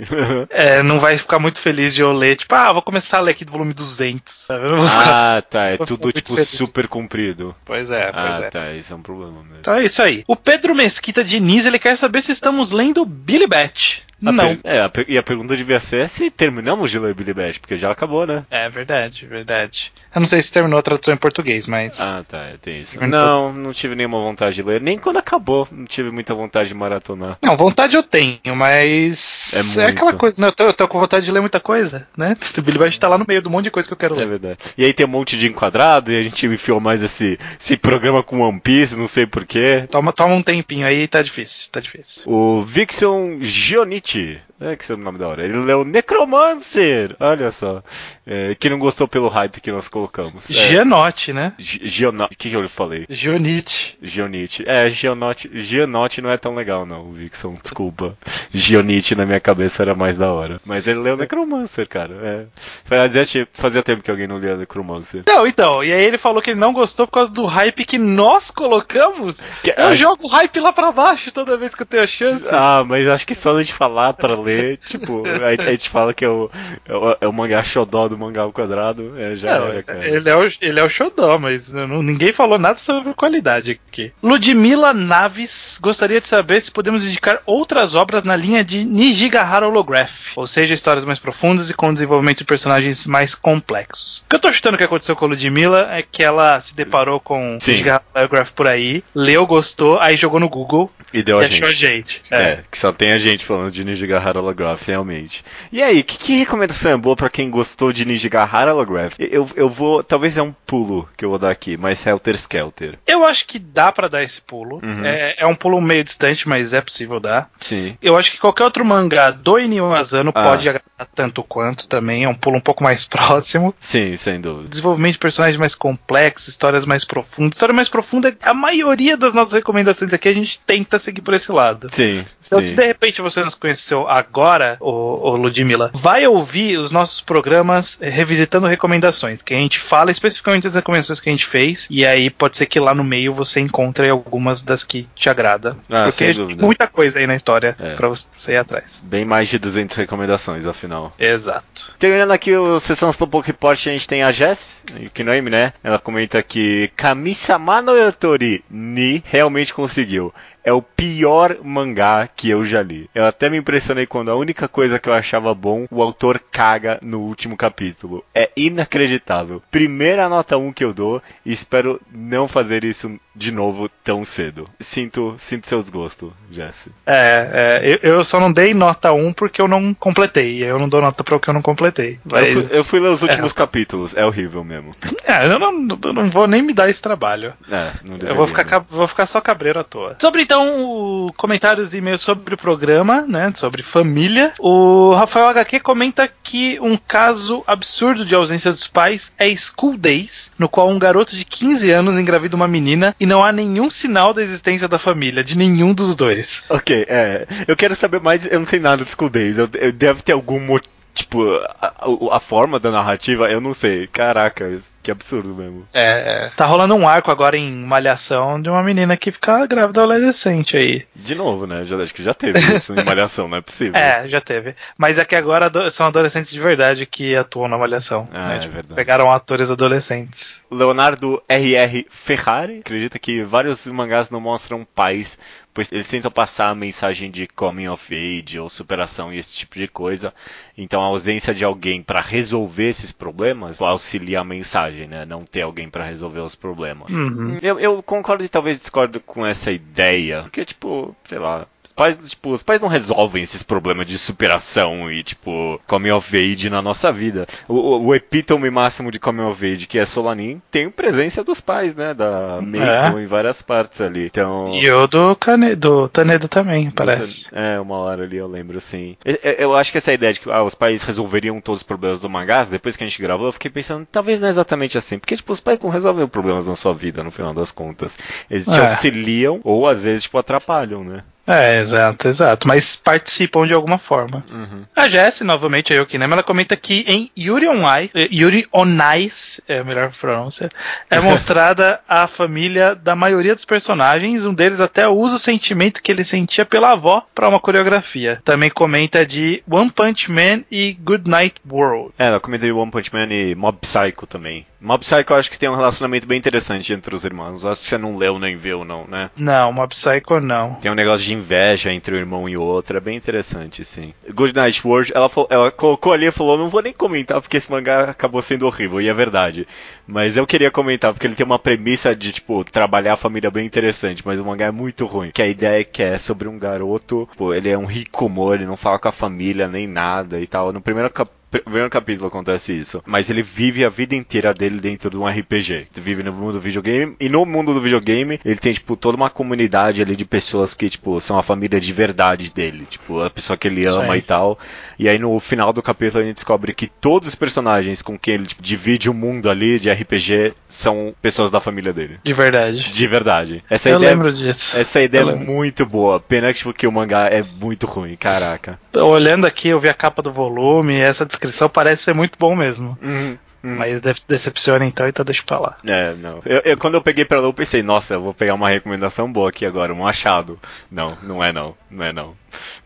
É, não vai ficar muito feliz de eu ler, tipo, ah, vou começar a ler aqui do volume 200, sabe? Eu não vou ficar- ah, tá. É [LAUGHS] tudo tipo feliz. super comprido. Pois é, pois Ah, é. tá. Isso é um problema mesmo. Então é isso aí. O Pedro Mesquita Diniz, ele quer saber se estamos lendo Billy Bat. A Não. per- É, a per- e a pergunta devia ser se terminamos de ler Billy Bash, porque já acabou, né? É verdade, verdade. Eu não sei se terminou a tradução em português, mas. Ah, tá, tem isso. Terminou. Não, não tive nenhuma vontade de ler. Nem quando acabou, não tive muita vontade de maratonar. Não, vontade eu tenho, mas. É É, muito. aquela coisa, né? Eu tô, eu tô com vontade de ler muita coisa, né? [LAUGHS] O Billy Bat tá lá no meio do monte de coisa que eu quero É ler. verdade. E aí tem um monte de enquadrado, e a gente enfiou mais esse, esse programa com One Piece, não sei porquê. Toma, toma um tempinho aí, tá difícil, tá difícil. O Vixon Gionitti, é que é o nome da hora, ele leu Necromancer, olha só, é, que não gostou pelo hype que nós colocamos. É, Gianotti, né? O que, que eu falei? Gionite. Gionitti. É, Gianotti, Gianotti não é tão legal não, Vixon, desculpa. Gionitti na minha cabeça era mais da hora. Mas ele leu Necromancer, cara. É. Fazia, fazia tempo que alguém não lia Necromancer. Não, então, e aí ele falou que ele não gostou por causa do hype que nós colocamos. Que- Eu ah, jogo hype lá pra baixo toda vez que eu tenho a chance. Ah, mas acho que só a gente falar pra ler, tipo, a, a gente fala que é o, é o, é o mangá xodó do mangá ao quadrado, é, já Não, era, cara. ele, é o, ele é o xodó, mas não- ninguém falou nada sobre qualidade aqui. Ludmila Naves gostaria de saber se podemos indicar outras obras na linha de Nijigahara Holograph, ou seja, histórias mais profundas e com desenvolvimento de personagens mais complexos. O que eu tô chutando que aconteceu com a Ludmilla é que ela se deparou com Sim. Nijigahara Holograph por aí, leu, gostou, aí jogou no Google E deu e a achou a gente. gente. É. que só tem a gente falando de Nijigahara Holograph, realmente. E aí, que, que recomendação é boa pra quem gostou de Nijigahara Holograph? Eu, eu vou, talvez é um pulo que eu vou dar aqui, mas Helter Skelter. Eu acho que dá pra dar esse pulo. Uhum. É, é um pulo meio distante, mas é possível dar. Sim. Eu acho que qualquer outro mangá do Inio Asano Ah. pode agradar tanto quanto também. É um pulo um pouco mais [LAUGHS] próximo. Sim, sem dúvida. Desenvolvimento de personagens mais complexos, histórias mais profundas. História mais profunda, a maioria das nossas recomendações aqui a gente tenta seguir por esse lado. Sim, Então, se sim. de repente você nos conheceu agora, ô, ô Ludmilla, vai ouvir os nossos programas eh, revisitando recomendações, que a gente fala especificamente das recomendações que a gente fez, e aí pode ser que lá no meio você encontre algumas das que te agrada. Ah, porque tem dúvida. muita coisa aí na história É. pra você ir atrás. Bem mais de 200 recomendações, afinal. Exato. Terminando aqui o Sessão Slowpoke Report, a gente tem a Jess, que no né? Ela comenta que Kamisama no Yotori ni realmente conseguiu. É o pior mangá que eu já li. Eu até me impressionei quando a única coisa que eu achava bom, o autor caga no último capítulo. É inacreditável. Primeira nota 1 que eu dou e espero não fazer isso de novo tão cedo. Sinto, sinto seu desgosto, Jess. É, é, eu, eu só não dei nota 1 porque eu não completei. Eu não dou nota pra o que eu não completei. Eu, Mas, fui, eu fui ler os últimos capítulos, é horrível mesmo. É, eu não, eu não vou nem me dar esse trabalho. É, não Eu vou ficar, vou ficar só cabreiro à toa. Sobre então comentários e e-mails sobre o programa, né? Sobre família. O Rafael HQ comenta que um caso absurdo de ausência dos pais é School Days, no qual um garoto de 15 anos engravida uma menina e não há nenhum sinal da existência da família, de nenhum dos dois. Ok, é. Eu quero saber mais. Eu não sei nada de School Days. Eu, eu deve ter algum motivo. Tipo, a- a forma da narrativa, eu não sei. Caraca, que absurdo mesmo. É, tá rolando um arco agora em Malhação de uma menina que fica grávida adolescente aí. De novo, né? Já, acho que já teve [LAUGHS] isso em Malhação, não é possível. É, já teve. Mas é que agora ado- são adolescentes de verdade que atuam na Malhação. Ah, né? é Tipo, verdade. pegaram atores adolescentes. Leonardo R.R. Ferrari acredita que vários mangás não mostram pais, pois eles tentam passar a mensagem de coming of age ou superação e esse tipo de coisa. Então a ausência de alguém para resolver esses problemas auxilia a mensagem. Vantagem, né? Não ter alguém pra resolver os problemas. Uhum. Eu, eu concordo e talvez discordo com essa ideia. Porque, tipo, sei lá. Os pais, tipo, os pais não resolvem esses problemas de superação e, tipo, coming of age na nossa vida. O, o, o epítome máximo de coming of age, que é Solanin, tem presença dos pais, né? Da Meiko em várias partes ali. Então. E o do, Cane... do Taneda também, parece. É, uma hora ali eu lembro, sim. Eu, eu acho que essa ideia de que ah, os pais resolveriam todos os problemas do mangás, depois que a gente gravou, eu fiquei pensando, talvez não é exatamente assim. Porque, tipo, os pais não resolvem problemas na sua vida, no final das contas. Eles te É. auxiliam ou às vezes, tipo, atrapalham, né? É, exato, exato. Mas participam de alguma forma. Uhum. A Jess, novamente, a Yokinema, ela comenta que em Yuri on Ice, eh, Yuri on Ice, é a melhor pronúncia, é [LAUGHS] mostrada a família da maioria dos personagens. Um deles até usa o sentimento que ele sentia pela avó para uma coreografia. Também comenta de One Punch Man e Good Night World. É, ela comentou de One Punch Man e Mob Psycho também. Mob Psycho eu acho que tem um relacionamento bem interessante entre os irmãos. Acho que você não leu nem viu, não, né? Não, Mob Psycho não. Tem um negócio de inveja entre o irmão e outro, é bem interessante, sim. Good Night World, ela, ela colocou ali e falou, não vou nem comentar porque esse mangá acabou sendo horrível, e é verdade. Mas eu queria comentar, porque ele tem uma premissa de, tipo, trabalhar a família bem interessante, mas o mangá é muito ruim. Que a ideia é que é sobre um garoto, pô, ele é um rico ele não fala com a família nem nada e tal. No primeiro cap primeiro capítulo acontece isso. Mas ele vive a vida inteira dele dentro de um RPG. Ele vive no mundo do videogame. E no mundo do videogame, ele tem, tipo, toda uma comunidade ali de pessoas que, tipo, são a família de verdade dele. Tipo, a pessoa que ele ama Sim. e tal. E aí no final do capítulo a gente descobre que todos os personagens com quem ele tipo, divide o mundo ali de RPG são pessoas da família dele. De verdade. De verdade. Essa Eu ideia, lembro disso. essa ideia é muito boa. Pena que, tipo, que o mangá é muito ruim, caraca. Olhando aqui, eu vi a capa do volume, essa descrição parece ser muito bom mesmo. Uhum. Uhum. Mas de- decepciona então, então deixa pra lá. É, não. Eu, eu- quando eu peguei pra eu pensei, nossa, eu vou pegar uma recomendação boa aqui agora, um achado. Não, não é não. Não é não.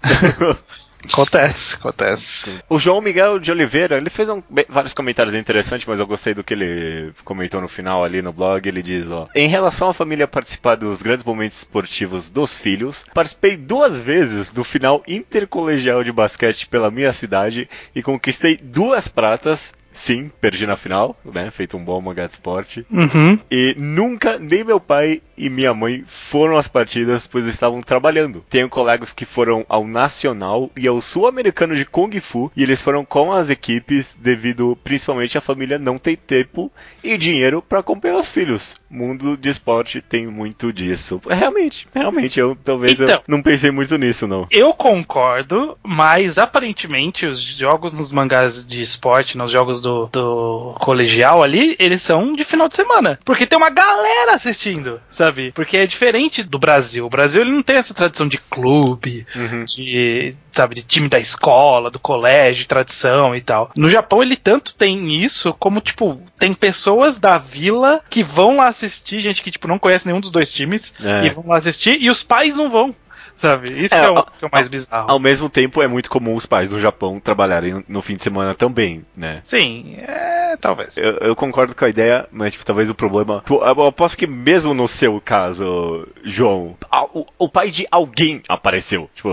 [LAUGHS] Acontece, acontece. O João Miguel de Oliveira, ele fez um- vários comentários interessantes, mas eu gostei do que ele comentou no final ali no blog. Ele diz, ó, em relação à família participar dos grandes momentos esportivos dos filhos, participei duas vezes do final intercolegial de basquete pela minha cidade e conquistei duas pratas. Sim, perdi na final, né? Feito um bom mangá de esporte. Uhum. E nunca nem meu pai e minha mãe foram às partidas, pois estavam trabalhando. Tenho colegas que foram ao Nacional e ao Sul-Americano de Kung Fu, e eles foram com as equipes devido principalmente a família não ter tempo e dinheiro para acompanhar os filhos. Mundo de esporte tem muito disso. Realmente, realmente, eu talvez eu Então. não pensei muito nisso, não. Eu concordo, mas aparentemente os jogos nos mangás de esporte, nos jogos do, do colegial ali, eles são de final de semana. Porque tem uma galera assistindo, sabe? Porque é diferente do Brasil. O Brasil ele não tem essa tradição de clube, Uhum. de, sabe, de time da escola, do colégio, tradição e tal. No Japão ele tanto tem isso, como, tipo, tem pessoas da vila que vão lá assistir, gente que, tipo, não conhece nenhum dos dois times, É. e vão lá assistir, e os pais não vão. Sabe? Isso É, é o, que é o mais bizarro. Ao mesmo tempo, é muito comum os pais do Japão trabalharem no fim de semana também, né? Sim, é, talvez. Eu, eu concordo com a ideia, mas tipo, talvez o problema. Pô, Eu aposto que mesmo no seu caso, João, a- o, o pai de alguém apareceu. Tipo,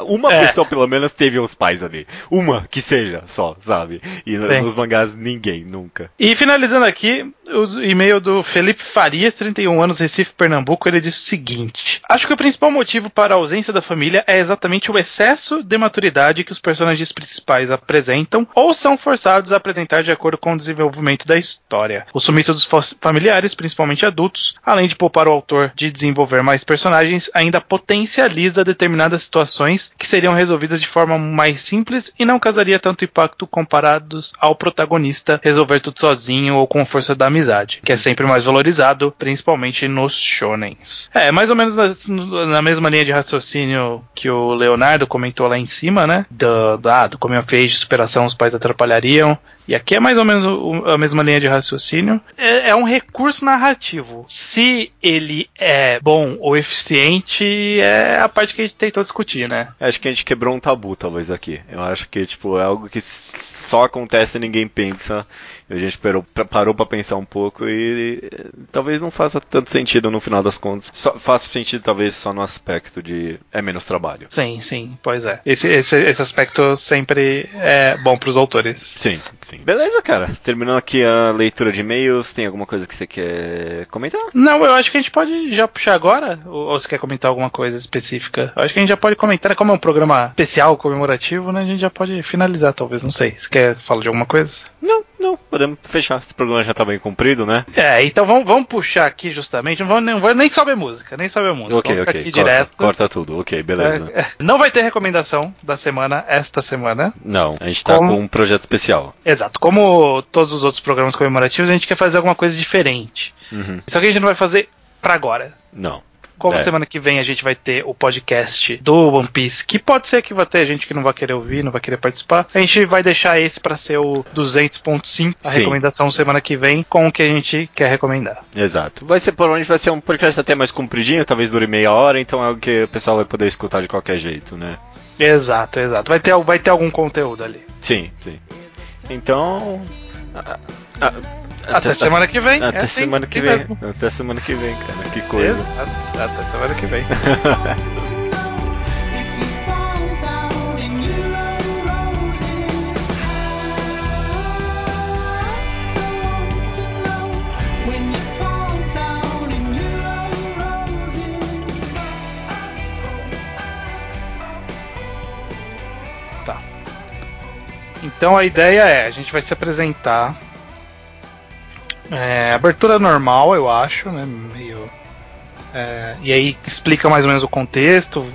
uma É. pessoa pelo menos teve os pais ali. Uma que seja só, sabe? E Sim. nos mangás ninguém, nunca. E finalizando aqui, o e-mail do Felipe Farias, 31 anos, Recife, Pernambuco, ele diz o seguinte: Acho que o principal motivo para a ausência da família é exatamente o excesso de maturidade que os personagens principais apresentam ou são forçados a apresentar de acordo com o desenvolvimento da história. O sumiço dos familiares, principalmente adultos, além de poupar o autor de desenvolver mais personagens, ainda potencializa determinadas situações que seriam resolvidas de forma mais simples e não causaria tanto impacto comparados ao protagonista resolver tudo sozinho ou com força da amizade, que é sempre mais valorizado, principalmente nos shonens. É, mais ou menos na, na mesma linha de raciocínio que o Leonardo comentou lá em cima, né? Do, do, ah, Coming of Age, superação, os pais atrapalhariam. E aqui é mais ou menos o- a mesma linha de raciocínio. É, é um recurso narrativo. Se ele é bom ou eficiente, é a parte que a gente tentou discutir, né? Acho que a gente quebrou um tabu, talvez, aqui. Eu acho que, tipo, é algo que só acontece e ninguém pensa. A gente parou, pra- parou pra pensar um pouco e, talvez não faça tanto sentido no final das contas. Só, faça sentido, talvez, só no aspecto de é menos trabalho. Sim, sim, pois é. Esse, esse, esse aspecto sempre é bom pros autores. Sim, sim. Beleza, cara. Terminando aqui a leitura de e-mails, tem alguma coisa que você quer comentar? Não, eu acho que a gente pode já puxar agora. Ou, ou você quer comentar alguma coisa específica? Eu acho que a gente já pode comentar, né? Como é um programa especial, comemorativo, né? A gente já pode finalizar, talvez. Não sei. Você quer falar de alguma coisa? Não, não, podemos fechar. Esse programa já tá bem comprido, né? É, então vamos, vamos puxar aqui justamente. Não vou, não vou nem sobe a música, nem sobe a música. ok, vamos ok. aqui corta, direto. corta tudo. Ok, beleza. É, é. Não vai ter recomendação da semana esta semana. Não, a gente tá Como- com um projeto especial. Exato. Como todos os outros programas comemorativos, a gente quer fazer alguma coisa diferente. Uhum. Só que a gente não vai fazer pra agora. Não. Como É. semana que vem a gente vai ter o podcast do One Piece, que pode ser que vai ter gente que não vai querer ouvir, não vai querer participar. A gente vai deixar esse pra ser o 200.5, a Sim. recomendação semana que vem, com o que a gente quer recomendar. Exato. Vai ser, provavelmente vai ser um podcast até mais compridinho, talvez dure meia hora, então é algo que o pessoal vai poder escutar de qualquer jeito, né? Exato, exato. Vai ter, vai ter algum conteúdo ali. Sim, sim. Então. A- a- Até, semana que vem. Até É assim, semana que assim vem. mesmo. Até semana que vem, cara. Que coisa. Exato. Até semana que vem. Tá. Então a ideia é, a gente vai se apresentar. É, abertura normal, eu acho, né? Meio. é, e aí explica mais ou menos o contexto.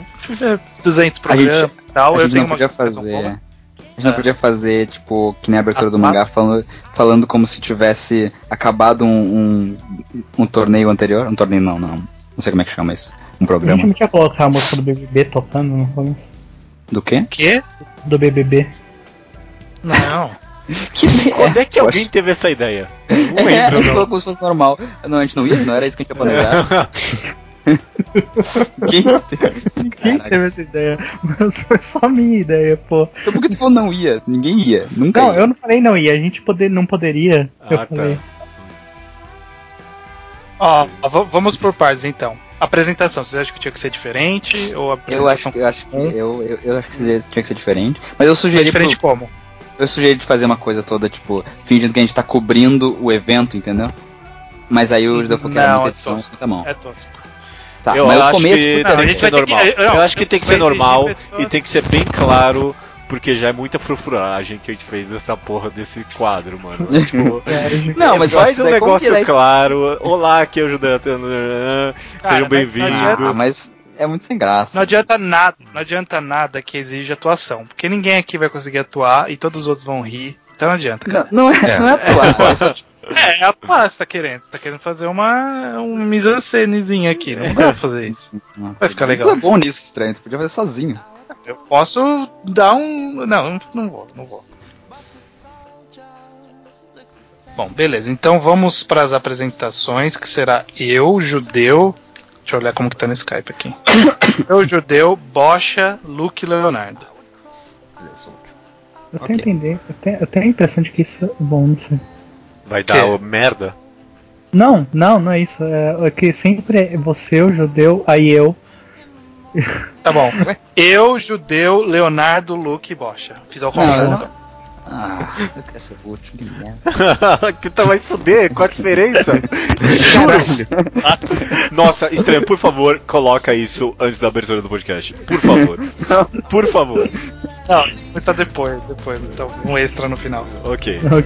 200 A gente- programas e tal. A eu gente tenho não uma podia fazer. boa. A gente não É. podia fazer, tipo, que nem a abertura do Ah, mangá, falando, falando como se tivesse acabado um, um, um torneio anterior. Um torneio não, não. Não sei como é que chama isso. Um A gente programa. não tinha colocar a música do BBB tocando no começo? Do quê? Quê? Do BBB. Não. Que [LAUGHS] Quando é que eu alguém acho- teve essa ideia? [LAUGHS] Não É, a lembro, gente não. falou como se fosse normal. Não, a gente não ia? Não era isso que a gente ia planejar? [LAUGHS] Quem Quem Caraca. teve essa ideia? Mas foi só minha ideia, pô. Então por que tu falou não ia? Ninguém ia. Nunca Não, ia. eu não falei não ia, a gente poder, não poderia. eu Ah, tá. falei. Ó, vamos por partes então. Apresentação, vocês acham que tinha que ser diferente? Ou Eu acho que eu acho que eu, eu, eu acho que tinha que ser diferente. Mas eu é sugeri pro- diferente como? Eu sugeri de fazer uma coisa toda, tipo, fingindo que a gente tá cobrindo o evento, entendeu? Mas aí o Judeu falou que era muita é edição, tosco. muita mão. É tosco. Tá, eu mas o acho começo. que Não, a tem que ser ter que- normal. eu- Eu acho que tem que ser normal pessoas- e tem que ser bem claro, porque já é muita frufragem que a gente fez dessa porra desse quadro, mano. [LAUGHS] tipo, Não, mas eu faz um negócio isso- claro. Olá, aqui é o Judeu. Sejam bem-vindos. Ah, mas é muito sem graça. Não adianta nada, não adianta nada que exija atuação, porque ninguém aqui vai conseguir atuar e todos os outros vão rir. Então não adianta. cara. Não, não é, não é atuar, é só, tipo, [LAUGHS] É, é atuar, você tá querendo. Você tá querendo fazer uma, uma mise-en-scenezinha aqui. Não dá pra fazer isso. Vai ficar legal. Tu é bom nisso, estranho, tu podia fazer sozinho. Eu posso dar um. Não, não vou, não vou. Bom, beleza. Então vamos para as apresentações, que será eu, judeu. Deixa eu olhar como que tá no Skype aqui. [COUGHS] eu, judeu, Bocha, Luke e Leonardo. Eu tenho, entender, eu, tenho, eu tenho a impressão de que isso é bom, não sei. Vai Quê? dar o merda? Não, não, não é isso. É, é que sempre é você, o judeu, aí eu. Tá bom. Eu, judeu, Leonardo, Luke e Bocha. Fiz ao Não, contrário. não. Ah, eu quero ser o último, que merda. [LAUGHS] que tá mais fuder, qual a diferença? Juro. [LAUGHS] Nossa, estranho, por favor, coloca isso antes da abertura do podcast. Por favor. Por favor. Não, isso estar depois, depois. Então, um extra no final. Ok. Ok.